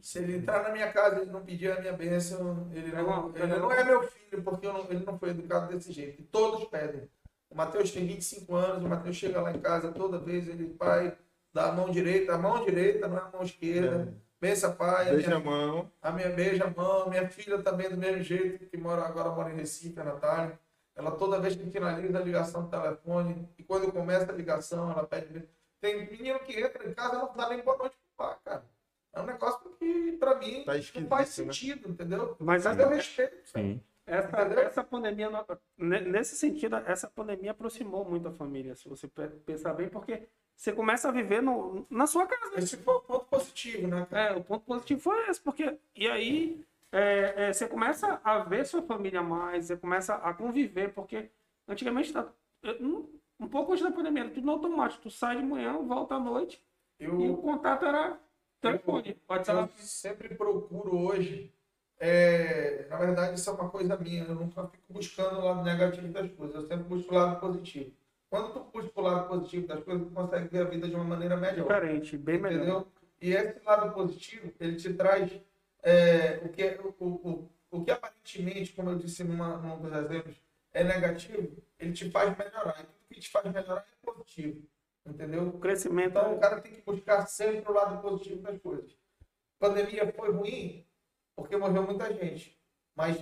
Se ele entrar na minha casa e ele não pedir a minha bênção, ele não, ele não é meu filho, porque eu não- ele não foi educado desse jeito. E todos pedem. O Matheus tem 25 anos, o Matheus chega lá em casa toda vez, ele, pai, dá a mão direita, a mão direita, não é a mão esquerda. Bença, pai. a Beija minha a mão. A minha beija a mão, minha filha também do mesmo jeito, que mora, agora mora em Recife, a Natália. Ela toda vez que finaliza a ligação do telefone, e quando começa a ligação, ela pede. Tem menino que entra em casa e não dá nem boa noite pro pai, cara. É um negócio que, pra mim, Tá não faz né? sentido, entendeu? Mas Mas essa, eu respeito. Sim. essa, essa pandemia, nesse sentido, essa pandemia aproximou muito a família, se você pe- pensar bem, porque você começa a viver no, na sua casa. Esse foi o ponto positivo, né? É, o ponto positivo foi esse, porque e aí é, é, você começa a ver sua família mais, você começa a conviver, porque antigamente tá, eu- um, pouco antes da pandemia, era tudo no automático, tu sai de manhã, volta à noite e o Eu, contato era telefone, eu WhatsApp. sempre procuro hoje. é, na verdade, isso é uma coisa minha. Eu nunca fico buscando o lado negativo das coisas. Eu sempre busco o lado positivo. Quando tu busca o lado positivo das coisas, tu consegue ver a vida de uma maneira melhor. Diferente, bem melhor. Entendeu? E esse lado positivo, ele te traz é, o, que, é- o, o, o que aparentemente, como eu disse numa, num dos exemplos, é negativo, ele te faz melhorar. E tudo que te faz melhorar é positivo. Entendeu? O crescimento Então o cara tem que buscar sempre o lado positivo das coisas. A pandemia foi ruim porque morreu muita gente. Mas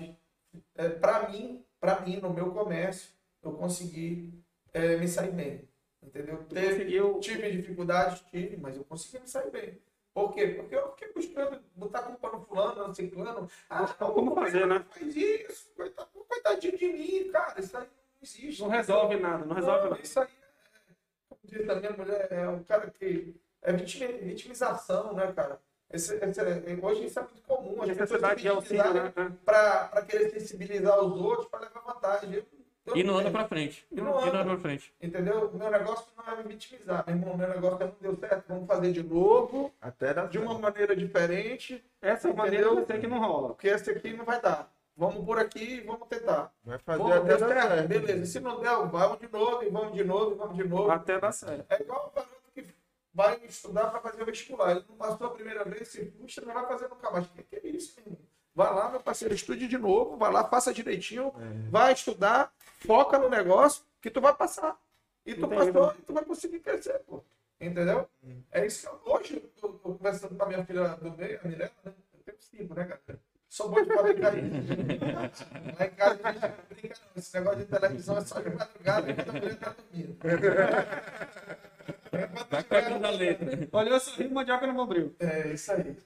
é, para mim, para mim, no meu comércio, eu consegui é, me sair bem. Entendeu? Teve, conseguiu. tive dificuldades, tive, mas eu consegui me sair bem. Por quê? Porque eu fiquei buscando botar culpa no fulano, no ciclano. Ah, Como fazer, né? Faz isso, coitado- coitadinho de mim, cara. Isso aí não existe. Não resolve nada, não resolve nada. Isso aí, é, como diz a minha mulher, é um cara que. É vitimi- vitimização, né, cara? Esse, esse, é- hoje isso é muito comum. As Necessidade de auxílio, né? Para querer sensibilizar os outros, para levar vantagem. Eu- E não anda pra frente. E não não anda. anda pra frente. Entendeu? O meu negócio não é me vitimizar, meu irmão. Meu negócio é não deu certo, vamos fazer de novo, Até da de uma maneira diferente, Essa maneira Entendeu? que eu sei que não rola. porque esse aqui não vai dar. vamos por aqui e vamos tentar. Vai fazer Vamos, até dar certo? certo. Beleza. Se não der, vamos de novo, e vamos de novo, e vamos de novo. Até dar certo. É igual o garoto que vai estudar para fazer o vestibular. Ele não passou a primeira vez, se frustra, não vai fazer nunca mais. Que, que é isso, meu irmão? Vai lá, meu parceiro, estude de novo, vai lá, faça direitinho, É. vai estudar, foca no negócio, que tu vai passar. E tu Entendi. passou, e tu vai conseguir crescer, pô. Entendeu? É isso que eu, hoje, eu tô conversando com a minha filha do meio, a Mirella, né? Eu tenho cinco, né, cara? Sou bom de fabricar isso. Lá em casa a gente brinca, não. Esse negócio de televisão é só de madrugada, quando a mulher tá dormindo. Vai pegando a letra. Olhou, sorriu, mandioca no bombril. É, isso aí.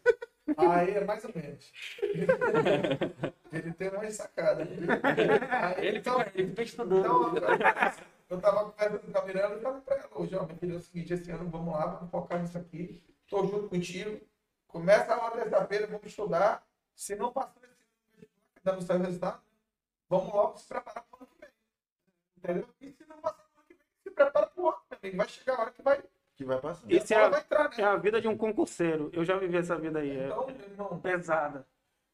Aí é mais ou menos. Ele tem uma sacada. Aí, Ele então, fica, ele fica estudando. então, eu tava conversando com a Miranda e falei pra ela minha filha, é o seguinte, esse ano vamos lá, vamos focar nisso aqui. Tô junto contigo. Começa lá terça-feira, vamos estudar. Se não passar esse ano, dando seu resultado, vamos logo se preparar para o ano que vem. Entendeu? E se não passar no ano que vem, se prepara para o outro também. Vai chegar a hora que vai, Que vai passar. Isso é a vai entrar, é né? a vida de um concurseiro. Eu já vivi essa vida aí. É Então, meu irmão, pesada.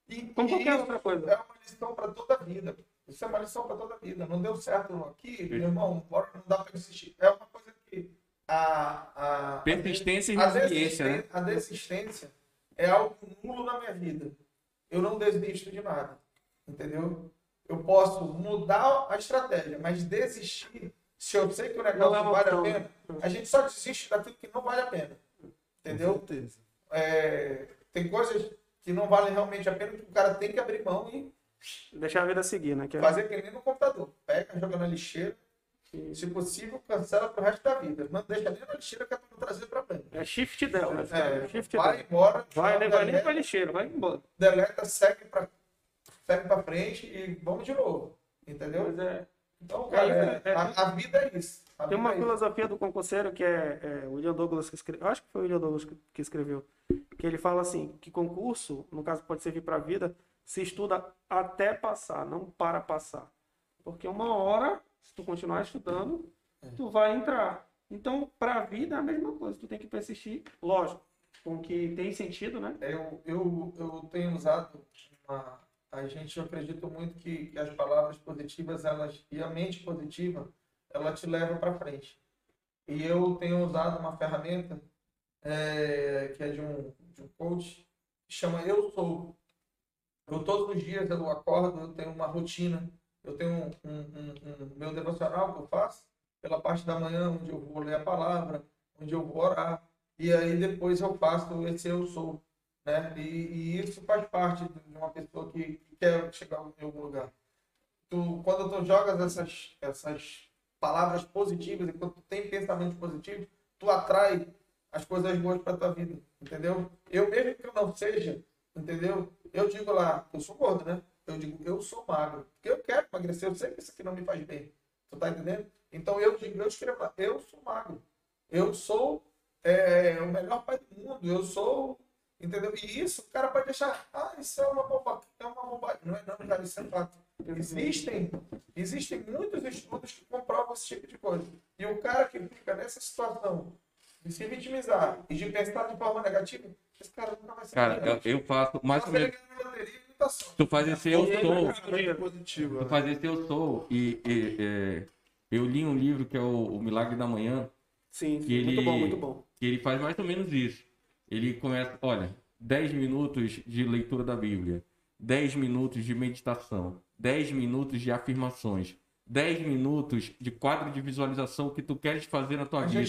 e, Como e qualquer outra coisa. é uma lição para toda a vida. Isso é uma lição para toda a vida. Não deu certo aqui, meu irmão, bora, não dá para insistir. É uma coisa que a, a, Persistência e a resiliência, né? desistência, a desistência é algo nulo na minha vida. Eu não desisto de nada. Entendeu? Eu posso mudar a estratégia, mas desistir, se eu sei que o negócio Não é uma vale a opção. pena, a gente só desiste daquilo que não vale a pena. Entendeu? Com certeza. É, tem coisas que não valem realmente a pena que o cara tem que abrir mão e Deixar a vida seguir, né? Que é- fazer que nem no computador. Pega, joga na lixeira, e, se possível, cancela pro resto da vida. Não deixa nem na lixeira que é pra não trazer problema. É shift del, né? É, shift vai embora, Vai, vai nem pra lixeira, vai embora. deleta, segue pra, segue pra frente e vamos de novo. Entendeu? Mas é, Então, É cara, é- é- a, a vida é isso. Tem uma é filosofia do concurseiro que é, é o William Douglas que escreveu. Acho que foi o William Douglas que, que escreveu. Que ele fala assim: que concurso, no caso, pode servir para a vida, se estuda até passar, não para passar. Porque uma hora, se tu continuar estudando, tu vai entrar. Então, para a vida é a mesma coisa. Tu tem que persistir, lógico, com que tem sentido, né? Eu, eu, eu tenho usado uma, a gente eu acredito muito que, que as palavras positivas elas e a mente positiva ela te leva para frente. E eu tenho usado uma ferramenta é, que é de um, de um coach que chama eu sou. Eu todos os dias eu acordo eu tenho uma rotina eu tenho um, um, um, um meu devocional que eu faço pela parte da manhã onde eu vou ler a palavra onde eu vou orar e aí depois eu faço esse eu sou né? E, e isso faz parte de uma pessoa que quer chegar em algum lugar. Tu, quando tu jogas essas, essas palavras positivas e quando tu tem pensamentos positivos, tu atrai as coisas boas para tua vida, entendeu? Eu mesmo que eu não seja, entendeu? Eu digo lá, eu sou gordo, né? Eu digo, eu sou magro, porque eu quero emagrecer, eu sei que isso aqui não me faz bem. Tu tá entendendo? Então eu digo, eu escrevo lá, eu sou magro. Eu sou é, o melhor pai do mundo, eu sou Entendeu? E isso o cara pode deixar, ah, isso é uma bobagem, é uma bobagem. Não é não, cara, isso é fato. Existem, existem muitos estudos que comprovam esse tipo de coisa. E o cara que fica nessa situação de se vitimizar e de pensar de forma negativa, esse cara nunca vai ser Cara, feliz. eu, eu faço mais ou ele menos. ele tá. Tu faz esse eu sou. Muito positivo. Tu né? faz esse eu sou. E, e, é, eu li um livro que é o, o Milagre da Manhã. Sim, Que ele- muito bom, muito bom. que ele faz mais ou menos isso. Ele começa, olha, 10 minutos de leitura da Bíblia, 10 minutos de meditação, 10 minutos de afirmações, 10 minutos de quadro de visualização que tu queres fazer na tua A vida.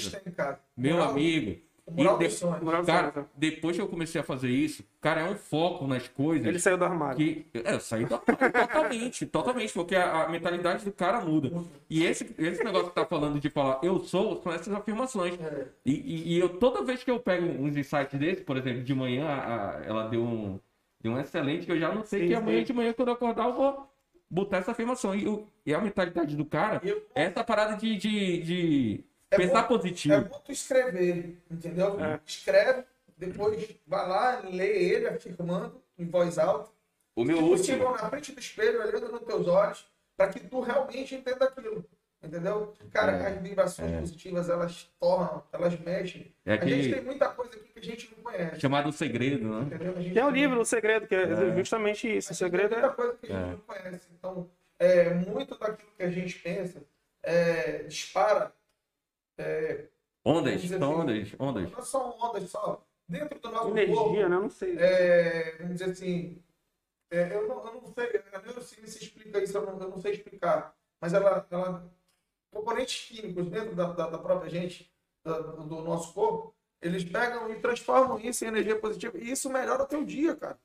Meu amigo, e de- cara, César. depois que eu comecei a fazer isso, cara, é um foco nas coisas Ele saiu do armário. que é, eu saí do armário totalmente, totalmente, porque a, a mentalidade do cara muda. E esse, esse negócio que tá falando de falar eu sou, são essas afirmações. É. E, e- e eu toda vez que eu pego uns insights desses, por exemplo, de manhã, a- ela deu um, deu um excelente, que eu já não sei Sim, que amanhã sim. de manhã, quando eu acordar, eu vou botar essa afirmação. E, o- e a mentalidade do cara eu- é essa parada de, de, de É pensar bom- positivo. É tu escrever, entendeu? É. Escreve, depois vai lá, lê ele afirmando em voz alta. O meu Se último. na frente do espelho, olhando nos teus olhos, para que tu realmente entenda aquilo. Entendeu? Cara, É, as vibrações é. positivas, elas tornam, elas mexem. É A gente tem muita coisa aqui que a gente não conhece. Chamado O Segredo, né? Tem o livro O Segredo, que é, É. justamente isso. O segredo tem é. muita coisa que a gente É. não conhece. Então, é, muito daquilo que a gente pensa é, dispara. É, Ondas, dizer são assim, ondas, ondas. não são ondas só. Dentro do nosso Energia, corpo, né? Eu não sei. é, vamos dizer assim, é, eu, não, eu não sei, a neurociência explica isso, eu não, eu não sei explicar, mas ela, ela componentes químicos dentro da, da, da própria gente, da- do nosso corpo, eles pegam e transformam isso em energia positiva, e isso melhora o teu dia, cara.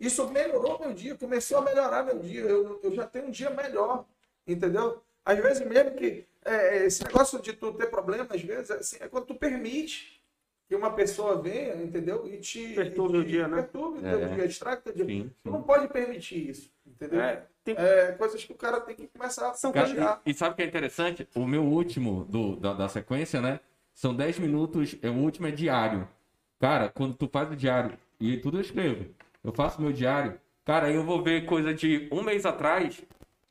Isso melhorou meu dia, começou a melhorar meu dia, eu, eu já tenho um dia melhor, entendeu? Às vezes mesmo que é, esse negócio de tu ter problema, às vezes, é, assim, é quando tu permite que uma pessoa venha, entendeu? E te Perturbe o dia, né? Perturbe o teu É. dia, estraga o teu dia. Sim, Tu sim. não pode permitir isso, entendeu? É, É, tem- coisas que o cara tem que começar a. Cara, e, e sabe o que é interessante? O meu último do, da, da sequência, né? São 10 minutos, é, o último é diário. Cara, quando tu faz o diário, e tudo eu escrevo, eu faço meu diário, cara, aí eu vou ver coisa de um mês atrás,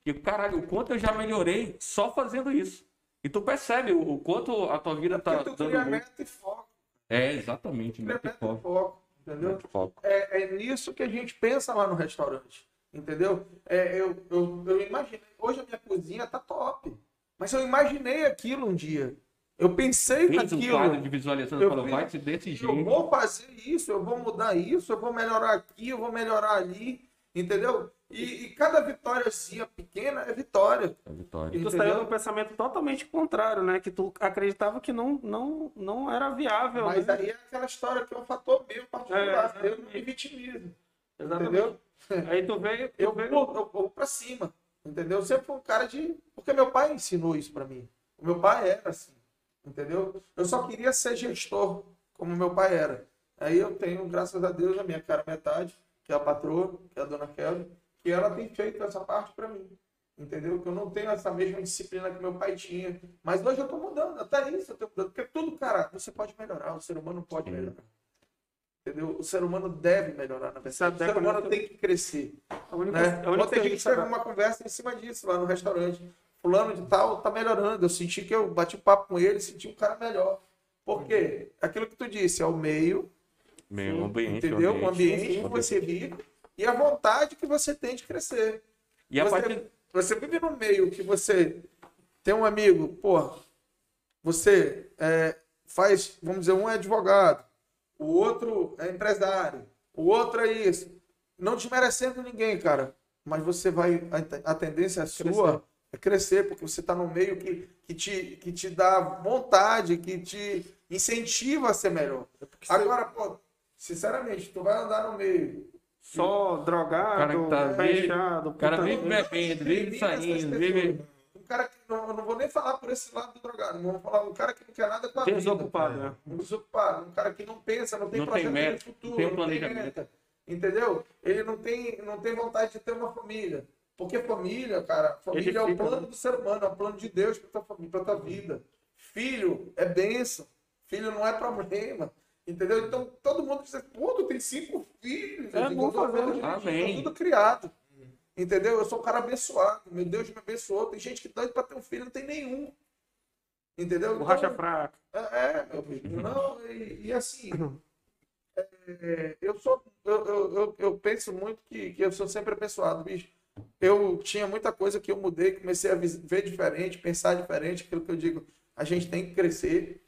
e caralho, o quanto eu já melhorei só fazendo isso. E tu percebe o, o quanto a tua vida tá Porque tu dando cria muito. meta e foco. É, exatamente, meta meta e foco. foco, entendeu? Meta foco. É, é nisso que a gente pensa lá no restaurante, entendeu? É, eu, eu, eu imaginei, hoje a minha cozinha tá top, mas eu imaginei aquilo um dia. Eu pensei Fez um naquilo. quadro de visualização Eu falou, vai desse Eu jeito. vou fazer isso, eu vou mudar isso, eu vou melhorar aqui, eu vou melhorar ali, entendeu? E, e cada vitóriazinha pequena é vitória. É vitória. E tu Entendeu? saiu do pensamento totalmente contrário, né? Que tu acreditava que não, não, não era viável. Mas né? aí é aquela história que é um fator meu particular. É, eu não me vitimizo. Exatamente. Entendeu? Aí tu veio. Tu Eu veio... vou, eu vou pra cima. Entendeu? Eu sempre fui um cara de. Porque meu pai ensinou isso pra mim. O meu pai era assim. Entendeu? Eu só queria ser gestor, como meu pai era. Aí eu tenho, graças a Deus, a minha cara metade, que é a patroa, que é a dona Kelly, que ela tem feito essa parte pra mim. Entendeu? Que eu não tenho essa mesma disciplina que meu pai tinha. Mas hoje eu tô mudando, até isso eu tô mudando. Porque tudo, cara, você pode melhorar, o ser humano pode Sim. melhorar. Entendeu? O ser humano deve melhorar, na verdade. O ser humano tem que crescer. A única, Né? a única Ontem a gente teve uma conversa em cima disso lá no restaurante. Fulano de tal tá melhorando. Eu senti que eu bati papo com ele, senti um cara melhor. Por quê? Aquilo que tu disse, é o meio, Meio ambiente, entendeu? O ambiente sim, que você vive e a vontade que você tem de crescer. E a você, partir... você vive num meio que você tem um amigo, pô, você é, faz, vamos dizer, um é advogado, o outro é empresário, o outro é isso. Não desmerecendo ninguém, cara, mas você vai, a, a tendência sua é crescer, porque você está num meio que, que, te, que te dá vontade, que te incentiva a ser melhor. Agora, pô, sinceramente, tu vai andar no meio Só drogado, cara que tá fechado, O cara vive bebendo, vive saindo, vive... Um cara que não, eu não vou nem falar por esse lado do drogado, não vou falar um cara que não quer nada com a vida. Desocupado, né? Um desocupado, um cara que não pensa, não tem Não tem projeto meta, de futuro, não tem não tem planejamento. meta. Entendeu? Ele não tem, não tem vontade de ter uma família. Porque família, cara, família é o Edifica, plano né? do ser humano, é o plano de Deus para tua família, para tua vida. Filho é bênção. Filho não é problema. Entendeu? Então todo mundo diz, pô, tu tem cinco filhos. É digo, Amém. tudo criado. Entendeu? Eu sou um cara abençoado. Meu Deus me abençoou. Tem gente que doido pra ter um filho, não tem nenhum. Entendeu? Borracha Então, fraca. é, é, meu filho. Não, e, e assim, é, eu sou. Eu, eu, eu, eu penso muito que, que eu sou sempre abençoado, bicho. Eu tinha muita coisa que eu mudei, comecei a ver diferente, pensar diferente, aquilo que eu digo, a gente tem que crescer.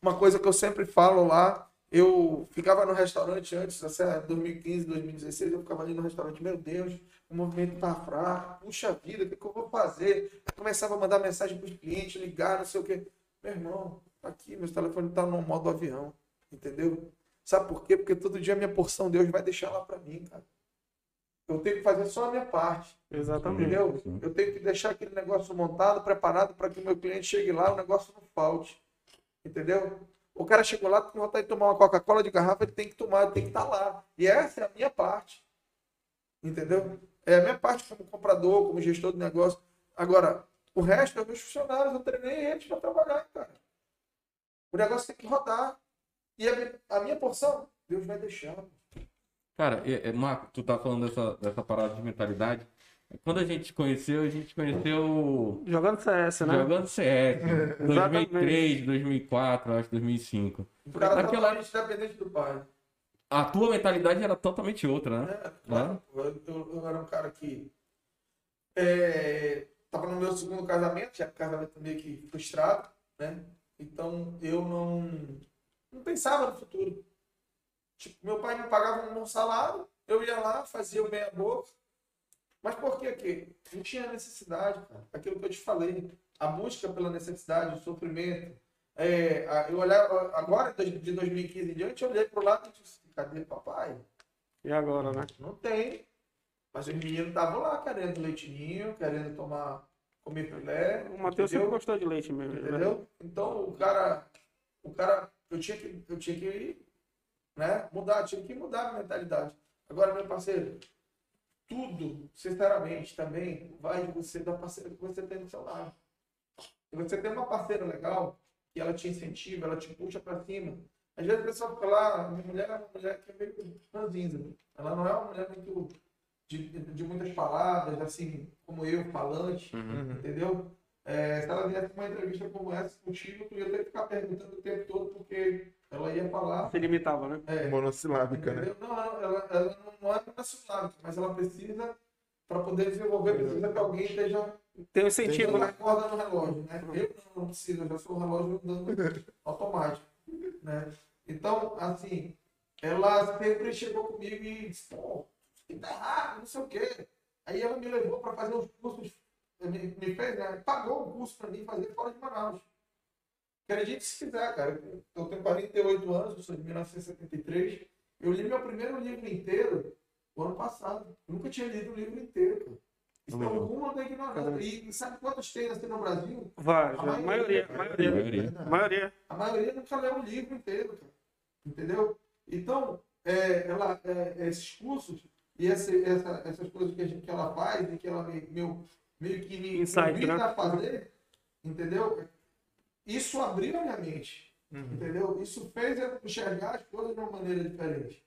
Uma coisa que eu sempre falo lá, eu ficava no restaurante antes, assim, 2015, 2016, eu ficava ali no restaurante, meu Deus, o movimento tá fraco, puxa vida, o que, que eu vou fazer? Eu começava a mandar mensagem para os clientes, ligar, não sei o quê. Meu irmão, tá aqui, meu telefone tá no modo avião, entendeu? Sabe por quê? Porque todo dia a minha porção Deus vai deixar lá para mim, cara. Eu tenho que fazer só a minha parte. Exatamente. Entendeu? Sim. Eu tenho que deixar aquele negócio montado, preparado para que o meu cliente chegue lá, o negócio não falte. Entendeu? O cara chegou lá, tem vontade de tomar uma Coca-Cola de garrafa, ele tem que tomar, tem que estar lá. E essa é a minha parte. Entendeu? É a minha parte como comprador, como gestor de negócio. Agora, o resto é meus funcionários, eu treinei eles para trabalhar, cara. O negócio tem que rodar. E a minha, a minha porção, Deus vai deixar. Cara, é, é, Marco, tu tá falando dessa, dessa parada de mentalidade. Quando a gente se conheceu, a gente conheceu Jogando CS, né? jogando CS. 2003, 2004, acho 2005. O cara Naquela- totalmente dependente do pai. a tua mentalidade era totalmente outra, né? É, claro, eu, eu- eu era um cara que é, tava no meu segundo casamento, já casamento meio que frustrado, né? Então eu não, não pensava no futuro. Tipo, meu pai me pagava um bom salário, eu ia lá, fazia o meia boca. Mas por que que? Não tinha necessidade, cara. Aquilo que eu te falei. A busca pela necessidade, o sofrimento. É, eu olhava, agora, de de 2015 em diante, eu olhei pro lado e disse, cadê papai? E agora, né? Não tem. Mas os meninos estavam lá querendo leitinho, querendo tomar, comer filé. O Matheus sempre gostou de leite mesmo. né? Entendeu? Então o cara, o cara, eu tinha que, eu tinha que, né, mudar, tinha que mudar a mentalidade. Agora, meu parceiro, tudo, sinceramente, também vai de você, da parceira que você tem do seu lado. Se você tem uma parceira legal, que ela te incentiva, ela te puxa pra cima. Às vezes a pessoa fica lá, minha mulher é uma mulher que é meio ranzinza. Ela não é uma mulher muito de, de muitas palavras, assim, como eu, falante, Uhum. entendeu? É, se ela viesse uma entrevista como essa contigo, tu ia ter que ficar perguntando o tempo todo, porque ela ia falar. Se limitava, né? É, Monossilábica, né? Não, ela, ela, não é nacional, mas ela precisa, para poder desenvolver, precisa que alguém esteja Tem um incentivo, né? corda no relógio, né? Eu não, não preciso, eu já sou um relógio andando automático, né? Então, assim, ela sempre chegou comigo e disse, pô, que dar errado, não sei o quê. Aí ela me levou para fazer os cursos, me, me fez, né? Pagou o curso para mim fazer fora de Manaus. Acredite se quiser, cara. Eu tenho 48 anos, eu sou de 1973. Eu li meu primeiro livro inteiro o ano passado. Eu nunca tinha lido o livro inteiro, cara. Isso é um rumo da ignorância. E sabe quantos tem assim no Brasil? Vai, A a maioria, a maioria. maioria. A maioria. A maioria nunca leu o livro inteiro, cara. Entendeu? Então, é, ela, é, esses cursos e esse- essa- essas coisas que, a gente, que ela faz e que ela me, meu, meio que me Insight, convida né? a fazer, entendeu? Isso abriu a minha mente, entendeu? Isso fez eu enxergar as coisas de uma maneira diferente.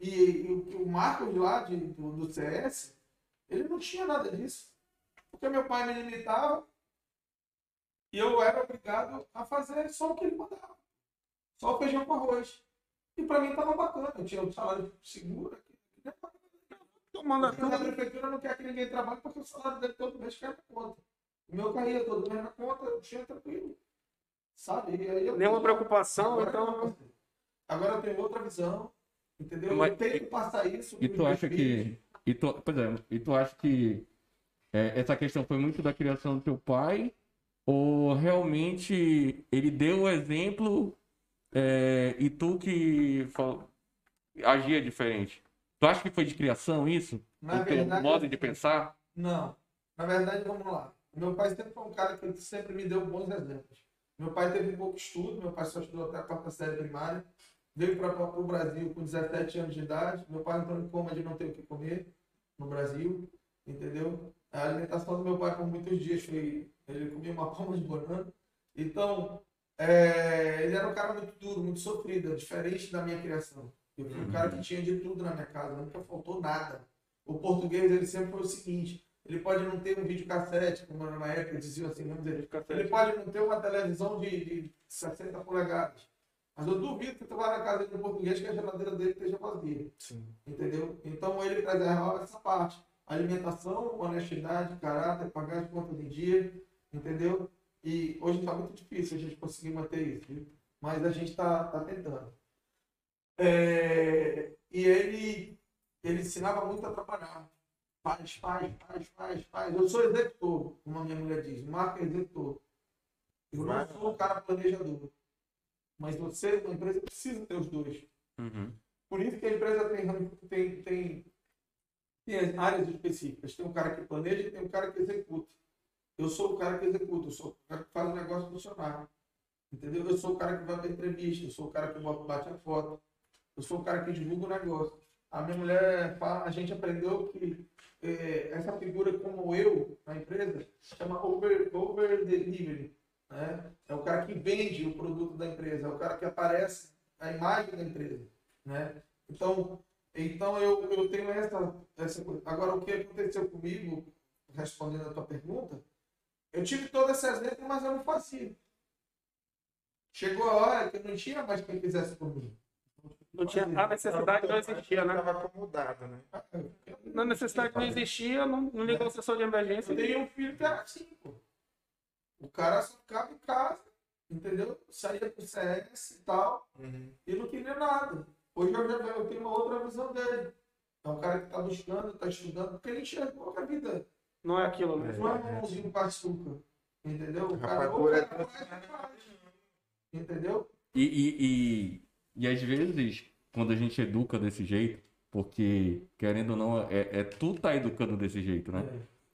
E, e o, o Marcos lá de, do, do CS, ele não tinha nada disso. Porque meu pai me limitava e eu era obrigado a fazer só o que ele mandava. Só o feijão com arroz. E pra mim tava bacana. Eu tinha um salário seguro. Tomando Porque a prefeitura não quer que ninguém trabalhe porque o salário dele todo mês cai na conta. O meu caía todo mês na conta, eu tinha tranquilo. Sabe? E aí eu- Nenhuma preocupação, Agora então. Agora eu tenho outra visão. Entendeu? Mas- eu tenho que passar isso. E tu acha filhos. que. E tu, por exemplo, e tu acha que é, essa questão foi muito da criação do teu pai? Ou realmente ele deu o exemplo é, e tu que fal- agia diferente? Tu acha que foi de criação isso? Na o teu verdade, modo de pensar? Não. Na verdade, vamos lá. Meu pai sempre foi um cara que sempre me deu bons exemplos. Meu pai teve pouco estudo, meu pai só estudou até a quarta série primária. Veio para o Brasil com 17 anos de idade. Meu pai entrou em coma de não ter o que comer no Brasil, entendeu? A alimentação do meu pai por muitos dias foi. Ele comia uma palma de banana. Então, é, ele era um cara muito duro, muito sofrido, diferente da minha criação. Eu fui um cara que tinha de tudo na minha casa, nunca faltou nada. O português, ele sempre foi o seguinte: ele pode não ter um videocassete, como na época, diziam assim, vamos dizer, ele pode não ter uma televisão de, de 60 polegadas. Mas eu duvido que tu vá na casa do português que a geladeira dele esteja vazia. Sim. Entendeu? Então ele preservava essa parte. Alimentação, honestidade, caráter, pagar as contas em dia. Entendeu? E hoje está muito difícil a gente conseguir manter isso. viu? Mas a gente está tá tentando. É, e ele, ele ensinava muito a trabalhar. Faz, faz, faz, faz, faz. Eu sou executor, como a minha mulher diz. Marca executor. Eu não sou um cara planejador. Mas você, uma empresa, precisa ter os dois. Uhum. Por isso que a empresa tem, tem, tem, tem as áreas específicas. Tem um cara que planeja e tem um cara que executa. Eu sou o cara que executa, eu sou o cara que faz o negócio funcionar. Entendeu? Eu sou o cara que vai para entrevista, eu sou o cara que bota- bate a foto, eu sou o cara que divulga o negócio. A minha mulher, a gente aprendeu que eh, essa figura como eu na empresa chama over, over delivery. Né? É o cara que vende o produto da empresa, é o cara que aparece a imagem da empresa. Né? Então, então eu, eu tenho essa, essa coisa. Agora, o que aconteceu comigo, respondendo a tua pergunta, eu tive todo esse exemplo, mas eu não fazia. Chegou a hora que eu não tinha mais quem fizesse por mim. Não tinha, a necessidade não existia, né? Tava acomodado, né? Na necessidade não existia, não, não ligou o sensor de emergência. Eu tenho um filho que era assim, pô. O cara só ficava em casa, entendeu? Saía pro CS e tal, Uhum. e não queria nada. Hoje eu já eu tenho uma outra visão dele. É um cara que tá buscando, tá estudando, porque ele enxergou que a vida Não é aquilo, né? não é um mãozinho com açúcar. Entendeu? O cara, Rapaz, o é cara faz, faz. Entendeu? E, e, e, e às vezes, quando a gente educa desse jeito, porque, querendo ou não, é, é tu tá educando desse jeito, né?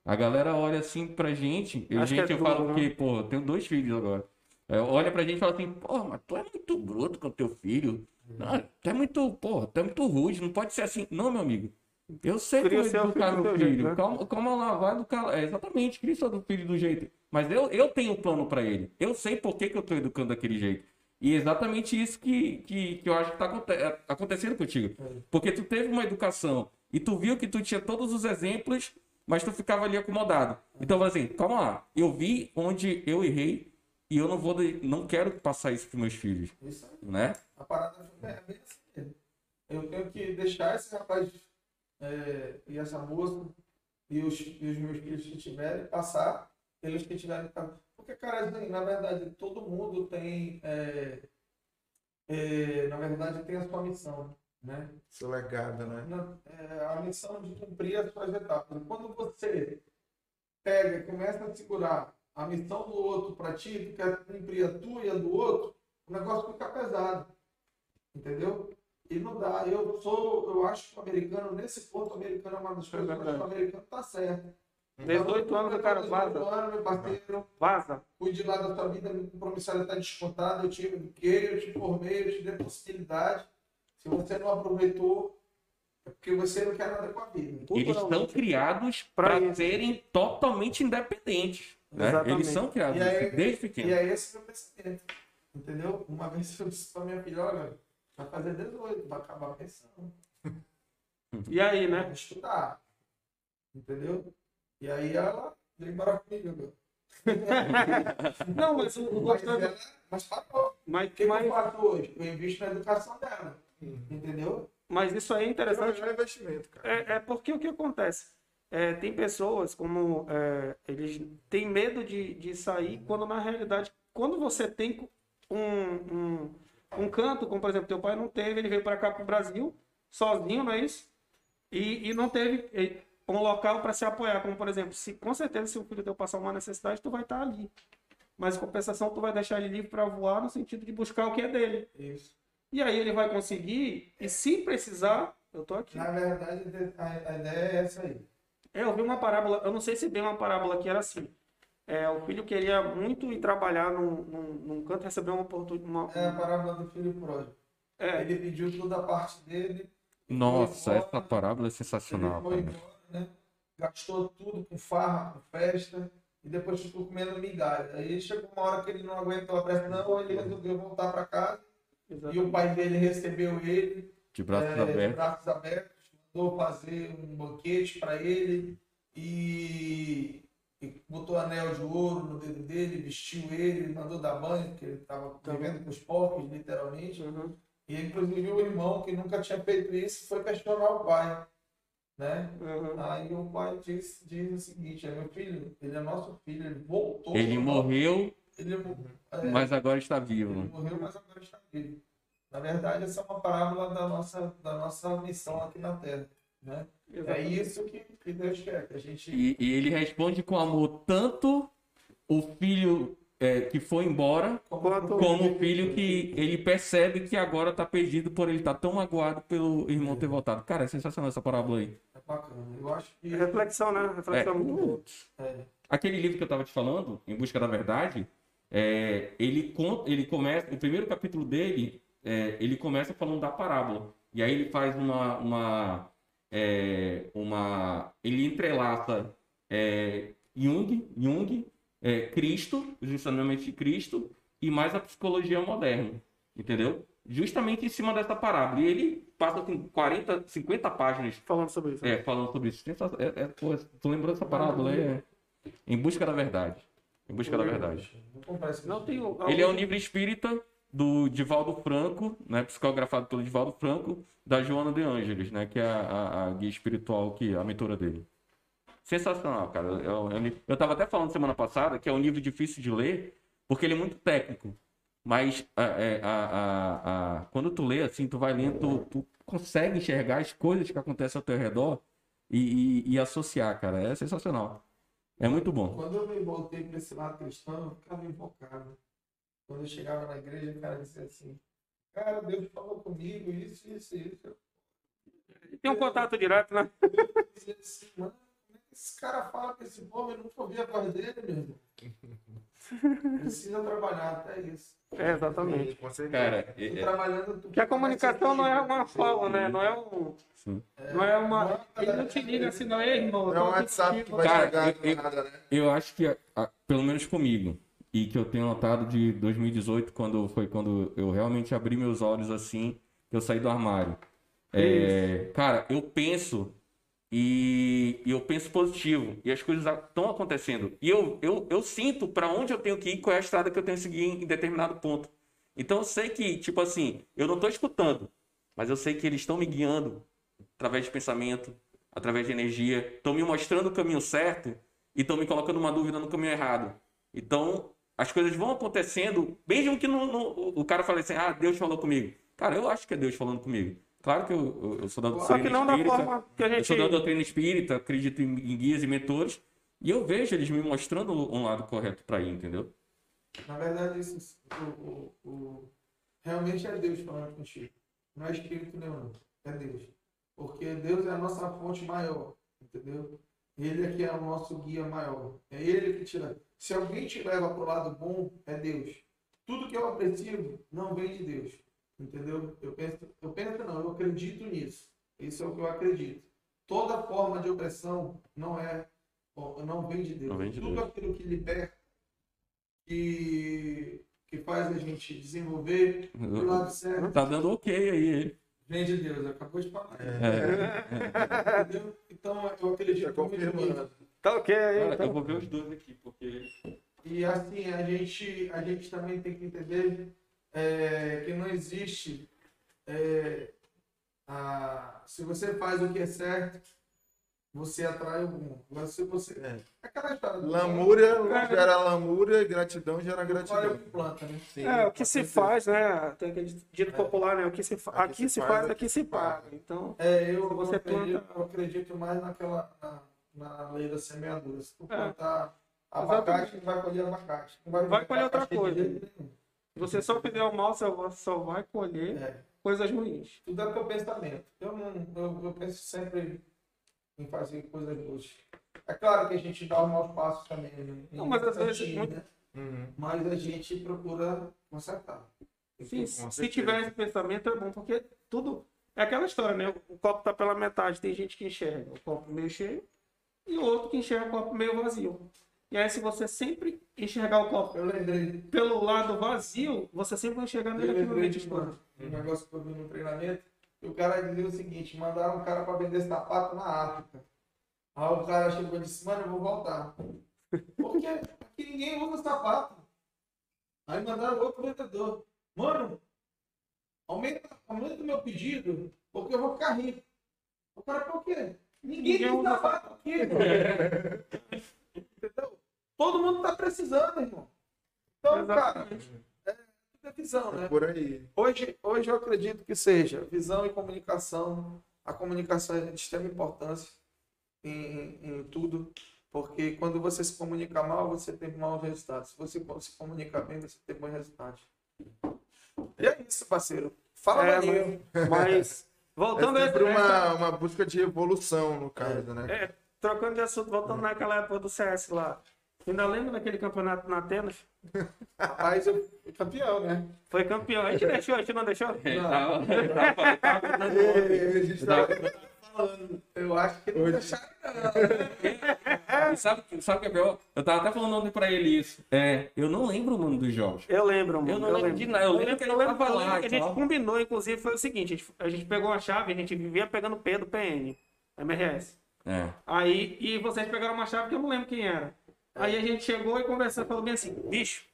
A galera olha assim pra gente, e Acho que gente, é eu tudo, falo né? que, pô, eu tenho dois filhos agora. É, olha pra gente e fala assim, pô, mas tu é muito bruto com teu filho. Ah, tu é muito, porra, tu é muito rude, não pode ser assim. Não, meu amigo. Eu sei Cria como seu educar meu filho. jeito, né? Calma, calma lá, vai educar. É, exatamente, cria seu filho do jeito. Mas eu, eu tenho um plano pra ele. Eu sei por que, que eu tô educando daquele jeito. E é exatamente isso que, que, que eu acho que tá aconte- é, acontecendo contigo. Porque tu teve uma educação e tu viu que tu tinha todos os exemplos, mas tu ficava ali acomodado. Então, assim, calma lá. Eu vi onde eu errei e eu não vou, não quero passar isso pros meus filhos, Isso aí. né? A parada é bem assim. Eu tenho que deixar esse rapaz é, e essa moça e os, e os meus filhos que tiverem passar pelos que tiverem. Porque, cara, assim, na verdade, todo mundo tem. é, é, na verdade, tem a sua missão. Né? Seu legado, né? Na- é, a missão de cumprir as suas etapas. Quando você pega e começa a segurar a missão do outro para ti, tu quer cumprir a tua e a do outro, o negócio fica pesado. Entendeu? E não dá. Eu sou, eu acho que o americano, nesse ponto, o americano é uma das coisas, eu acho que o americano tá certo. 18 anos o cara 18 vaza. anos, meu parceiro, Vaza. cuide lá da tua vida, meu compromissário está descontado, eu te eduquei, eu te formei, eu te dei possibilidade. Se você não aproveitou, é porque você não quer nada com a vida. Eles estão criados Pra para serem totalmente independentes. Né? Eles são criados E aí- assim, desde E pequeno. é esse meu pensamento. Entendeu? Uma vez eu disse pra minha filha, olha, vai fazer 18, vai acabar a pensão. E aí, né? Estudar. Entendeu? E aí ela veio embora comigo. meu. Não, mas o, o Mas, gostoso. ela- mas parou. Mas, O que, mas, eu faço hoje? Eu invisto na educação dela. Entendeu? mas isso aí é É interessante. um investimento, cara. É, é porque o que acontece? É, tem pessoas como é, eles têm medo de, de sair, quando na realidade, quando você tem um, um, um canto, como por exemplo, teu pai não teve, ele veio para cá para o Brasil, sozinho, não é isso? E, e não teve um local para se apoiar, como por exemplo, se com certeza se o filho teu passar uma necessidade, tu vai estar ali. Mas em compensação, tu vai deixar ele livre para voar no sentido de buscar o que é dele. Isso. E aí ele vai conseguir, e se precisar, eu tô aqui. Na verdade, a, a ideia é essa aí. É, eu vi uma parábola, eu não sei se bem uma parábola que era assim. É, o filho queria muito ir trabalhar num, num, num canto, recebeu uma oportunidade. É a parábola do filho pródigo. É, Ele pediu toda a parte dele. Nossa, foi essa parábola é Ele sensacional. foi cara. embora, né? Gastou tudo com farra, com festa, e depois ficou comendo migalha. Aí chegou uma hora que ele não aguentou a pressão, ele resolveu voltar para casa. E o pai dele recebeu ele De braços é, de abertos. braços abertos, mandou fazer um banquete para ele e, e botou anel de ouro no dedo dele, vestiu ele, mandou dar banho, porque ele estava vivendo com os porcos, literalmente. Uhum. E inclusive o irmão, que nunca tinha feito isso, foi questionar o pai. Né? Uhum. Aí o pai diz, diz o seguinte, é meu filho, ele é nosso filho, ele voltou. Ele morreu, Ele, é, mas agora está ele vivo. morreu, mas agora está vivo. Na verdade, essa é uma parábola da nossa, da nossa missão aqui na Terra. Né? É isso que, que Deus quer, que a gente. E, e ele responde com amor tanto o filho é, que foi embora, Quanto- como filho que ele percebe que agora está perdido por ele estar tão magoado pelo irmão ter voltado. Cara, é sensacional essa parábola aí. É bacana. Eu acho que. Reflexão, né? Reflexão É. muito boa. É, Aquele livro que eu estava te falando, Em Busca da Verdade, é, ele, con- ele começa, o primeiro capítulo dele, é, ele começa falando da parábola. E aí ele faz uma. uma, é, uma ele entrelaça é, Jung, Jung é, Cristo, os ensinamentos de Cristo, e mais a psicologia moderna. Entendeu? Justamente em cima dessa parábola. E ele passa assim, 40, 50 páginas Falando sobre isso. é, falando sobre isso. Sensa- É, é, pô, tu lembrou dessa parábola aí? É. Em busca da verdade. Em busca da verdade. Não tenho. Ele é um livro espírita do Divaldo Franco, né, psicografado pelo Divaldo Franco, da Joana de Ângeles, né, que é a, a- a guia espiritual, que é a mentora dele. Sensacional, cara. Eu, eu, eu tava até falando semana passada que é um livro difícil de ler, porque ele é muito técnico. Mas a- é, a- a- a- quando tu lê, assim, tu vai lendo, tu, tu consegue enxergar as coisas que acontecem ao teu redor e, e- e associar, cara. É sensacional. É muito bom. Quando eu me voltei para esse lado cristão, eu ficava invocado. Quando eu chegava na igreja, o cara dizia assim: Cara, Deus falou comigo, isso, isso, isso. Eu Tem um contato direto, né? dizia assim, mano, é esse cara fala com esse povo? Eu nunca ouvi a voz dele, meu irmão. Precisa trabalhar até isso. É, exatamente. Com certeza. Cara, é- é- trabalhando, tu Porque a comunicação não é uma fala, né? Não é um. Não é uma. Não, Ele não te liga assim, não é irmão. Não é um WhatsApp que vai Cara, chegar eu- nada, né? Eu acho que, a- pelo menos comigo, e que eu tenho notado de 2018, quando foi quando eu realmente abri meus olhos assim, que eu saí do armário. É, cara, eu penso e, e eu penso positivo, e as coisas estão acontecendo. E eu, eu, eu sinto para onde eu tenho que ir, qual é a estrada que eu tenho que seguir em determinado ponto. Então eu sei que, tipo assim, eu não estou escutando, mas eu sei que eles estão me guiando através de pensamento, através de energia, estão me mostrando o caminho certo e estão me colocando uma dúvida no caminho errado. Então, as coisas vão acontecendo, mesmo que no, o cara fale assim, ah, Deus falou comigo. Cara, eu acho que é Deus falando comigo. Claro que eu, eu- eu sou da Só doutrina que não da espírita, forma que a eu gente. sou da doutrina espírita, acredito em, em guias e mentores, e eu vejo eles me mostrando um lado correto para ir, entendeu? Na verdade, isso, o, o- o- realmente é Deus falando contigo. Não é espírito nenhum, é Deus. Porque Deus é a nossa fonte maior, entendeu? Ele é que é o nosso guia maior. É ele que tira. Se alguém te leva para o lado bom, é Deus. Tudo que eu aprecio não vem de Deus, entendeu? Eu penso, eu penso não, eu acredito nisso. Isso é o que eu acredito. Toda forma de opressão não é, não vem de Deus. Vem de Tudo Deus. aquilo que liberta que, que faz a gente desenvolver do lado certo, Tá dando ok aí, vem de Deus. Acabou de falar. É. Entendeu? Então, eu acredito Tá muito. Tá ok aí. Cara, então. eu vou ver os dois aqui, porque. E assim, a gente, a gente também tem que entender é, que não existe. é, a, se você faz o que é certo, você atrai o bom. Agora, se você. É. Aquela história do Lamúria gera lamúria e gratidão gera gratidão. o que planta, né? Sim, É, o que se faz, né? Tem aquele dito popular, né? O que se fa... Aqui, se faz, aqui se paga. Então, É, eu, você eu acredito, planta- eu acredito mais naquela na, na lei da semeadura. Se tu É. plantar abacate, vai colher abacate. Não Vai colher outra coisa. Se você só fizer o mal, só, só vai colher É, coisas ruins. tudo é teu pensamento. Eu, não, eu, eu penso sempre em fazer coisas boas. É claro que a gente dá os maus passos também. né? Não, mas às vezes muito- né? Uhum. Mas a gente procura consertar. Sim, se certeza. tiver esse pensamento é bom, porque tudo. É aquela história, né? O copo tá pela metade, tem gente que enxerga o copo meio cheio e o outro que enxerga o copo meio vazio. E aí, se você sempre enxergar o copo pelo lado vazio, você sempre vai enxergar negativamente as coisas. um, negócio que eu vi no treinamento. E o cara dizia o seguinte: mandaram um cara para vender sapato na África. Aí o cara chegou e disse: Mano, eu vou voltar. Porque aqui ninguém usa sapato. Aí mandaram outro vendedor: Mano, aumenta, aumenta o meu pedido, porque eu vou ficar rico. O cara, por quê? Ninguém, Ninguém usa sapato aqui? Todo mundo tá precisando, irmão. Então, cara, Exatamente. é visão, né? É por aí. Hoje, hoje eu acredito que seja visão e comunicação. A comunicação é de extrema importância em, em, em tudo, porque quando você se comunica mal, você tem maus resultados. Se você se comunica bem, você tem bons resultados. E é isso, parceiro. Fala, É, Maninho. Mas, voltando É sempre uma, uma busca de evolução, no caso, né? É, trocando de assunto, voltando naquela época do CS lá. Ainda lembra daquele campeonato na Atenas? Rapaz, eu fui campeão, né? Foi campeão. A gente deixou, a gente não deixou? Falando. Eu acho que não deixaram, não. E sabe, sabe o que é pior? Eu tava até falando ontem pra ele isso. É, eu não lembro o nome dos jogos. Eu lembro, mano. Eu não lembro de nada, eu lembro que ele eu lembro, tava eu lá lembro que a gente combinou, inclusive, foi o seguinte: a gente, a gente pegou uma chave, a gente vivia pegando P do PN, MRS. É. Aí, e vocês pegaram uma chave que eu não lembro quem era. Aí a gente chegou e conversou, falou bem assim, bicho,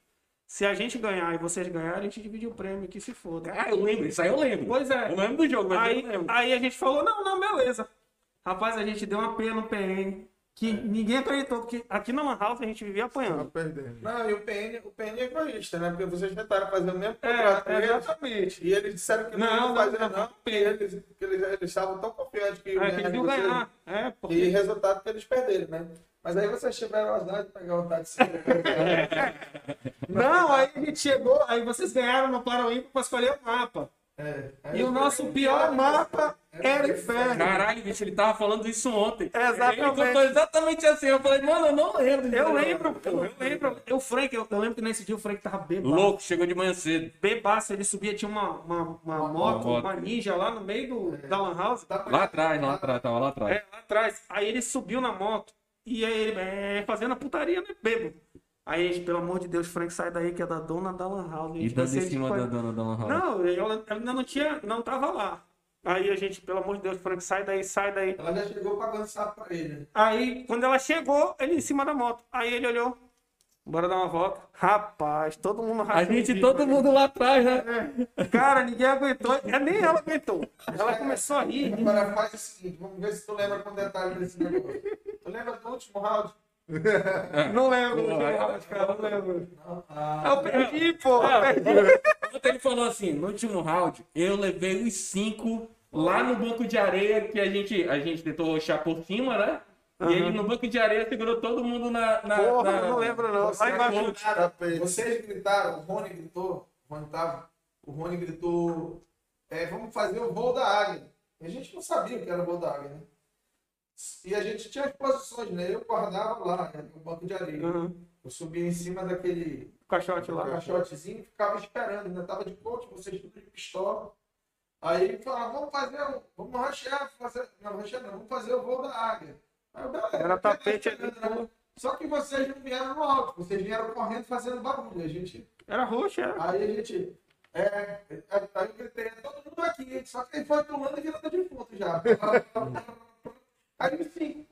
Se a gente ganhar e vocês ganharem, a gente divide o prêmio, que se foda. Ah, eu lembro, isso aí eu lembro. Pois é. Eu lembro do jogo, mas Aí, eu lembro. aí a gente falou, não, não, beleza. Rapaz, a gente deu uma pena no PN, que ninguém acreditou, porque aqui na Lan House a gente vivia apanhando. perdendo. Não, e o PN, o PN é egoísta, né? Porque vocês tentaram fazer o mesmo É, contrato eles, exatamente. E eles disseram que não, Não, iam não, fazer, não, não, eles, eles, eles estavam tão confiantes que É, que ganhar eles iam ganhar. É, E porque... resultado que eles perderam, né? Mas aí vocês tiveram azar de pegar o se Não, aí a gente chegou, aí vocês ganharam no Paraíba pra escolher o mapa. é, E o nosso pior mapa era o inferno. Caralho, bicho, ele tava falando isso ontem. Exatamente. Ele contou exatamente assim. Eu falei, mano, eu não lembro. Eu lembro, pô, eu lembro. O Frank, eu, eu lembro que nesse dia o Frank tava bebaço. Louco, chegou de manhã cedo. Bebaço, ele subia, tinha uma, uma, uma moto, moto. uma ninja lá no meio do, da Lan House. Lá atrás, lá atrás, tava lá atrás. É, lá atrás. Aí ele subiu na moto e aí ele é, fazendo a putaria, né? Bebo. Aí, a gente, pelo amor de Deus, Frank, sai daí que é da dona da Lan House. E dando em cima da dona da Lan House. Não, ela ainda não tinha, não tava lá. Aí a gente, pelo amor de Deus, Frank, sai daí, sai daí. Ela já chegou pagando sapo pra ele. né? Aí, quando ela chegou, ele em cima da moto. Aí ele olhou, bora dar uma volta. Rapaz, todo mundo A gente, bico, todo mundo lá atrás, né? Cara, ninguém aguentou. É, Nem ela aguentou. Ela começou a rir. rir. Agora faz o seguinte, vamos ver se tu lembra com detalhe desse negócio. Tu lembra do último round? Não lembro, não lembro, cara, não lembro. Ah, Eu perdi, pô, eu perdi. Ontem ele falou assim, no último round, eu levei os cinco lá no banco de areia que a gente, a gente tentou achar por cima, né? E ele no banco de areia segurou todo mundo na. na, Porra, na- não lembro não. Vocês gritaram, vocês gritaram, o Rony gritou, o Rony tava, o Rony gritou, é, vamos fazer o voo da águia. E a gente não sabia o que era o voo da águia, né? E a gente tinha as posições, né? Eu guardava lá, né, no banco de areia. Uhum. Eu subia em cima daquele caixote lá. caixotezinho e ficava esperando, né? Tava de coach, vocês tudo de pistola. Aí falava, vamos fazer, o- vamos rachear, fazer, não, rachear não, vamos fazer o voo da águia. Aí eu, beleza, Era tapete ali, né? Só que vocês não vieram no alto, vocês vieram correndo fazendo barulho. A gente, Era roxo, era. aí a gente, é, aí eu gritei, é todo mundo aqui, só que ele foi pulando e virando defunto já. Aí sim,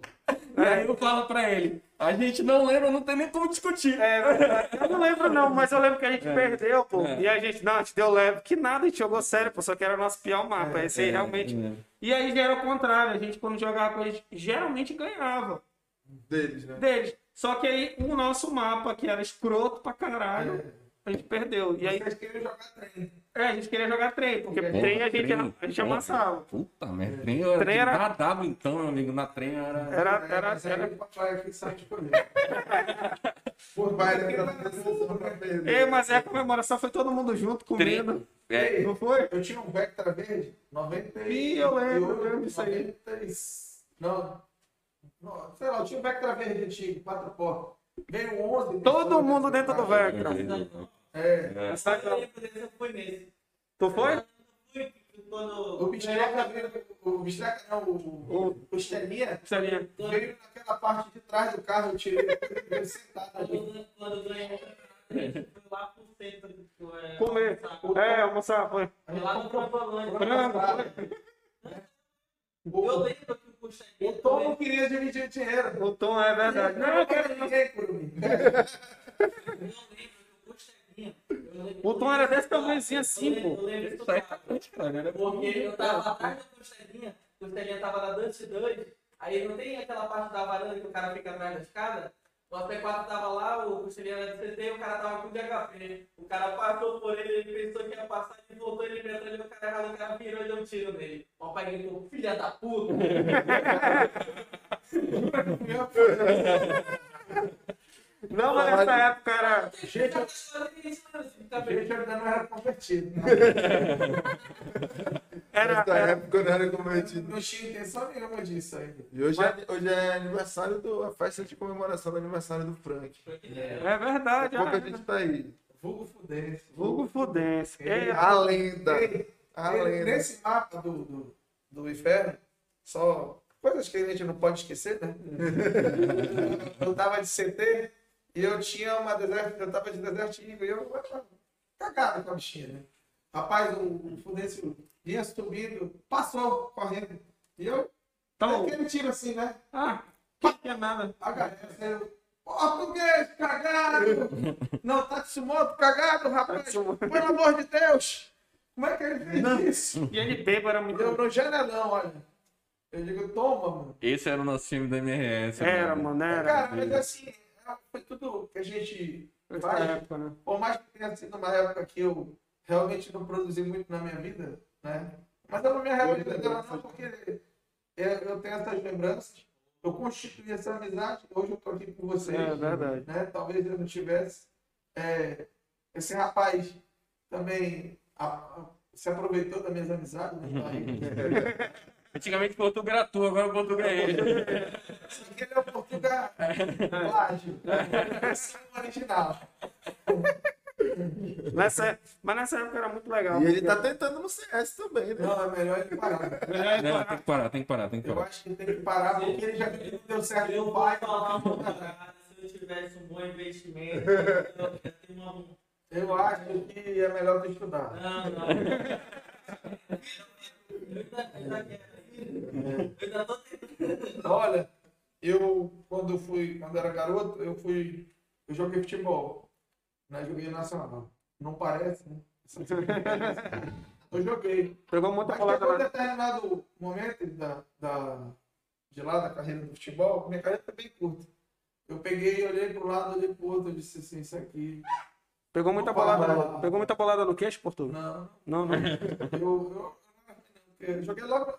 Aí eu falo pra ele, a gente não lembra, não tem nem como discutir. É verdade. Eu não lembro não, mas eu lembro que a gente perdeu, pô. É. E a gente, não, a gente deu leve. Que nada, a gente jogou sério, pô. Só que era o nosso pior mapa. Esse aí realmente. E aí já era o contrário. A gente, quando jogava com eles, geralmente ganhava Deles, né? deles. Só que aí o nosso mapa, que era escroto pra caralho, a gente perdeu. E aí, vocês queriam jogar trem. é, a gente queria jogar trem, porque Porra, trem a gente, trem. a gente amassava. Puta merda, trem era, Trem era- nadava então, meu amigo, na trem era... Era, era, Mas aí era... o papai aqui sai de comer. Por mais da. Ei, mas é a comemoração, foi todo mundo junto, comendo. É, Não foi? Eu tinha um Vectra verde, 90 Ih, eu lembro, eu lembro disso aí. 90 e- Não, não, sei lá, eu tinha um Vectra verde antigo, quatro portas. Veio 11. Todo mundo dentro do Vectra. É, Essa- Eu lembro eu fui nesse. Tu foi? Fui o quando. Bistreca veio, o Bistreca não, o, o Estelinha veio naquela parte de trás do carro, eu tirei ele sentado ali. Quando, quando ganhei, fui lá pro centro. é, Comer. É, almoçar, foi. Lá no. Branco. Eu O, lembro que o o Costelinha. Tom não queria dividir o dinheiro. O tom é verdade. Não, eu quero ninguém por mim. Eu lembro o O tom era desse tamanhozinho assim, pô. Isso aí tá cara. Era Porque eu tava atrás da Costelinha, a Costelinha tava na Dante 2, aí não tem aquela parte da varanda que o cara fica atrás da escada? O AP4 tava lá, o Costelinha era de CT, o cara tava com DHP. O cara passou por ele, ele pensou que ia passar, ele voltou, ele veio atrás do cara errado, o cara virou e deu um tiro nele. O pai gritou, filha da puta! Não, mas nessa época era. Gente? Gente, ainda não era convertido. Era, Nessa era época eu não era convertido. Não tinha intenção nenhuma disso aí. E hoje, é, hoje é aniversário do. a festa de comemoração do aniversário do Frank. é verdade. Daqui a pouco a gente tá aí. Vulgo Fudense. Vulgo Fudense. É, A lenda. Ei, A lenda. Nesse mapa do, do, do inferno, só coisas que a gente não pode esquecer, né? eu tava de CT eu tinha uma desert, eu tava de Desert Eagle e eu eu cagado com a bichinha, né? Rapaz, o, o Fudense vinha subindo, passou correndo. E eu, Então, aquele tiro assim, né? ah, que que é nada. A galera saiu Português, cagado! Não, Tatsumoto, cagado, rapaz! Tatsumoto. Pelo amor de Deus! Como é que ele fez isso? E ele bêbado era muito. Deu no janelão, olha. Eu digo, toma, mano. Esse era o nosso time da MRS. Era, mano, era. Cara, mas assim, foi tudo que a gente faz. época, né? Por mais que tenha sido uma época que eu realmente não produzi muito na minha vida, né? Mas me arrependo dela não, porque eu, tenho essas lembranças. Eu constituí essa amizade, hoje eu tô aqui com vocês. É verdade. Né? Talvez eu não tivesse. É, esse rapaz também a- a- se aproveitou das minhas amizades, né? Antigamente Portugal era tu, agora Portugal é ele. Ele é o Portugal plágio. É o original. Nessa, mas nessa época era muito legal. E ele tá tentando no CS também, né? Não, é melhor ele parar. Não, tem que parar, tem que parar, tem que Eu parar. acho que tem que parar porque ele já que deu certo Eu no pai. falar uma parada, se eu tivesse um bom investimento, eu ter uma... Eu acho que é melhor tu estudar. Não, não. Eu ainda, quero. Eu ainda tentando. Olha, eu quando eu fui, quando era garoto, eu fui, eu joguei futebol, né? Joguei nacional. Não parece, né? Eu joguei. Pegou muita Mas bolada chegou um na. determinado momento da, da, de lá da carreira do futebol, minha carreira foi bem curta. Eu peguei, olhei pro lado, olhei pro outro, eu disse assim, isso aqui. Pegou muita bolada. Pegou muita bolada no queixo, Portugal? Não, Não, não. eu, eu, eu joguei logo.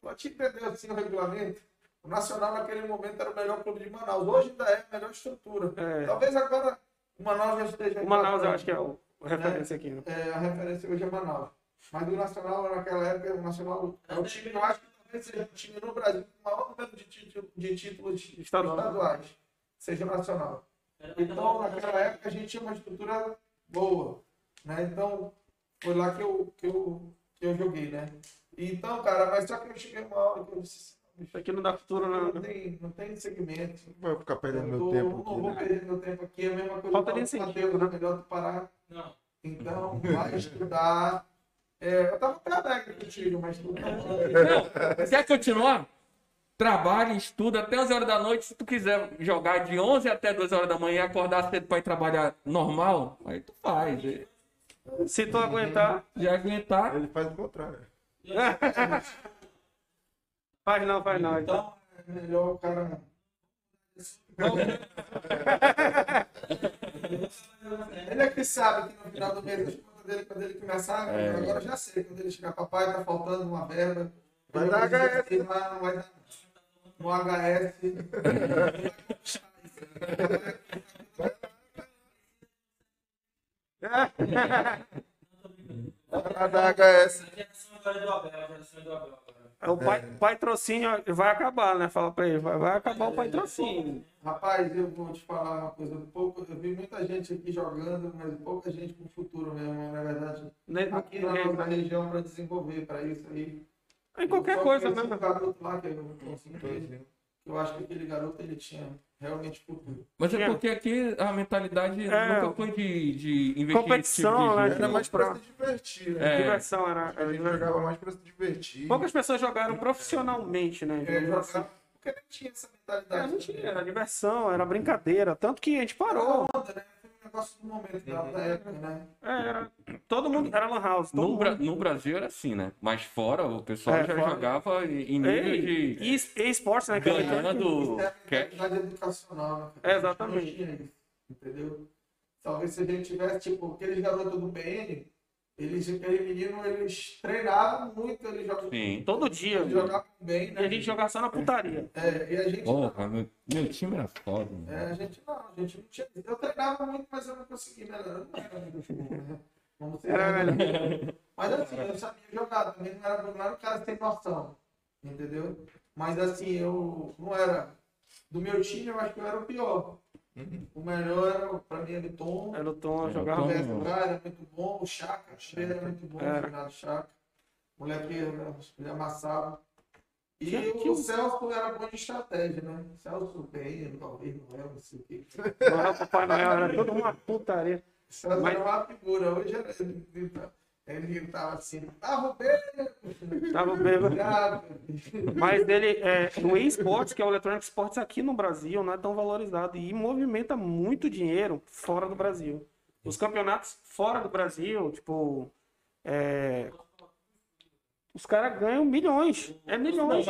Pra te entender assim o regulamento, o Nacional naquele momento era o melhor clube de Manaus. Hoje ainda é a melhor estrutura. É. Talvez agora o Manaus já esteja. O Manaus eu acho que é o a referência aqui, né? É, a referência hoje é Manaus. Mas o Nacional, naquela época, o Nacional é o time, eu acho que talvez seja o time no Brasil com o maior número de, título- de títulos Estadual. estaduais, seja nacional. Então, naquela época, a gente tinha uma estrutura boa. Né? Então, foi lá que eu, que, eu, que eu joguei, né? Então, cara, mas só que eu cheguei uma hora que eu disse, Isso aqui não dá futuro, não, não. tem, não tem segmento. Não vou ficar perdendo Eu meu tô- tempo não aqui, vou né? perder meu tempo aqui, é a mesma coisa Falta que eu de incentivo, Mateus, né? é melhor tu parar. Não. Então, vai estudar. É, eu tava até alegre contigo, mas tu Não, quer continuar? Trabalha, estuda até as horas da noite. Se tu quiser jogar de 11 até 2 horas da manhã e acordar cedo pra ir trabalhar normal, aí tu faz. Se tu aguentar, Já aguentar. Ele faz o contrário. faz não, faz não. Então, Então, é melhor o cara. Ele é que sabe que no final do mês, contas dele, quando ele começar, agora eu já sei, quando ele chegar, papai, tá faltando uma verba. Vai Ele dar HS. lá Não vai dar. No HS. A da HS. A geração agora é do Abel, a geração é do Abel agora. o pai, patrocínio vai acabar, né? Fala pra ele, vai, vai acabar o patrocínio. Rapaz, eu vou te falar uma coisa. Pouco, eu vi muita gente aqui jogando, mas pouca gente com futuro mesmo, na verdade. Nem- Aqui na nossa região para desenvolver para isso aí. Em qualquer coisa, né? Um garoto lá que eu não. Eu acho que aquele garoto ele tinha realmente futuro. Mas é Tinha. porque aqui a mentalidade É. nunca foi de, de investir Competição, nesse tipo de né? Era mais pra se divertir, né? É. Diversão era. A era gente diversão. jogava mais pra se divertir. Poucas pessoas jogaram profissionalmente, né? É, porque não tinha essa É, mentalidade. não tinha, era diversão, era brincadeira. Tanto que a gente parou. Onda, né? Negócio do momento, da, da época, né? É, era, todo mundo era Lan House. No, mundo. Bra- no Brasil era assim, né? Mas fora o pessoal É, já fora. jogava em nível Ei, de E e esportes, né? que era- ganhando Isso é educacional, né? É, exatamente. Entendeu? Talvez se a gente tivesse, tipo, aqueles garotos do PN, eles, aquele menino, eles treinavam muito, eles jogavam, Sim. Todo dia. eles jogavam bem, E né? a gente jogava só na putaria. É, e a gente Porra, meu, meu time era foda. É, mano. a gente não, a gente não tinha. Eu treinava muito, mas eu não conseguia melhorar. Eu não era muito futebol, né? Vamos ser Era honestos. Mas assim, eu sabia jogar também, não era, não era um cara sem noção. Entendeu? Mas assim, eu não era. Do meu time, eu acho que eu era o pior. O melhor era, pra mim, era o Tom. Era o Tom, Era o jogava. Tom. O era muito bom, o Chaka, o era muito bom, Era. o Fernando Chaka. O moleque ele amassava. E Tinha- o tinha um- Celso era bom de estratégia, né? Celso bem, talvez não é, não sei o quê. Não era o Papai Noel, era toda uma putaria. Celso Mas- era uma figura, hoje era, Ele tava assim, tava bem, Tava bêbado. Mas ele, é, o eSports, que é o Electronic Sports aqui no Brasil, não é tão valorizado e movimenta muito dinheiro fora do Brasil. Os campeonatos fora do Brasil, tipo, é, os caras ganham milhões. É milhões.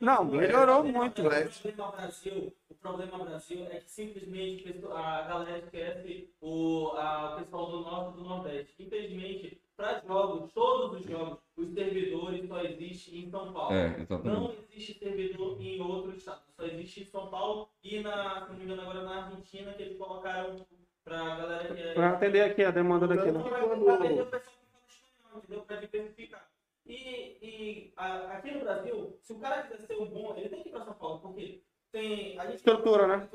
Não, melhorou muito. O problema Brasil, o problema Brasil é que simplesmente a galera esquece o, a- o pessoal do norte e do nordeste. Infelizmente, para jogos, todos os jogos, os servidores só existem em São Paulo. É, exatamente. Não existe servidor em outro estado. Só existe em São Paulo e na, se não me engano agora na Argentina que eles colocaram pra galera que é. Pra atender aqui a demanda daqui, né? Pra entendeu? Diversificar. E, e a- aqui no Brasil, se o cara quiser ser um bom, ele tem que ir pra São Paulo, porque tem. A gente Estrutura, né?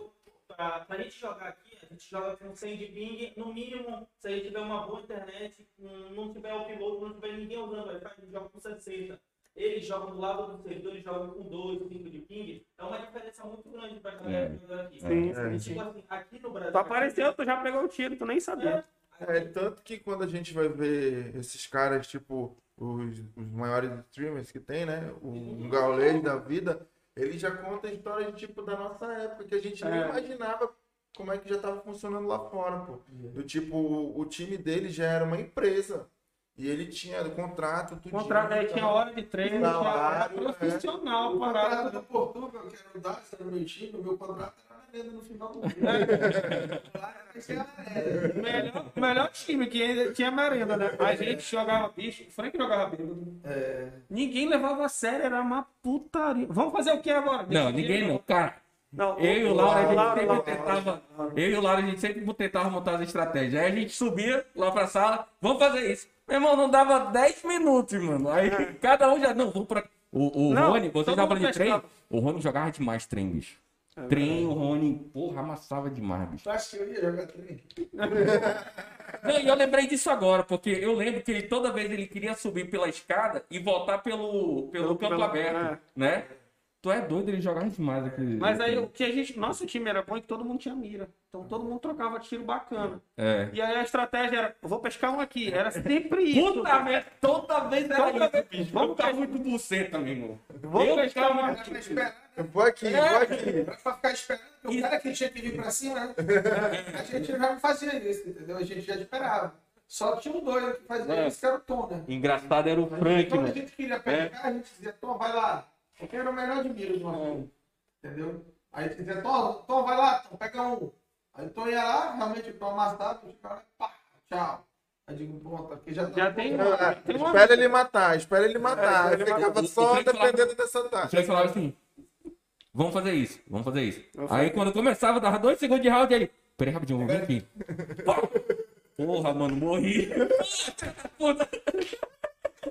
Pra, pra gente jogar aqui, a gente joga com 100 de ping, no mínimo, se a gente tiver uma boa internet, não tiver o piloto, não tiver ninguém usando a gente joga com 60. Eles jogam do lado do servidor, eles jogam com 2, 5 de ping. É uma diferença muito grande pra galera que joga aqui. Sim, E, sim, tipo sim. assim, aqui no Brasil. Tu apareceu, tu já pegou o tiro, tu nem sabia. É, tanto que quando a gente vai ver esses caras, tipo, os, os maiores streamers que tem, né? O, um gaulês da vida, ele já conta histórias, tipo, da nossa época, que a gente nem É. imaginava como é que já tava funcionando lá fora, pô. Do tipo, o, o time dele já era uma empresa. E ele tinha contrato, tudo. Contrato, aí tinha hora de treino, Salário, é. profissional, O parada. contrato do Portugal, que era o Dax, era o meu time, o meu contrato era na venda no final do era, é. Melhor, melhor time que ainda tinha merenda, né? A gente jogava bicho, o Frank jogava bêbado. É, Ninguém levava a sério, era uma putaria. Vamos fazer o que agora? Não, ninguém não. Cara, Não, eu e o Laura, a gente Laura, sempre Laura. tentava. Eu e o Laura, a gente sempre tentava montar as estratégias. Aí a gente subia lá pra sala, vamos fazer isso. Meu irmão, não dava 10 minutos, mano. Aí cada um já. Não, vamos pra. O, o Não, Rony, você tava mundo falando de trem? O Rony jogava demais trem, bicho. Trem, o Rony, porra, amassava demais, bicho. tu acha que eu ia jogar trem? Não, e eu lembrei disso agora, porque eu lembro que ele, toda vez ele queria subir pela escada e voltar pelo, pelo, Pelo- campo pelo- aberto, é. né? Tu é doido, ele jogava demais aquele. Mas aí o que a gente. Nosso time era bom é que todo mundo tinha mira. Então todo mundo trocava tiro bacana. É. E aí a estratégia era, eu vou pescar um aqui. Era sempre isso. Puta merda, toda vez era Toda isso, bicho. Vamos Vamos ficar pescar. muito buceta, meu irmão. Vou eu pescar um pra esperar, Eu vou aqui, É. vou aqui. pra ficar esperando, porque o cara que tinha que vir pra cima, né? A gente já não fazia isso, entendeu? A gente já esperava. Só tinha um doido que fazia É. isso, que era o Tom, né? Engraçado era o Frank, Quando a gente queria pescar, a gente dizia, Tom, vai lá. Porque era o melhor de do nosso time. Entendeu? Aí dizia, Tom, Tom, vai lá, Tom, pega um. Aí o Tom ia lá, realmente o Tom amassava, o cara, pá, tchau. Aí eu digo, pronto, aqui já tá. Já tem, Ah, tem uma. Espera ele matar, espera ele matar. É, Aí ele ficava matar. só O Frank falava- dependendo dessa O taxa. Frank falava assim: vamos fazer isso, vamos fazer isso. Eu Aí quando começava, dava dois segundos de round, ele. Peraí, rapidinho, vou vir aqui. Porra, mano, morri. Puta.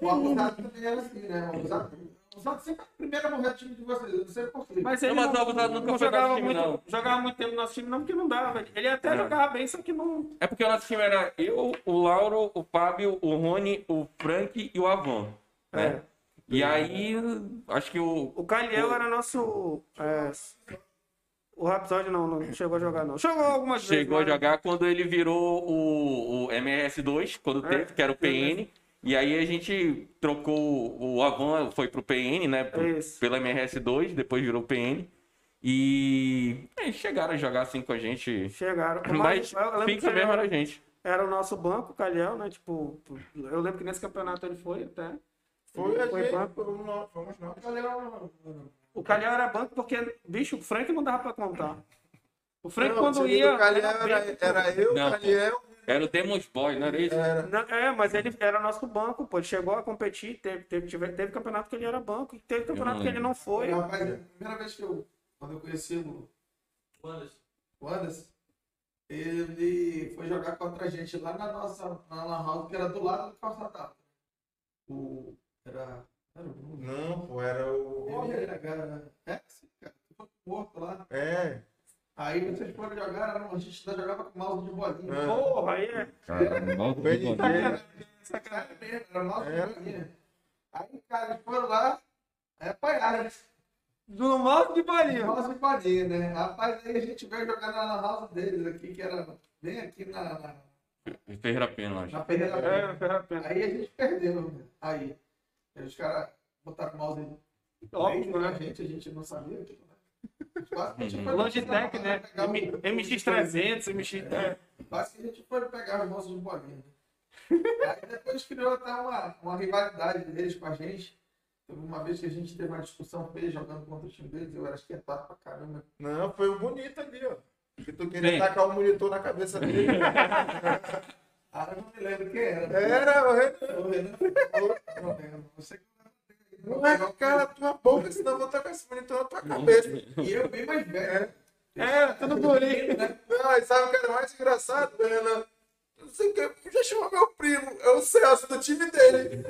O abusado também era assim, né? O abusado, o abusado sempre é o primeiro a morrer do time de vocês, eu não sei porquê. Mas ele Não, não, o nunca não foi jogava, time, muito, não. jogava muito tempo no nosso time, não, porque não dava. Ele até É. jogava bem, só que não. É porque o nosso time era eu, o Lauro, o Fábio, o Rony, o Frank e o Avon. Né? É. E aí, acho que o. O Caliel era nosso. é, o Rhapsody não, não chegou a jogar, não. Jogou algumas vezes. Chegou a mas- jogar quando ele virou o, o MRS2, quando É, teve, que era o PN. E aí a gente trocou o Avan, foi pro PN, né? pro- Isso. Pela MRS2, depois virou PN. E aí chegaram a jogar assim com a gente. Chegaram. Mas que fixa mesmo era a gente. Era o nosso banco, o Caliel, né? Tipo, eu lembro que nesse campeonato ele foi até. Foi Foi gente, banco. fomos nós. O Calhau era banco porque, bicho, o Frank não dava pra contar. O Frank Não, o quando ia. do Caliel era era, era eu, Não. Caliel, Era o Demons Boy, não era isso? era. Não, é, mas ele era nosso banco, pô. Ele chegou a competir, teve, teve, teve, teve campeonato que ele era banco, e teve campeonato que ele não foi. Rapaz, a primeira vez que eu, quando eu conheci o Anderson. o Anderson, ele foi jogar contra a gente lá na nossa na Lan House, que era do lado do calçadão. O. Era. Era o Bruno. Não, pô, era Porra, o. era, cara. É, sim, cara. Foi morto lá. É. Aí vocês foram jogar, era- a gente ainda jogava com mouse de bolinha. É. Porra, aí é. Mal do PNG. Bigode. Sacanagem mesmo, era mouse de bolinha. Aí, cara, eles foram lá, aí apanharam. Do mouse de bolinha. Mouse de bolinha, né? Rapaz, aí a gente veio jogar na Lan House deles aqui, que era bem aqui na. na Ferreira Pena, acho. Na Ferreira É, Pena. não ferra a pena. Aí a gente perdeu. né? Aí. Aí os caras botaram o mouse Óbvio, né? gente, a gente não sabia. Tipo, Uhum. foi Logitech, né? pegar o- M- MX300, MX... É. Quase que a gente foi pegar os nossos bolinhos. Aí depois criou até uma, uma rivalidade deles com a gente. Teve uma vez que a gente teve uma discussão feia jogando contra o time deles, eu era esquentado pra caramba. Não, foi o bonito ali, ó. Que tu queria Vem. tacar o monitor na cabeça dele. Ah, eu não me lembro quem era. Era, o Renan. O Renan Não lembro. Você que Não é cara tua boca, senão eu vou tacar esse monitor na tua cabeça. E eu bem mais velho. É, tudo bonito. né? Não, e sabe o que era mais engraçado, Renan? Não sei o que, já chamou meu primo, é o Celso do time dele.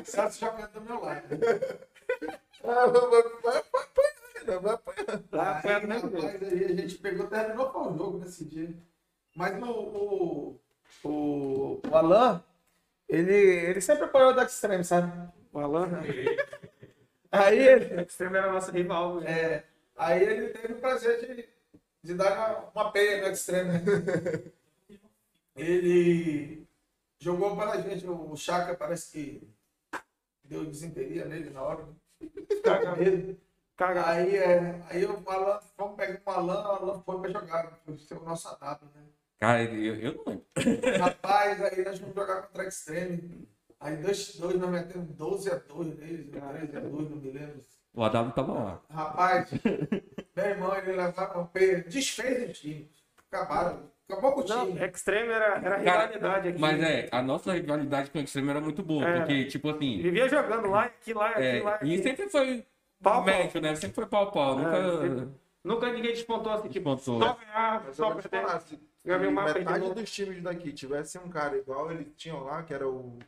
O Celso jogando do meu lado. Ah, vai, vai, vai apanhar, Renan, vai apanhar. Lá Aí, perto, né? rapaz, aí a gente pegou, terminou com o jogo nesse dia. Mas o, o, o, o Alan, ele, ele sempre apoiou o Dark Extreme, sabe? O Alan. Aí ele, O Extreme era nosso rival. né? é, aí ele teve o prazer de, de dar uma, uma peia no Extreme. ele jogou para gente, o Chaka parece que deu desinteria nele na hora. Caga medo. Caga. Aí, é, aí o Alan, vamos pegar o Alan, o Alan foi pra jogar, foi ser o nosso adapto, né? Cara, eu, eu não lembro. Rapaz, aí nós vamos jogar contra a Extreme. Aí dois, dois nós metemos 12 a 2 neles, ou 13 a 2, não me lembro. O AW tava lá. Rapaz, meu irmão, ele levava o pé, desfez o time. Acabaram, acabou com o Não, time. Extreme era, era Cara, rivalidade aqui. Mas é, a nossa rivalidade com o Extreme era muito boa, É. porque, tipo assim, Vivia jogando lá, aqui, lá, aqui, é, lá. e sempre foi Pau, pau. médio, né? Sempre foi pau-pau, É, nunca sempre. Nunca ninguém despontou assim, tipo, despontou. só ganhar, Mas eu só perder. De metade novo. dos times daqui tivesse um cara igual eles tinham lá, que era o,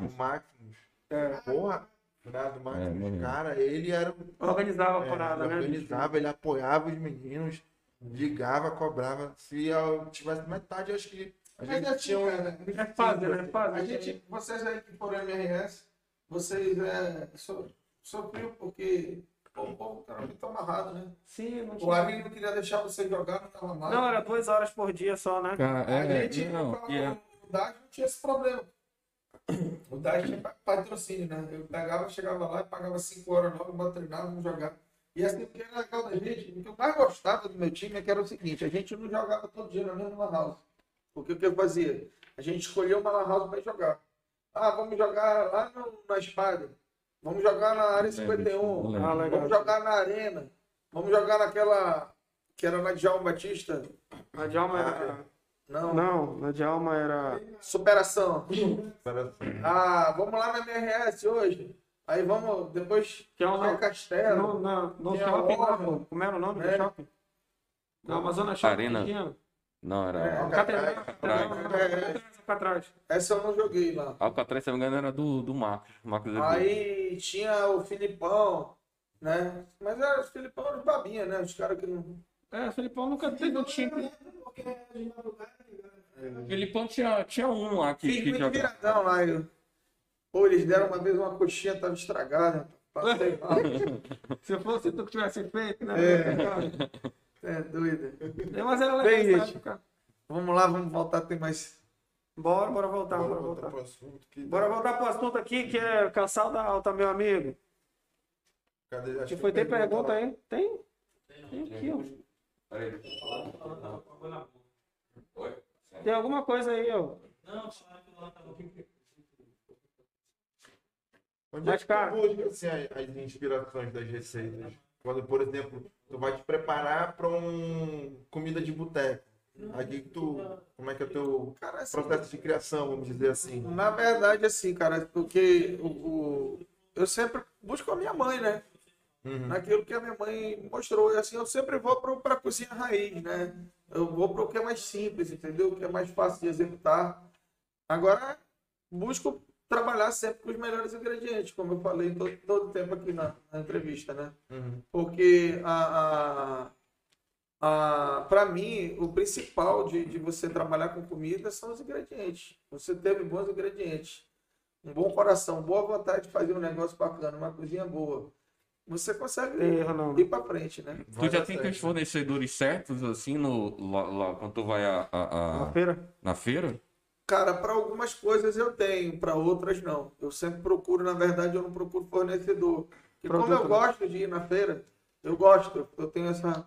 o Maximus. Maximus. É, Porra, né, do É, Maximus, mesmo. cara, ele era o organizava a É, parada, ele né? organizava, ele apoiava os meninos, ligava, cobrava. Se eu tivesse metade, eu acho que a Mas gente assim, tinha um. cara, É fácil, né? Fácil. A gente, vocês aí que foram MRS, vocês é, so, sofriam porque pô, o povo era muito amarrado, né? Sim, não O tinha. Ari não queria deixar você jogar, não estava mal. Não, era duas horas por dia só, né? Cara, A é, gente, não, o, e é- o DAS não tinha esse problema. O DAS tinha pa- patrocínio, né? Eu pegava, chegava lá e pagava 5 horas logo, vamos treinar, vamos jogar. E assim, o que era legal da gente, o que eu mais gostava do meu time é que era o seguinte, a gente não jogava todo dia na mesma house. Porque o que eu fazia? A gente escolhia uma house para jogar. Ah, vamos jogar lá no- na espada. Vamos jogar na área Não lembro disso, 51. não lembro. Ah, legal. Vamos jogar na arena. Vamos jogar naquela que era na Djalma Batista. Na Djalma era. Não, Não, na Djalma era. superação. Era- Ah, vamos lá na MRS hoje. Aí vamos, depois Que é no um. castelo. No, na, no shopping lá. Como era o nome É. do shopping? Na Amazônia Shopping. Arena. Não, era. É. Catedral, Alcatraz. Catedral, É. Essa eu não joguei lá. Alcatraz, se não me engano, era do, do Marcos. Marcos. Aí tinha o Filipão, né? Mas era os Filipão era os babinha, né? Os caras que não. É, o Felipão nunca teve um time. O Filipão tinha, tinha um lá que, Fiz que muito viradão lá. Eu... Pô, eles deram uma vez uma coxinha, tava estragada. Passei mal. Se fosse tu que tivesse feito, né? É doido. Mas era legal Bem, essa gente. época. Vamos lá, vamos voltar, tem mais. Bora, bora voltar, Bora bora voltar voltar. pro assunto. que- Bora voltar pro assunto aqui, que é cansal da alta, meu amigo. Cadê? Acho Se que foi, tem pergunta pergunta lá. aí? Tem? Tem aqui, ó. Peraí. Tem alguma coisa aí, ó. Não, falaram que o Luan tava aqui. Onde é que cara- busca assim, as, as inspirações das receitas? Quando, por exemplo, tu vai te preparar para um comida de boteco. Aqui que tu. Como é que é o teu Cara, assim, processo de criação, vamos dizer assim? Na verdade, assim, cara, porque o, o- eu sempre busco a minha mãe, né? Uhum. Naquilo que a minha mãe mostrou. E assim, eu sempre vou para a cozinha raiz, né? Eu vou para o que é mais simples, entendeu? O que é mais fácil de executar. Agora, busco trabalhar sempre com os melhores ingredientes, como eu falei todo, todo tempo aqui na, na entrevista, né? Uhum. Porque a, a, a, para mim, o principal de, de você trabalhar com comida são os ingredientes. Você teve bons ingredientes. Um bom coração, boa vontade de fazer um negócio bacana, uma cozinha boa. você consegue né? ir pra frente, né? Tu já tem teus fornecedores certos, assim, no, lá, lá quando tu vai a, a- a- Na feira? na feira? Cara, para algumas coisas eu tenho, para outras não. Eu sempre procuro, na verdade, eu não procuro fornecedor. E como eu né? gosto de ir na feira, eu gosto, eu tenho essa.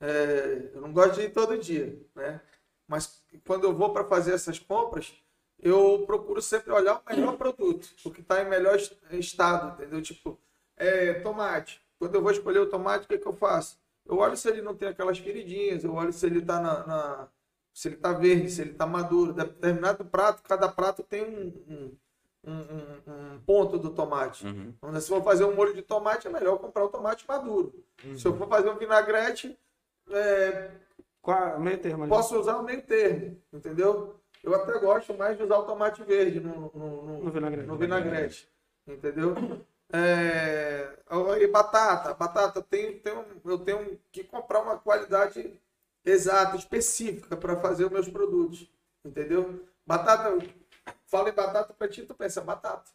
é, eu não gosto de ir todo dia, né? Mas quando eu vou para fazer essas compras, eu procuro sempre olhar o melhor produto, o que está em melhor est- estado, entendeu? Tipo, é, tomate. Quando eu vou escolher o tomate, o que, que eu faço? Eu olho se ele não tem aquelas feridinhas, eu olho se ele está na, na- se ele está verde, se ele está maduro. Determinado prato, cada prato tem um, um, um- um- ponto do tomate. Uhum. Então, se eu for fazer um molho de tomate, é melhor comprar o tomate maduro. Se eu for fazer um vinagrete, é, Qual, meio termo posso usar o meio termo, entendeu? Eu até gosto mais de usar o tomate verde no, no, no- No vinagrete. no vinagrete, entendeu? É, e batata, batata tem, tem um- eu tenho que comprar uma qualidade exata, específica para fazer os meus produtos, entendeu? Batata, fala em batata para ti, tu pensa batata,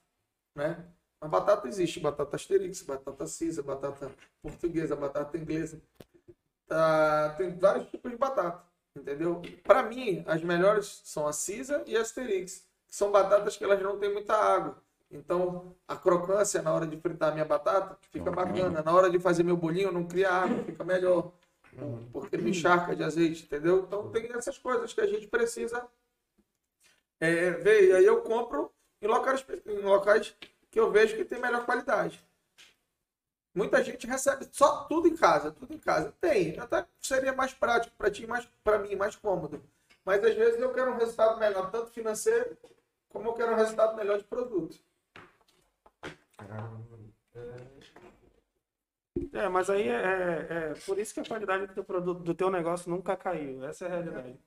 né? Mas batata existe, batata asterix, batata cisa, batata portuguesa, batata inglesa. Tá, tem vários tipos de batata, entendeu? Para mim, as melhores são a cisa e a asterix, que são batatas que elas não têm muita água. Então, a crocância na hora de fritar a minha batata fica bacana. Na hora de fazer meu bolinho, não cria água, fica melhor. Porque não encharca de azeite, entendeu? Então, tem essas coisas que a gente precisa é, ver. E aí eu compro em locais, em locais que eu vejo que tem melhor qualidade. Muita gente recebe só tudo em casa, tudo em casa. Tem, até seria mais prático para ti, mais para mim, mais cômodo. Mas às vezes eu quero um resultado melhor, tanto financeiro, como eu quero um resultado melhor de produto. É, mas aí é, é- é por isso que a qualidade do teu produto, do teu negócio nunca caiu. Essa é a realidade.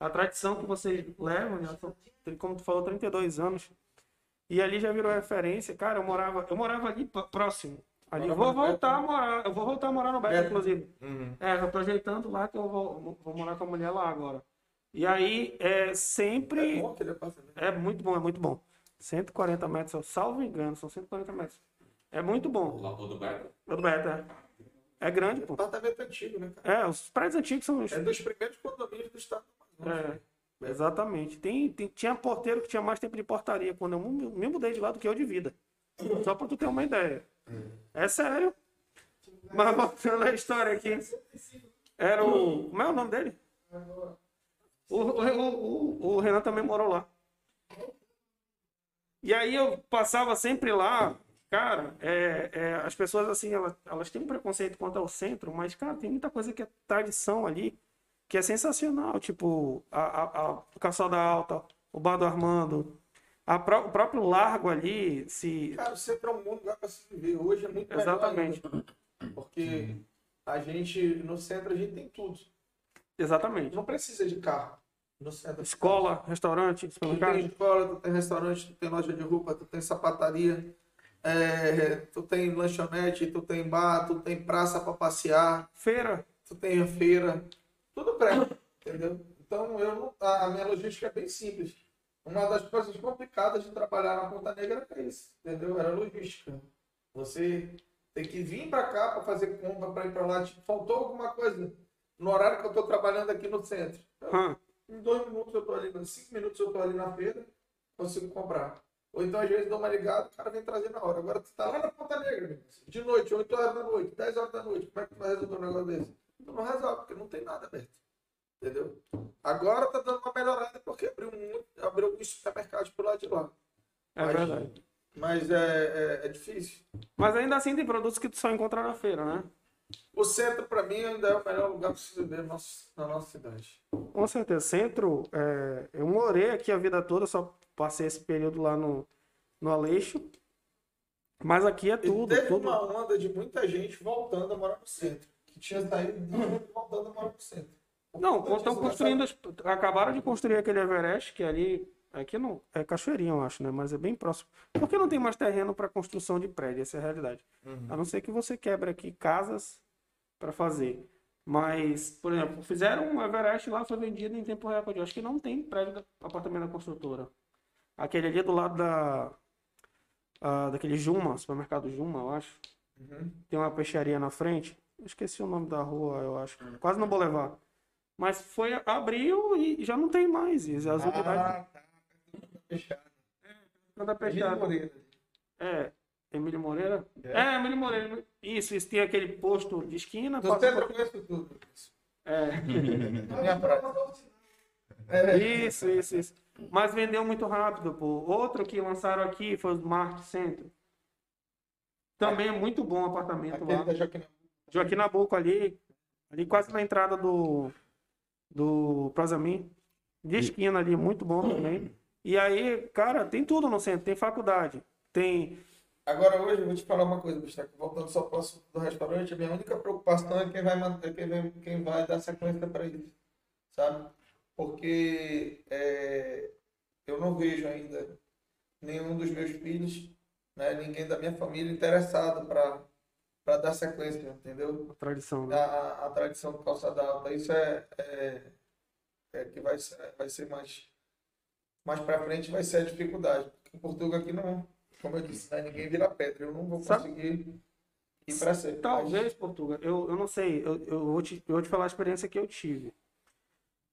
A tradição que vocês levam, são, como tu falou, 32 anos. E ali já virou referência. Cara, eu morava, eu morava ali próximo. Ali, eu vou voltar a morar, eu vou voltar a morar no Beto, inclusive. Uhum. É, eu tô ajeitando lá que eu vou, vou morar com a mulher lá agora. E aí, é sempre. É bom apartamento. É muito bom, é muito bom. 140 metros, eu salvo engano, são 140 metros. É muito bom. Lá do Beto? É do Beto, é. É grande, pô. Apartamento antigo, né, cara? É, os prédios antigos são. os- É dos primeiros condomínios do estado. do Amazonas. É, exatamente. Tem, tem- tinha porteiro que tinha mais tempo de portaria quando eu me mudei de lá do que eu de vida. Só pra tu ter uma ideia. É sério. Mas voltando à história aqui. Era o. Como é o nome dele? O, o, o, o Renan também morou lá. E aí eu passava sempre lá, cara, é, é, as pessoas assim, elas, elas têm um preconceito quanto ao centro, mas, cara, tem muita coisa que é tradição ali, que é sensacional, tipo, a, a, a o Calçada Alta, o Bar do Armando, a pró- o próprio Largo ali, se... Cara, o centro é um bom lugar para se viver. Hoje é muito Exatamente. ainda. Porque a gente, no centro, a gente tem tudo. Exatamente. Não precisa de carro. Escola, restaurante, Tu tem supermercado. escola, tu tem restaurante, tu tem loja de roupa, tu tem sapataria, é, tu tem lanchonete, tu tem bar, tu tem praça para passear, Feira. tu tem a feira, tudo perto, entendeu? Então eu a minha logística é bem simples. Uma das coisas complicadas de trabalhar na Ponta Negra é isso, entendeu? Era logística. Você tem que vir para cá para fazer compra para ir para lá. Tipo, faltou alguma coisa no horário que eu estou trabalhando aqui no centro. Hã. Em dois minutos eu tô ali, em cinco minutos eu tô ali na feira, consigo comprar. Ou então, às vezes, dou uma ligada, o cara vem trazer na hora. Agora, tu tá lá na Ponta Negra, de noite, 8 horas da noite, 10 horas da noite. Como é que tu vai resolver um negócio desse? Tu não resolve, porque não tem nada aberto. Entendeu? Agora tá dando uma melhorada, porque abriu, muito, abriu alguns supermercados por lá de lá. É Mas- verdade. Mas é, é, é difícil. Mas ainda assim tem produtos que tu só encontra na feira, né? O centro, para mim, ainda é o melhor lugar para se viver na nossa, na nossa cidade. Com certeza. Centro, é, eu morei aqui a vida toda, só passei esse período lá no, no Aleixo. Mas aqui é E tudo, teve tudo. uma onda de muita gente voltando a morar no centro. Que tinha saído e voltando a morar no centro. Não, conta estão disso, construindo, acabaram de construir aquele Everest, que ali, aqui não, é Cachoeirinha, eu acho, né? Mas é bem próximo. Porque não tem mais terreno para construção de prédio, essa é a realidade. A não ser que você quebre aqui casas para fazer. Mas, por exemplo, fizeram um Everest lá, foi vendido em tempo recorde. Eu acho que não tem prédio da apartamento da construtora. Aquele ali é do lado da ah, daquele Juma, supermercado Juma, eu acho. Tem uma peixaria na frente. Eu esqueci o nome da rua, eu acho. Quase no Boulevard. Mas foi, abriu e já não tem mais. E as unidades Ah, tá. Fechado. toda Emílio fechada. Moreira. É, Emílio Moreira? É. É, Emílio Moreira. Isso, isso tem aquele posto de esquina. Do passa centro conheço tudo. É. É. Isso, isso, isso. Mas vendeu muito rápido, pô. Outro que lançaram aqui foi o Smart Center. Também é muito bom o apartamento Aquele lá. da Joaquim. Joaquim Nabuco ali, ali quase na entrada do do Prosamin. De esquina ali, muito bom também. E aí, cara, tem tudo no centro. Tem faculdade, tem... Agora hoje eu vou te falar uma coisa, Bistaco. Voltando só para o assunto do restaurante, a minha única preocupação é quem vai, manter, quem vai, quem vai dar sequência para isso. Sabe? Porque é, eu não vejo ainda nenhum dos meus filhos, né, ninguém da minha família interessado para dar sequência, entendeu? A tradição, né? a, a tradição do calçada alta. Isso é, é, é que vai ser, vai ser mais, mais para frente, vai ser a dificuldade. Porque em Portugal aqui não, como eu disse, né, ninguém vira pedra. Eu não vou Sabe- conseguir ir para ser. Talvez, Portugal, eu, eu não sei, eu, eu, vou te, eu vou te falar a experiência que eu tive.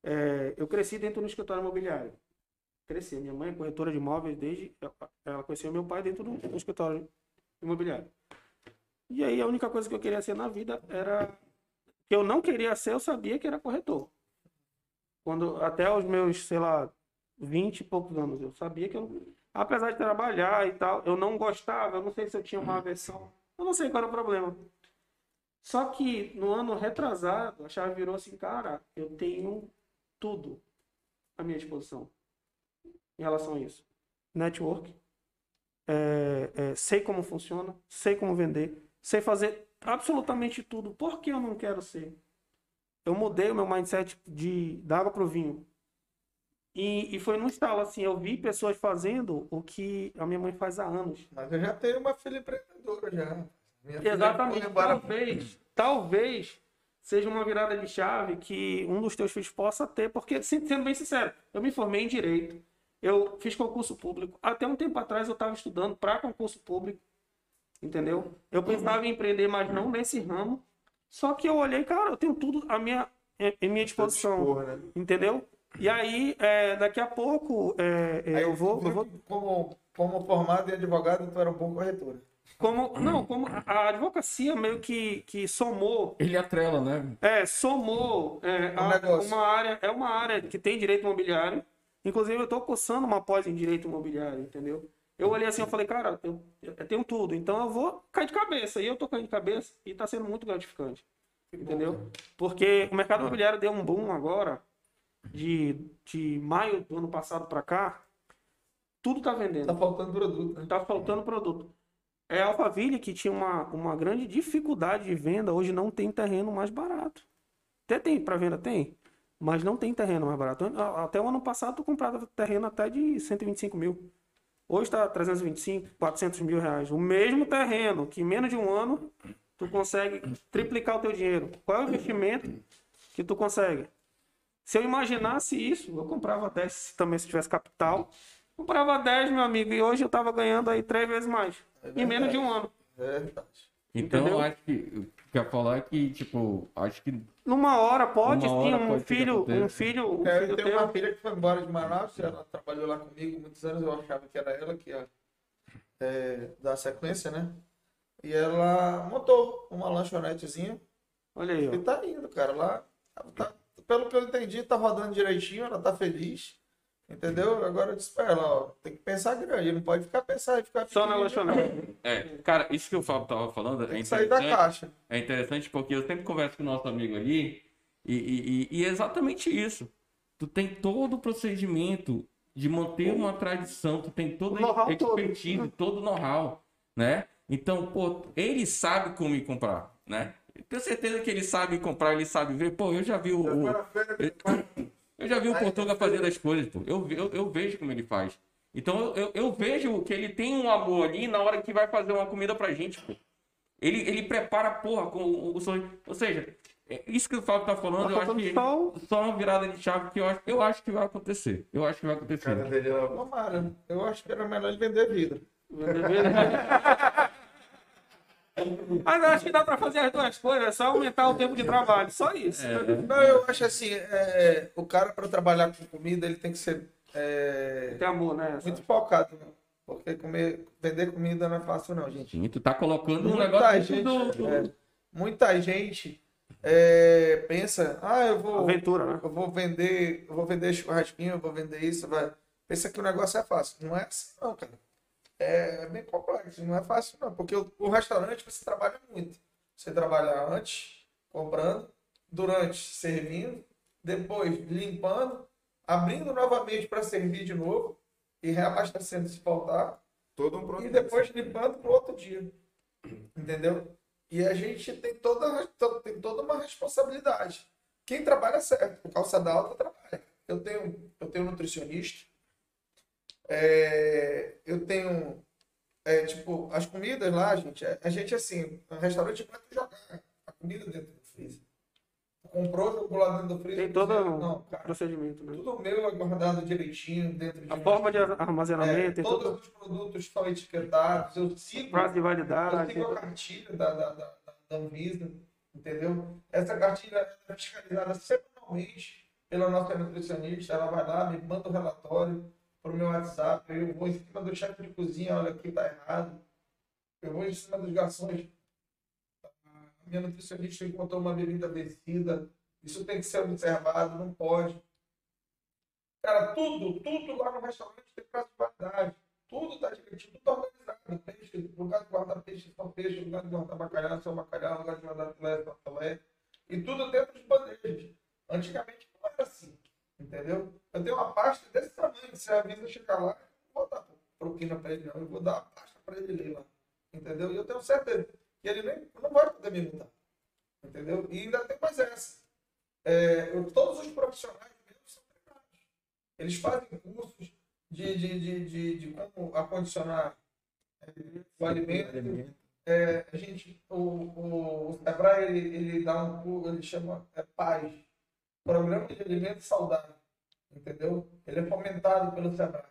É, eu cresci dentro do escritório imobiliário. Cresci. Minha mãe é corretora de imóveis desde. Ela conheceu meu pai dentro do, escritório imobiliário. E aí a única coisa que eu queria ser na vida era. Que eu não queria ser, eu sabia que era corretor. Quando, até os meus, sei lá, 20 e poucos anos, eu sabia que eu. Apesar de trabalhar e tal, eu não gostava, eu não sei se eu tinha uma aversão. Eu não sei qual era o problema. Só que no ano retrasado, a chave virou assim, cara, eu tenho tudo à minha disposição em relação a isso. Network, é, é, sei como funciona, sei como vender, sei fazer absolutamente tudo. Por que eu não quero ser? Eu mudei o meu mindset de da água para o vinho. E, e foi no estalo assim, eu vi pessoas fazendo o que a minha mãe faz há anos. Mas eu já tenho uma filha empreendedora já. Minha filha Exatamente. embora- Talvez, talvez seja uma virada de chave que um dos teus filhos possa ter, porque, sendo bem sincero, eu me formei em direito, eu fiz concurso público. Até um tempo atrás eu estava estudando para concurso público, entendeu? Eu pensava em empreender, mas não nesse ramo. Só que eu olhei, cara, eu tenho tudo à minha, em em minha disposição, Dispor, né? entendeu? E aí, é, daqui a pouco, é, é, Aí eu vou, eu vou Como, como formado e advogado, tu era um bom corretor. Como, não, como a advocacia meio que, que somou Ele atrela, né? É, somou é, Um a- uma área, é uma área que tem direito imobiliário. Inclusive, eu estou cursando uma pós em direito imobiliário, entendeu? Eu olhei assim, eu falei, cara, eu, eu tenho tudo, então eu vou cair de cabeça. E eu tô caindo de cabeça e está sendo muito gratificante, entendeu? Porque o mercado imobiliário deu um boom agora, de, de maio do ano passado para cá, tudo tá vendendo. Tá faltando produto, né? Tá faltando produto. É Alphaville que tinha uma, uma grande dificuldade de venda, hoje não tem terreno mais barato. Até tem para venda, tem, mas não tem terreno mais barato. Até o ano passado tu comprava terreno até de 125 mil. Hoje está 325, 400 mil reais. O mesmo terreno que em menos de um ano tu consegue triplicar o teu dinheiro. Qual é o investimento que tu consegue? Se eu imaginasse isso, eu comprava 10 também se tivesse capital. Comprava 10, meu amigo, e hoje eu tava ganhando aí três vezes mais. em menos de um ano. É verdade. Então, Entendeu? eu acho que. o que eu ia falar é que, tipo, acho que. Numa hora pode Uma sim, hora um pode filho, um filho, um É, filho eu tenho teu. uma filha que foi embora de Manaus, ela trabalhou lá comigo muitos anos, eu achava que era ela que ia é, dar sequência, né? E ela montou uma lanchonetezinha Olha aí, e ó. tá indo, cara. Lá, tá- pelo que eu entendi, tá rodando direitinho, ela tá feliz. Entendeu? Agora eu disse pra ela, ó, tem que pensar grande, não pode ficar pensando, ficar Só na lanchonete. É, cara, isso que o Fábio tava falando é Tem que sair da interessante. caixa. É interessante porque eu sempre converso com o nosso amigo ali e, e- e- e é exatamente isso. Tu tem todo o procedimento de manter uma tradição, tu tem toda a todo. expertise, todo o know-how, né? Então, pô, ele sabe como ir comprar, né? Tenho certeza que ele sabe comprar, ele sabe ver. Pô, eu já vi o, o- eu já vi o Portuga fazendo as coisas, pô. Eu, eu, eu vejo como ele faz. Então eu, eu, eu vejo que ele tem um amor ali na hora que vai fazer uma comida pra gente, pô. Ele, ele prepara, porra, com o, o sonho. Ou seja, é isso que o Fábio tá falando, Tá eu acho que só só uma virada de chave que eu acho, eu acho que vai acontecer. Eu acho que vai acontecer. Cara dele, ela- Tomara. Eu acho que era melhor ele vender vida. Vender- Mas eu acho que dá pra fazer as duas coisas, é só aumentar o tempo de trabalho, só isso. Não, eu acho assim, é, o cara para trabalhar com comida, ele tem que ser é, Tem amor, né? muito focado, né? Porque comer, vender comida não é fácil não, gente. Sim, tu tá colocando um Muita negócio gente, do, do- é, muita gente é, pensa, ah, eu vou, Aventura, né? eu vou vender, eu vou vender churrasquinho, eu vou vender isso, vai. Pensa que o negócio é fácil. Não é assim, não, cara. É, é bem complexo, não é fácil, não. Porque o, o restaurante você trabalha muito. Você trabalha antes, comprando, durante, servindo, depois limpando, abrindo novamente para servir de novo e reabastecendo se faltar Todo um processo. e depois limpando para o outro dia. Entendeu? E a gente tem toda, to- tem toda uma responsabilidade. Quem trabalha certo, o calçada alta trabalha. Eu tenho, eu tenho nutricionista, é, eu tenho, é, tipo, as comidas lá, gente, a gente assim, o restaurante não é jogar a comida dentro do freezer. Comprou, jogou lá dentro do freezer. Tem todo um Não, cara, procedimento, né? tudo meu é guardado direitinho dentro de A um- forma de armazenamento, é, todos todo os produtos estão etiquetados, eu sigo, prazo de eu validade. sigo a cartilha da, da, da, da- Anvisa, entendeu? Essa cartilha é fiscalizada semanalmente pela nossa nutricionista, ela vai lá, me manda o relatório para o meu WhatsApp, eu vou em cima do chefe de cozinha, olha aqui tá errado, eu vou em cima dos garçons, a minha nutricionista encontrou uma bebida vencida, isso tem que ser observado, não pode. Cara, tudo, tudo lá no restaurante tem prazo de validade. Tudo tá direitinho, tudo tá organizado. Peixe, lugar de guardar peixe, são peixe, lugar de guardar bacalhau, são bacalhau, lugar de guardar filé, são filé. E tudo dentro de bandejas. Antigamente não era assim, entendeu? Eu tenho uma pasta desse tamanho, se a avisa chegar lá, vou dar propina para ele, não. Eu vou dar a pasta para ele ler lá, entendeu? E eu tenho certeza que ele nem, não vai poder me mudar, entendeu? E ainda tem mais essa. É, eu- todos os profissionais meus são treinados. Eles fazem cursos de, de, de, de, de como acondicionar é, o alimento. É, a gente, o, o, o Sebrae, ele, ele dá um ele chama é, PAS, Programa de Alimento Saudável, entendeu? Ele é fomentado pelo Sebrae.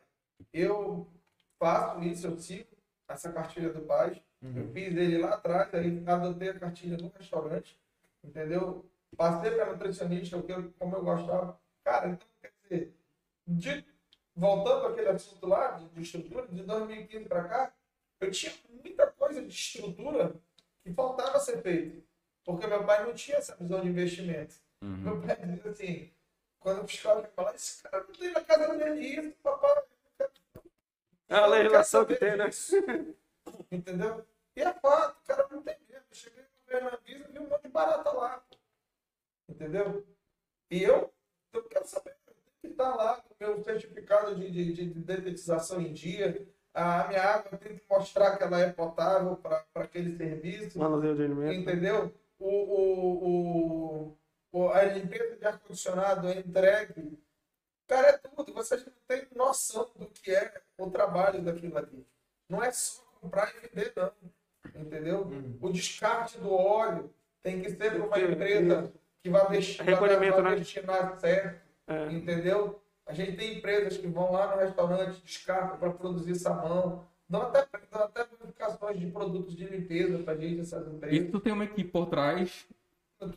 Eu faço isso, eu sigo essa cartilha do PAS, eu fiz ele lá atrás, aí adotei a cartilha no restaurante, entendeu? Passei para nutricionista, como eu gostava. Cara, então, quer dizer, de, voltando àquele assunto lá, de, de estrutura, de 2015 para cá, eu tinha muita coisa de estrutura que faltava ser feita. Porque meu pai não tinha essa visão de investimento. Meu pai dizia assim, quando o fiscal falar, esse cara não tem na casa dele isso, papai. É a legislação que tem, né? Entendeu? E é fato, o cara não tem medo. Eu cheguei no ver na visa e vi um monte de barata lá. pô. Entendeu? E eu, eu quero saber, eu tenho que estar lá com o meu certificado de, de, de dedetização em dia. A minha água tem que mostrar que ela é potável para aquele serviço. Manuseio de alimento. Entendeu? O, o, o, o- a limpeza de ar-condicionado é entregue. Cara, é tudo. Vocês não têm noção do que é o trabalho daquilo ali. Não é só comprar e vender, não. Entendeu? O descarte do óleo tem que ser para uma empresa que vai deixar Recolhimento, vai né? destinar certo. É. Entendeu? A gente tem empresas que vão lá no restaurante, descartam para produzir sabão. Dão até, dão até bonificações de produtos de limpeza para gente, essas empresas. Isso tu tem uma equipe por trás. Eu,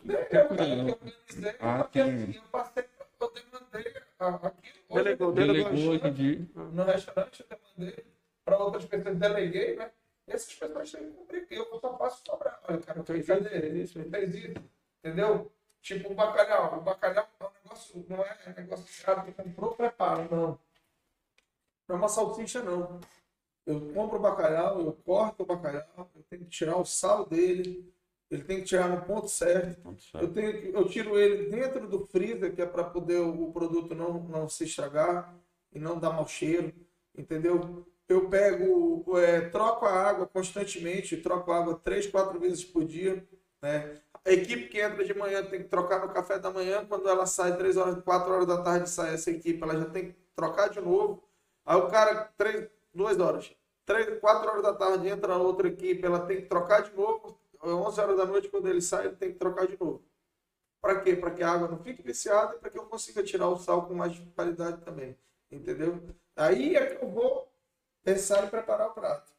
organizei, eu passei, eu demandei aqui Delegou, delegou. Hoje em dia. no restaurante, eu demandei para outras pessoas, deleguei, né? Essas pessoas têm que cumprir, eu só faço sobrar. Olha, cara, eu fez isso, fez isso, entendeu? Tipo o bacalhau. O bacalhau é um negócio, não é um negócio chato que comprou, prepara, não. Não é uma salsicha, não. Eu compro o bacalhau, eu corto o bacalhau, eu tenho que tirar o sal dele, ele tem que tirar no ponto certo. Eu, tenho, eu tiro ele dentro do freezer, que é para poder o, o produto não, não se estragar e não dar mau cheiro, entendeu? Eu pego, é, troco a água constantemente, troco a água três, quatro vezes por dia, né? A equipe que entra de manhã tem que trocar no café da manhã, quando ela sai três horas, quatro horas da tarde sai essa equipe, ela já tem que trocar de novo. Aí o cara, três, duas horas, três, quatro horas da tarde entra outra equipe, ela tem que trocar de novo. 11 horas da noite, quando ele sai, ele tem que trocar de novo. Para quê? Para que a água não fique viciada e para que eu consiga tirar o sal com mais qualidade também. Entendeu? Aí é que eu vou pensar em preparar o prato.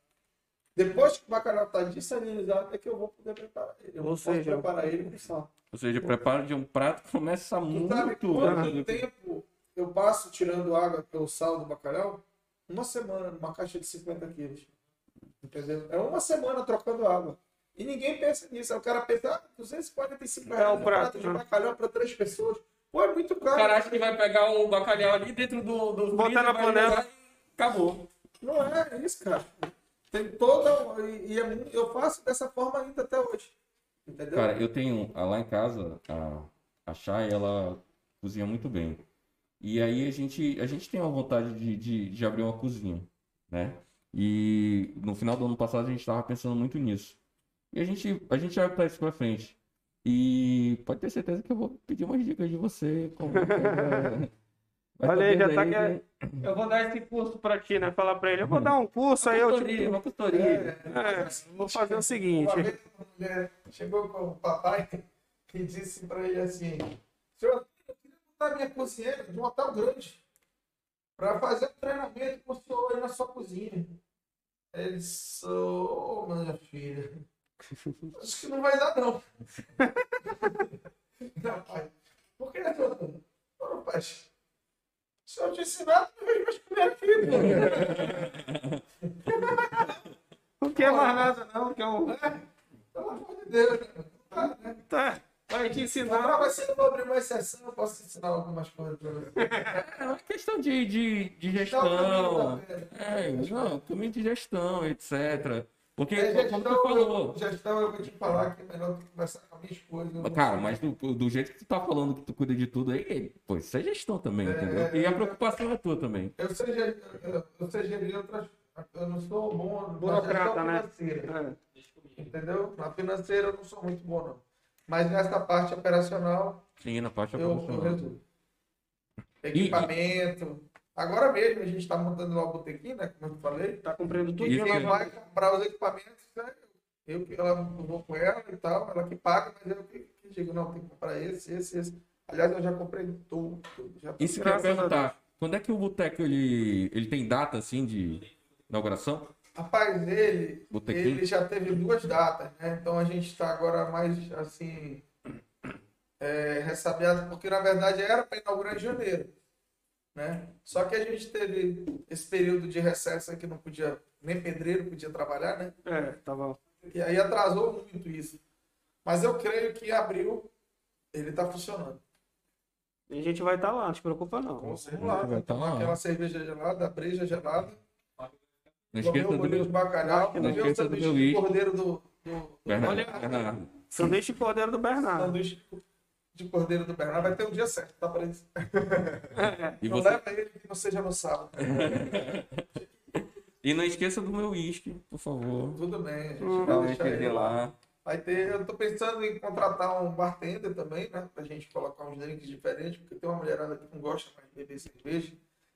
Depois que o bacalhau está dessalinizado, é que eu vou poder preparar ele. Eu Ou seja, preparar ele com sal. Ou seja, preparo de um prato começa Tu muito sabe quanto do- tempo eu passo tirando água pelo sal do bacalhau? Uma semana, numa caixa de 50 quilos. Entendeu? É uma semana trocando água. E ninguém pensa nisso. Aí o cara pensa, ah, 245 É, reais o um prato, de né? bacalhau para três pessoas. Pô, é muito O caro. cara acha que vai pegar o bacalhau ali dentro do, do Botar na panela. e Acabou. Não é isso, cara. Tem toda. E, e é muito- eu faço dessa forma ainda até hoje. Entendeu? Cara, eu tenho ah, lá em casa, a, a Chay, ela cozinha muito bem. E aí a gente, a gente tem a vontade de, de, de abrir uma cozinha, né? E no final do ano passado a gente estava pensando muito nisso. E a gente, a gente vai para isso pra frente. E pode ter certeza que eu vou pedir umas dicas de você. Como, vai Olha aí, já tá aí que- Eu vou dar esse curso pra ti, né? Falar pra ele. Eu vou dar um curso, aí eu te... uma consultoria. É, vou fazer o seguinte. Uma vez uma mulher chegou com o papai e disse para ele assim: Senhor, eu queria botar minha cozinheira de um hotel grande para fazer um treinamento com o senhor aí na sua cozinha. Ele disse: Ô, minha filha, acho que não vai dar, não. não, pai. Por que, senhor? Ô, pai, se eu te ensinar, tu mais comer aqui, pô. Não quer mais nada, não. Que eu... Pelo amor de Deus. Tá, né? Tá. Vai te ensinar. Não, mas se eu vou abrir uma exceção, eu posso ensinar algumas coisas pra você. É uma questão de, de, de gestão. É, não, também de gestão, etc. Porque, É, como tu gestão, falou. eu, gestão, eu vou te falar que é melhor tu conversar com a minha esposa. eu Cara, sei. mas do, do jeito que tu tá falando que tu cuida de tudo aí, pô, isso é gestão também, É, entendeu? E a preocupação é tua também. Eu sei, eu, eu sei gerir outras. Eu não sou bom Burocrata, gestão né? financeira. É. Entendeu? Na financeira eu não sou muito bom, não. Mas nessa parte operacional, Sim, na parte eu, eu operacional. resolvo. Equipamento. Agora mesmo a gente está montando lá o botequim, né? Como eu falei. Tá cumprindo tudo. Isso, Quem é. vai comprar os equipamentos, né? Eu que ela eu vou com ela e tal, ela que paga, mas eu que, que digo, não, tem que comprar esse, esse, esse. Aliás, eu já comprei tudo. tudo já Isso que eu ia perguntar. Quando é que o boteco ele, ele tem data assim de inauguração? Rapaz, ele, Botequim? ele já teve duas datas, né? Então a gente está agora mais assim, é, ressabiado, porque na verdade era para inaugurar em janeiro. Né? Só que a gente teve esse período de recesso que não podia, nem pedreiro podia trabalhar, né? É, tava. E aí atrasou muito isso. Mas eu creio que em abril ele está funcionando. E a gente vai estar lá, não te preocupa não. Vamos lá, vai tá lá. aquela cerveja gelada, a breja gelada, Não esqueça o do bolinho de meu. bacalhau, Não esqueça do sanduíche meu de cordeiro do, do, do Bernardo, Olha, Bernardo. Sanduíche de cordeiro do Bernardo. sanduíche de cordeiro do Bernardo. Vai ter um dia certo, tá para isso. E, não você... leva ele que não seja no sábado. e não esqueça do meu uísque, por favor. Tudo bem, a gente vai deixar ele lá. Vai ter, eu tô pensando em contratar um bartender também, né? Pra gente colocar uns drinks diferentes, porque tem uma mulherada que não gosta mais de beber cerveja,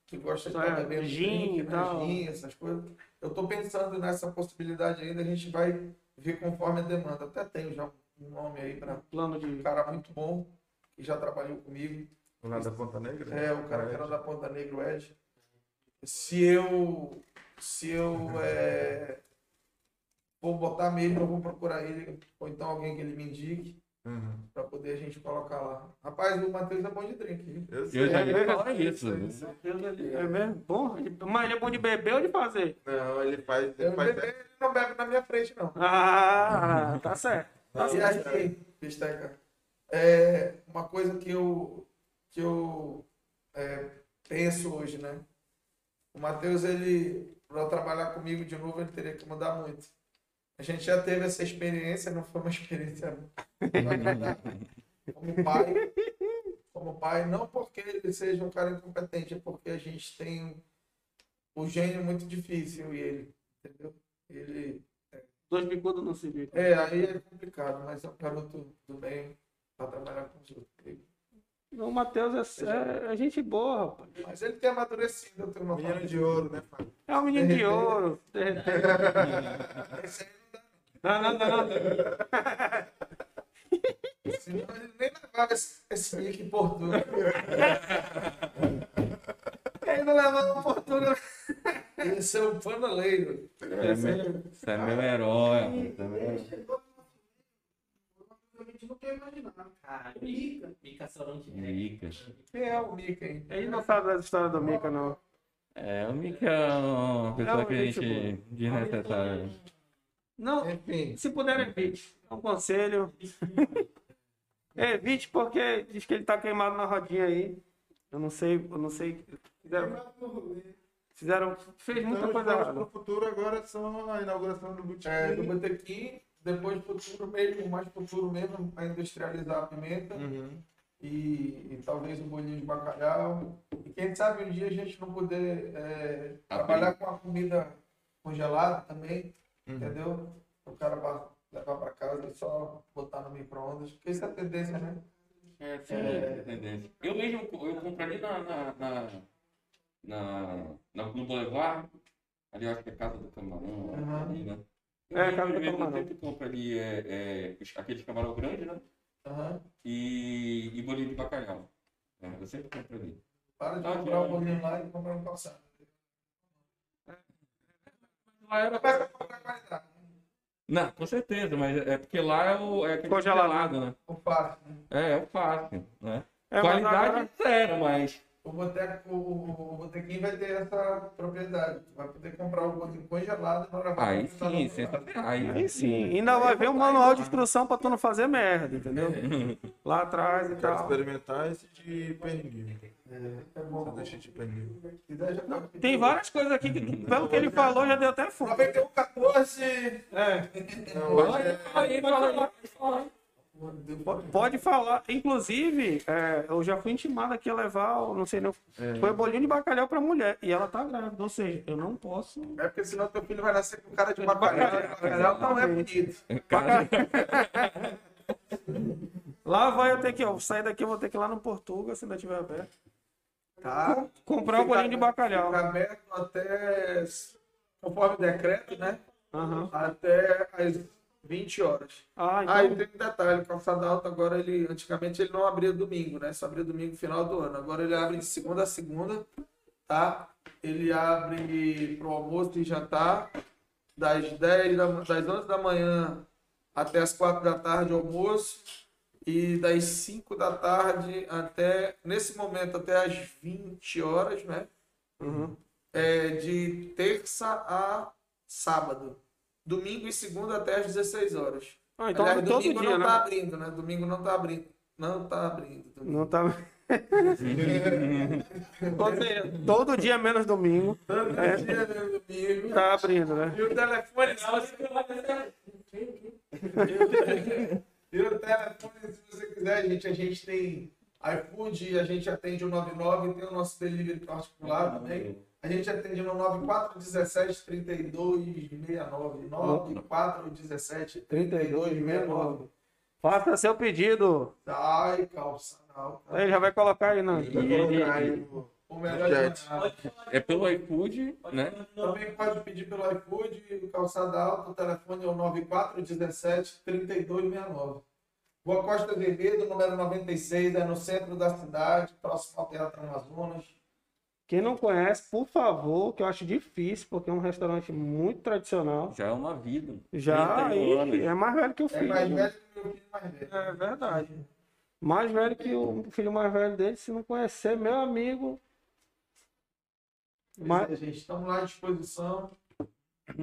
que gosta de Só estar é bebendo gin drink, né? tal. Gin, essas coisas. Eu tô pensando nessa possibilidade ainda, a gente vai ver conforme a demanda. Até tenho já um nome aí para Plano de. um cara muito bom, que já trabalhou comigo. Lá da Ponta Negra? É, o cara que era da Ponta Negra, o Ed. Se eu. Se eu. É, for botar mesmo, eu vou procurar ele, ou então alguém que ele me indique, Uhum. pra poder a gente colocar lá. Rapaz, o Matheus é bom de drink? Eu sei. Eu já É, ia é, falar isso. É mesmo? Bom? Mas ele é bom de beber ou de fazer? Não, ele faz. Ele faz bebe, ele não bebe na minha frente, não. Ah, tá certo. E aí, Bisteca, é uma coisa que eu, que eu é, penso hoje, né? O Matheus, ele, para trabalhar comigo de novo, ele teria que mudar muito. A gente já teve essa experiência, não foi uma experiência como pai. Como pai, não porque ele seja um cara incompetente, é porque a gente tem o gênio muito difícil e ele, entendeu? Ele Dois bicudos não se viram. é, aí é complicado, mas é um garoto do bem para trabalhar com os outros. O Matheus é, é, é gente boa, rapaz. Mas ele tem amadurecido, eu tenho uma Menino de ouro, né, Fábio? É um menino de ouro. De repente. Esse aí Não, não, não. não. Senão ele nem levava esse, esse nick em Portugal. ele não levava em Ia ser um paneleiro. Você é meu, você é meu herói. rapaz, é não quer imaginar. Cara, Mica. Mica. Mica. Quem é o Mika, hein? Ele não sabe das histórias do Mika, não. É, o Mica é uma pessoa que a é gente. desnecessária. Não, Enfim. se puder, evite. É um conselho. evite porque diz que ele tá queimado na rodinha aí. Eu não sei, eu não sei. Fizeram, fizeram fez muita Então, coisa pro futuro agora são a inauguração do botequim. É, do botequim, depois futuro mesmo, mais futuro mesmo, a industrializar a pimenta Uhum. e, e talvez um bolinho de bacalhau. E quem sabe um dia a gente não poder é, trabalhar com a comida congelada também, Uhum. entendeu? O cara vai levar para casa e só botar no micro-ondas, porque isso é a tendência, né? É, sim, é tendência. Eu mesmo eu compraria na, na, na, na, na- no Boulevard, ali eu acho que é Casa do Camarão, Uhum. ali, né? Eu É, Casa do Camarão. sempre compro ali é, é, aqueles camarão grande, né? Aham. E, e bolinho de bacalhau. É, eu sempre compro ali. Para de Ah, comprar um bolinho lá e comprar um calçado. Lá era... Comprar qualidade. Não, com certeza, mas é porque lá é, o, é aquele Congelado. né? O fácil. né? É, é o fácil, né? É, Qualidade agora- zero, mas... O, boteco, o, o, botequim vai ter essa propriedade. Tu vai poder comprar o bolinho congelado para levar Aí sim, sensacional. Aí, Aí sim, ainda vai ver um manual de instrução pra tu não fazer merda, entendeu? Lá atrás e tal. experimentar esse de pernil. É bom. Já tá- Tem várias coisas aqui que, pelo que ele falou, já deu até fome. 91, 14. É, Não, Fala hoje aí, é- pode falar. Inclusive, é, eu já fui intimado aqui a levar, o- não sei não, foi bolinho de bacalhau pra mulher. E ela tá grávida, ou seja, eu não posso. É porque senão teu filho vai nascer com cara de bacalhau. Bacalhau não é bonito. Lá vai eu ter que, ó, sair daqui, eu vou ter que ir lá no Portugal, se ainda estiver aberto. Tá? Comprar um bolinho de bacalhau. Fica aberto até, conforme decreto, né? Aham. Até as 20 horas. Ah, Ah, e então. tem um detalhe, o Calçada Alta agora, ele, antigamente ele não abria domingo, né? Só abria domingo final do ano. Agora ele abre de segunda a segunda, tá? Ele abre pro almoço e jantar, das 10 da, das 11 da manhã até as 4 da tarde almoço, e das 5 da tarde até, nesse momento, até as 20 horas, né? Uhum. É, de terça a sábado. Domingo e segunda até às 16 horas. Ah, então Aliás, todo domingo dia, não né? tá abrindo, né? Domingo não tá abrindo. Não tá abrindo. domingo. Não tá. Todo dia menos domingo Todo É. dia, né, domingo. tá abrindo, né? E o telefone, se você... E o telefone, se você quiser, gente, a gente tem iFood, a gente atende o 99, tem o nosso delivery particular também. A gente atende no 9417 3269. 9417 3269. Faça seu pedido. Ai, calça. Não, Aí ele já vai colocar aí, não. Vou colocar aí O melhor jornal. é pelo iFood, né? Também pode pedir pelo iFood, o calçada alta, o telefone é o 9417 3269. Rua Costa Vermelho, número 96, é no centro da cidade, próximo ao Teatro Amazonas. Quem não conhece, por favor, que eu acho difícil, porque é um restaurante muito tradicional. Já é uma vida. Já 31 aí, é mais velho que o É filho. mais velho que o meu filho mais velho. É verdade. Mais velho que o filho mais velho dele, se não conhecer, meu amigo. Mas Mas... Gente, estamos lá à disposição.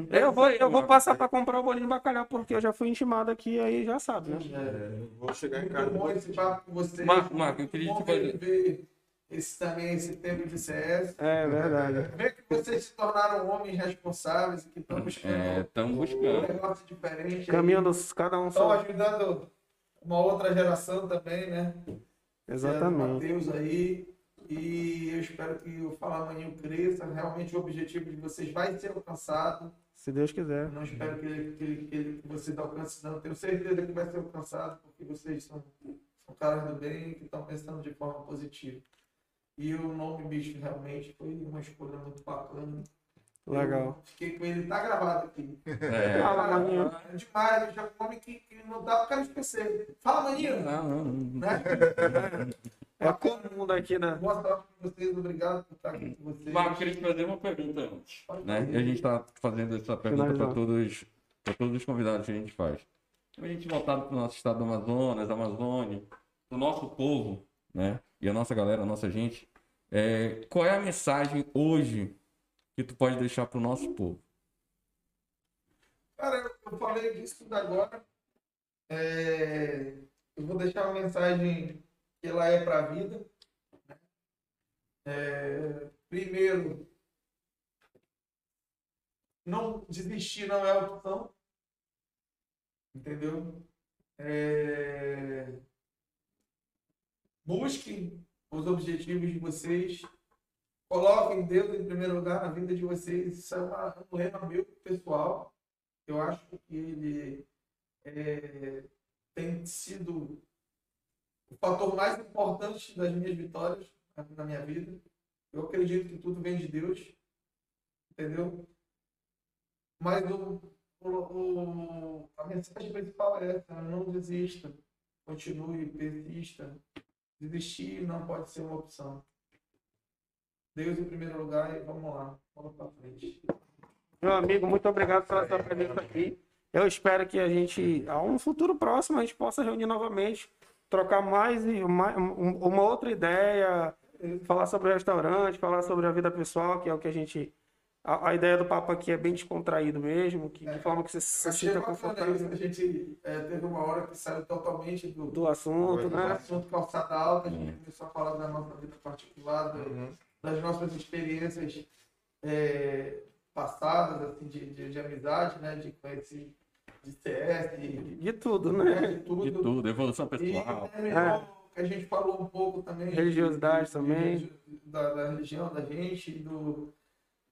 eu vou, eu vou passar para comprar o bolinho de bacalhau, porque eu já fui intimado aqui, aí já sabe, né? É, vou chegar em Muito casa. bom esse papo com vocês. Marco, Marco, eu queria te fazer- ver esse, também esse tempo de CS. É verdade. Ver que vocês se tornaram homens responsáveis e que estão buscando É, um buscando. negócio diferente. Caminho dos cada um Estão só. ajudando uma outra geração também, né? Exatamente. Matheus aí. E eu espero que o Fala Maninho cresça. Realmente o objetivo de vocês vai ser alcançado. Se Deus quiser. Não espero que, ele- que, ele- que, ele- que vocês alcancem, não. Tenho certeza que vai ser alcançado, porque vocês são, são caras do bem que estão pensando de forma positiva. E o nome Bicho realmente foi uma escolha muito bacana. Legal. Eu fiquei com ele, tá gravado aqui. É. Fala, Maninho. É demais, já é um nome que, que não dá pro cara esquecer. Fala, maninho! Não, não, não. Né? É comum daqui, né? Boa sorte pra vocês, obrigado por estar aqui com vocês. Marco, queria te fazer uma pergunta antes. Né? E a gente está fazendo essa pergunta para todos, pra todos os convidados que a gente faz. A gente voltado para o nosso estado do Amazonas, Amazônia, para o nosso povo, né? E a nossa galera, a nossa gente. é, qual é a mensagem hoje que tu pode deixar para o nosso povo? Cara, eu falei disso agora. É, eu vou deixar uma mensagem que ela é para a vida. É, primeiro, não desistir não é opção. Entendeu? É, busquem os objetivos de vocês. Coloquem Deus em primeiro lugar na vida de vocês. Isso é uma- um lema meu pessoal. Eu acho que ele é, tem sido o fator mais importante das minhas vitórias na, minha vida. Eu acredito que tudo vem de Deus, entendeu? Mas o, o, o- a mensagem principal é essa: não desista, continue, persista. Desistir não pode ser uma opção. Deus em primeiro lugar e vamos lá, vamos para frente. Meu amigo, muito obrigado pela sua presença aqui. Eu espero que a gente, a um futuro próximo, a gente possa reunir novamente, trocar mais e mais- um- uma outra ideia, falar sobre o restaurante, falar sobre a vida pessoal, que é o que a gente. A, a ideia do papo aqui é bem descontraído mesmo, que, de forma que você se sinta confortável isso. A gente é, teve uma hora que saiu totalmente do, do assunto, do né? assunto calçada alta, a gente começou a falar da nossa vida particular, do- das nossas experiências é, passadas, assim, de, de, de amizade, né? De conhecer de CS, de, De tudo, né, né? de tudo. De tudo, evolução E pessoal. terminou, que a gente falou um pouco também. de- Religiosidade de- também. de- Da, da religião da gente, do,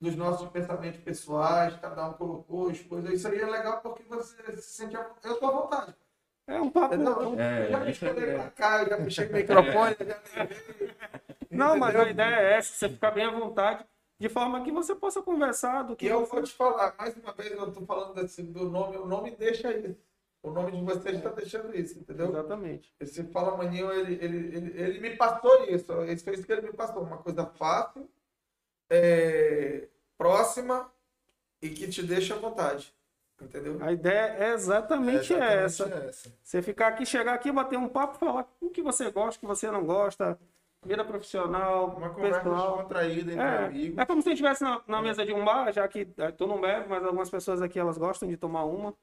dos nossos pensamentos pessoais, cada um colocou as coisas. Isso aí é legal porque você se sente. à- Eu tô à vontade. É um papo. Entendeu? É, eu já isso é- puxei pra cá, eu já puxei o microfone, eu já levei. Não, mas a ideia é essa, você ficar bem à vontade, de forma que você possa conversar do que E eu vou te falar, mais uma vez eu tô falando desse, do nome, o nome deixa isso. O nome de vocês está deixando isso, entendeu? Exatamente. Esse Fala Maninho, ele, ele, ele, ele me passou isso. Isso foi isso que ele me passou. Uma coisa fácil, é, próxima e que te deixa à vontade. Entendeu? A ideia é exatamente, É essa. exatamente essa. Você ficar aqui, chegar aqui, bater um papo, falar o que você gosta, o que você não gosta, vida profissional, Uma conversa pessoal. descontraída entre É, amigos. é como se a gente estivesse na, na mesa de um bar, já que eh, tu não bebe, mas algumas pessoas aqui elas gostam de tomar uma.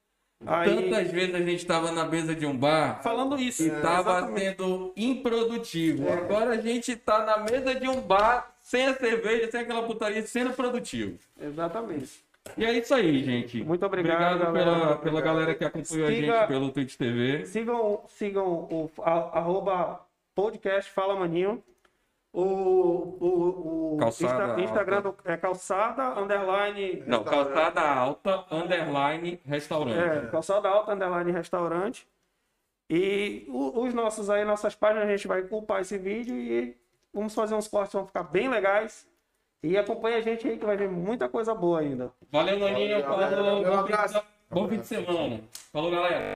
Aí, Tantas vezes a gente estava na mesa de um bar falando isso. e estava exatamente. sendo improdutivo. Agora a gente está na mesa de um bar sem a cerveja, sem aquela putaria, sendo produtivo. Exatamente. E é isso aí, gente. Muito obrigado, Obrigado galera. pela, pela galera que acompanhou a Siga- gente pelo Twitch TV. Sigam, sigam o a- arroba podcast Fala Maninho. O, o, o Calçada Insta- Instagram Alta. do- é calçada, underline, Não, calçada alta, underline, restaurante. é, calçada alta, underline restaurante. E os nossos aí, nossas páginas, a gente vai culpar esse vídeo e vamos fazer uns cortes, vão ficar bem legais. E acompanha a gente aí que vai ver muita coisa boa ainda. Valeu, Maninho. Valeu. Um fim de abraço. se- Bom fim de semana. Falou, galera.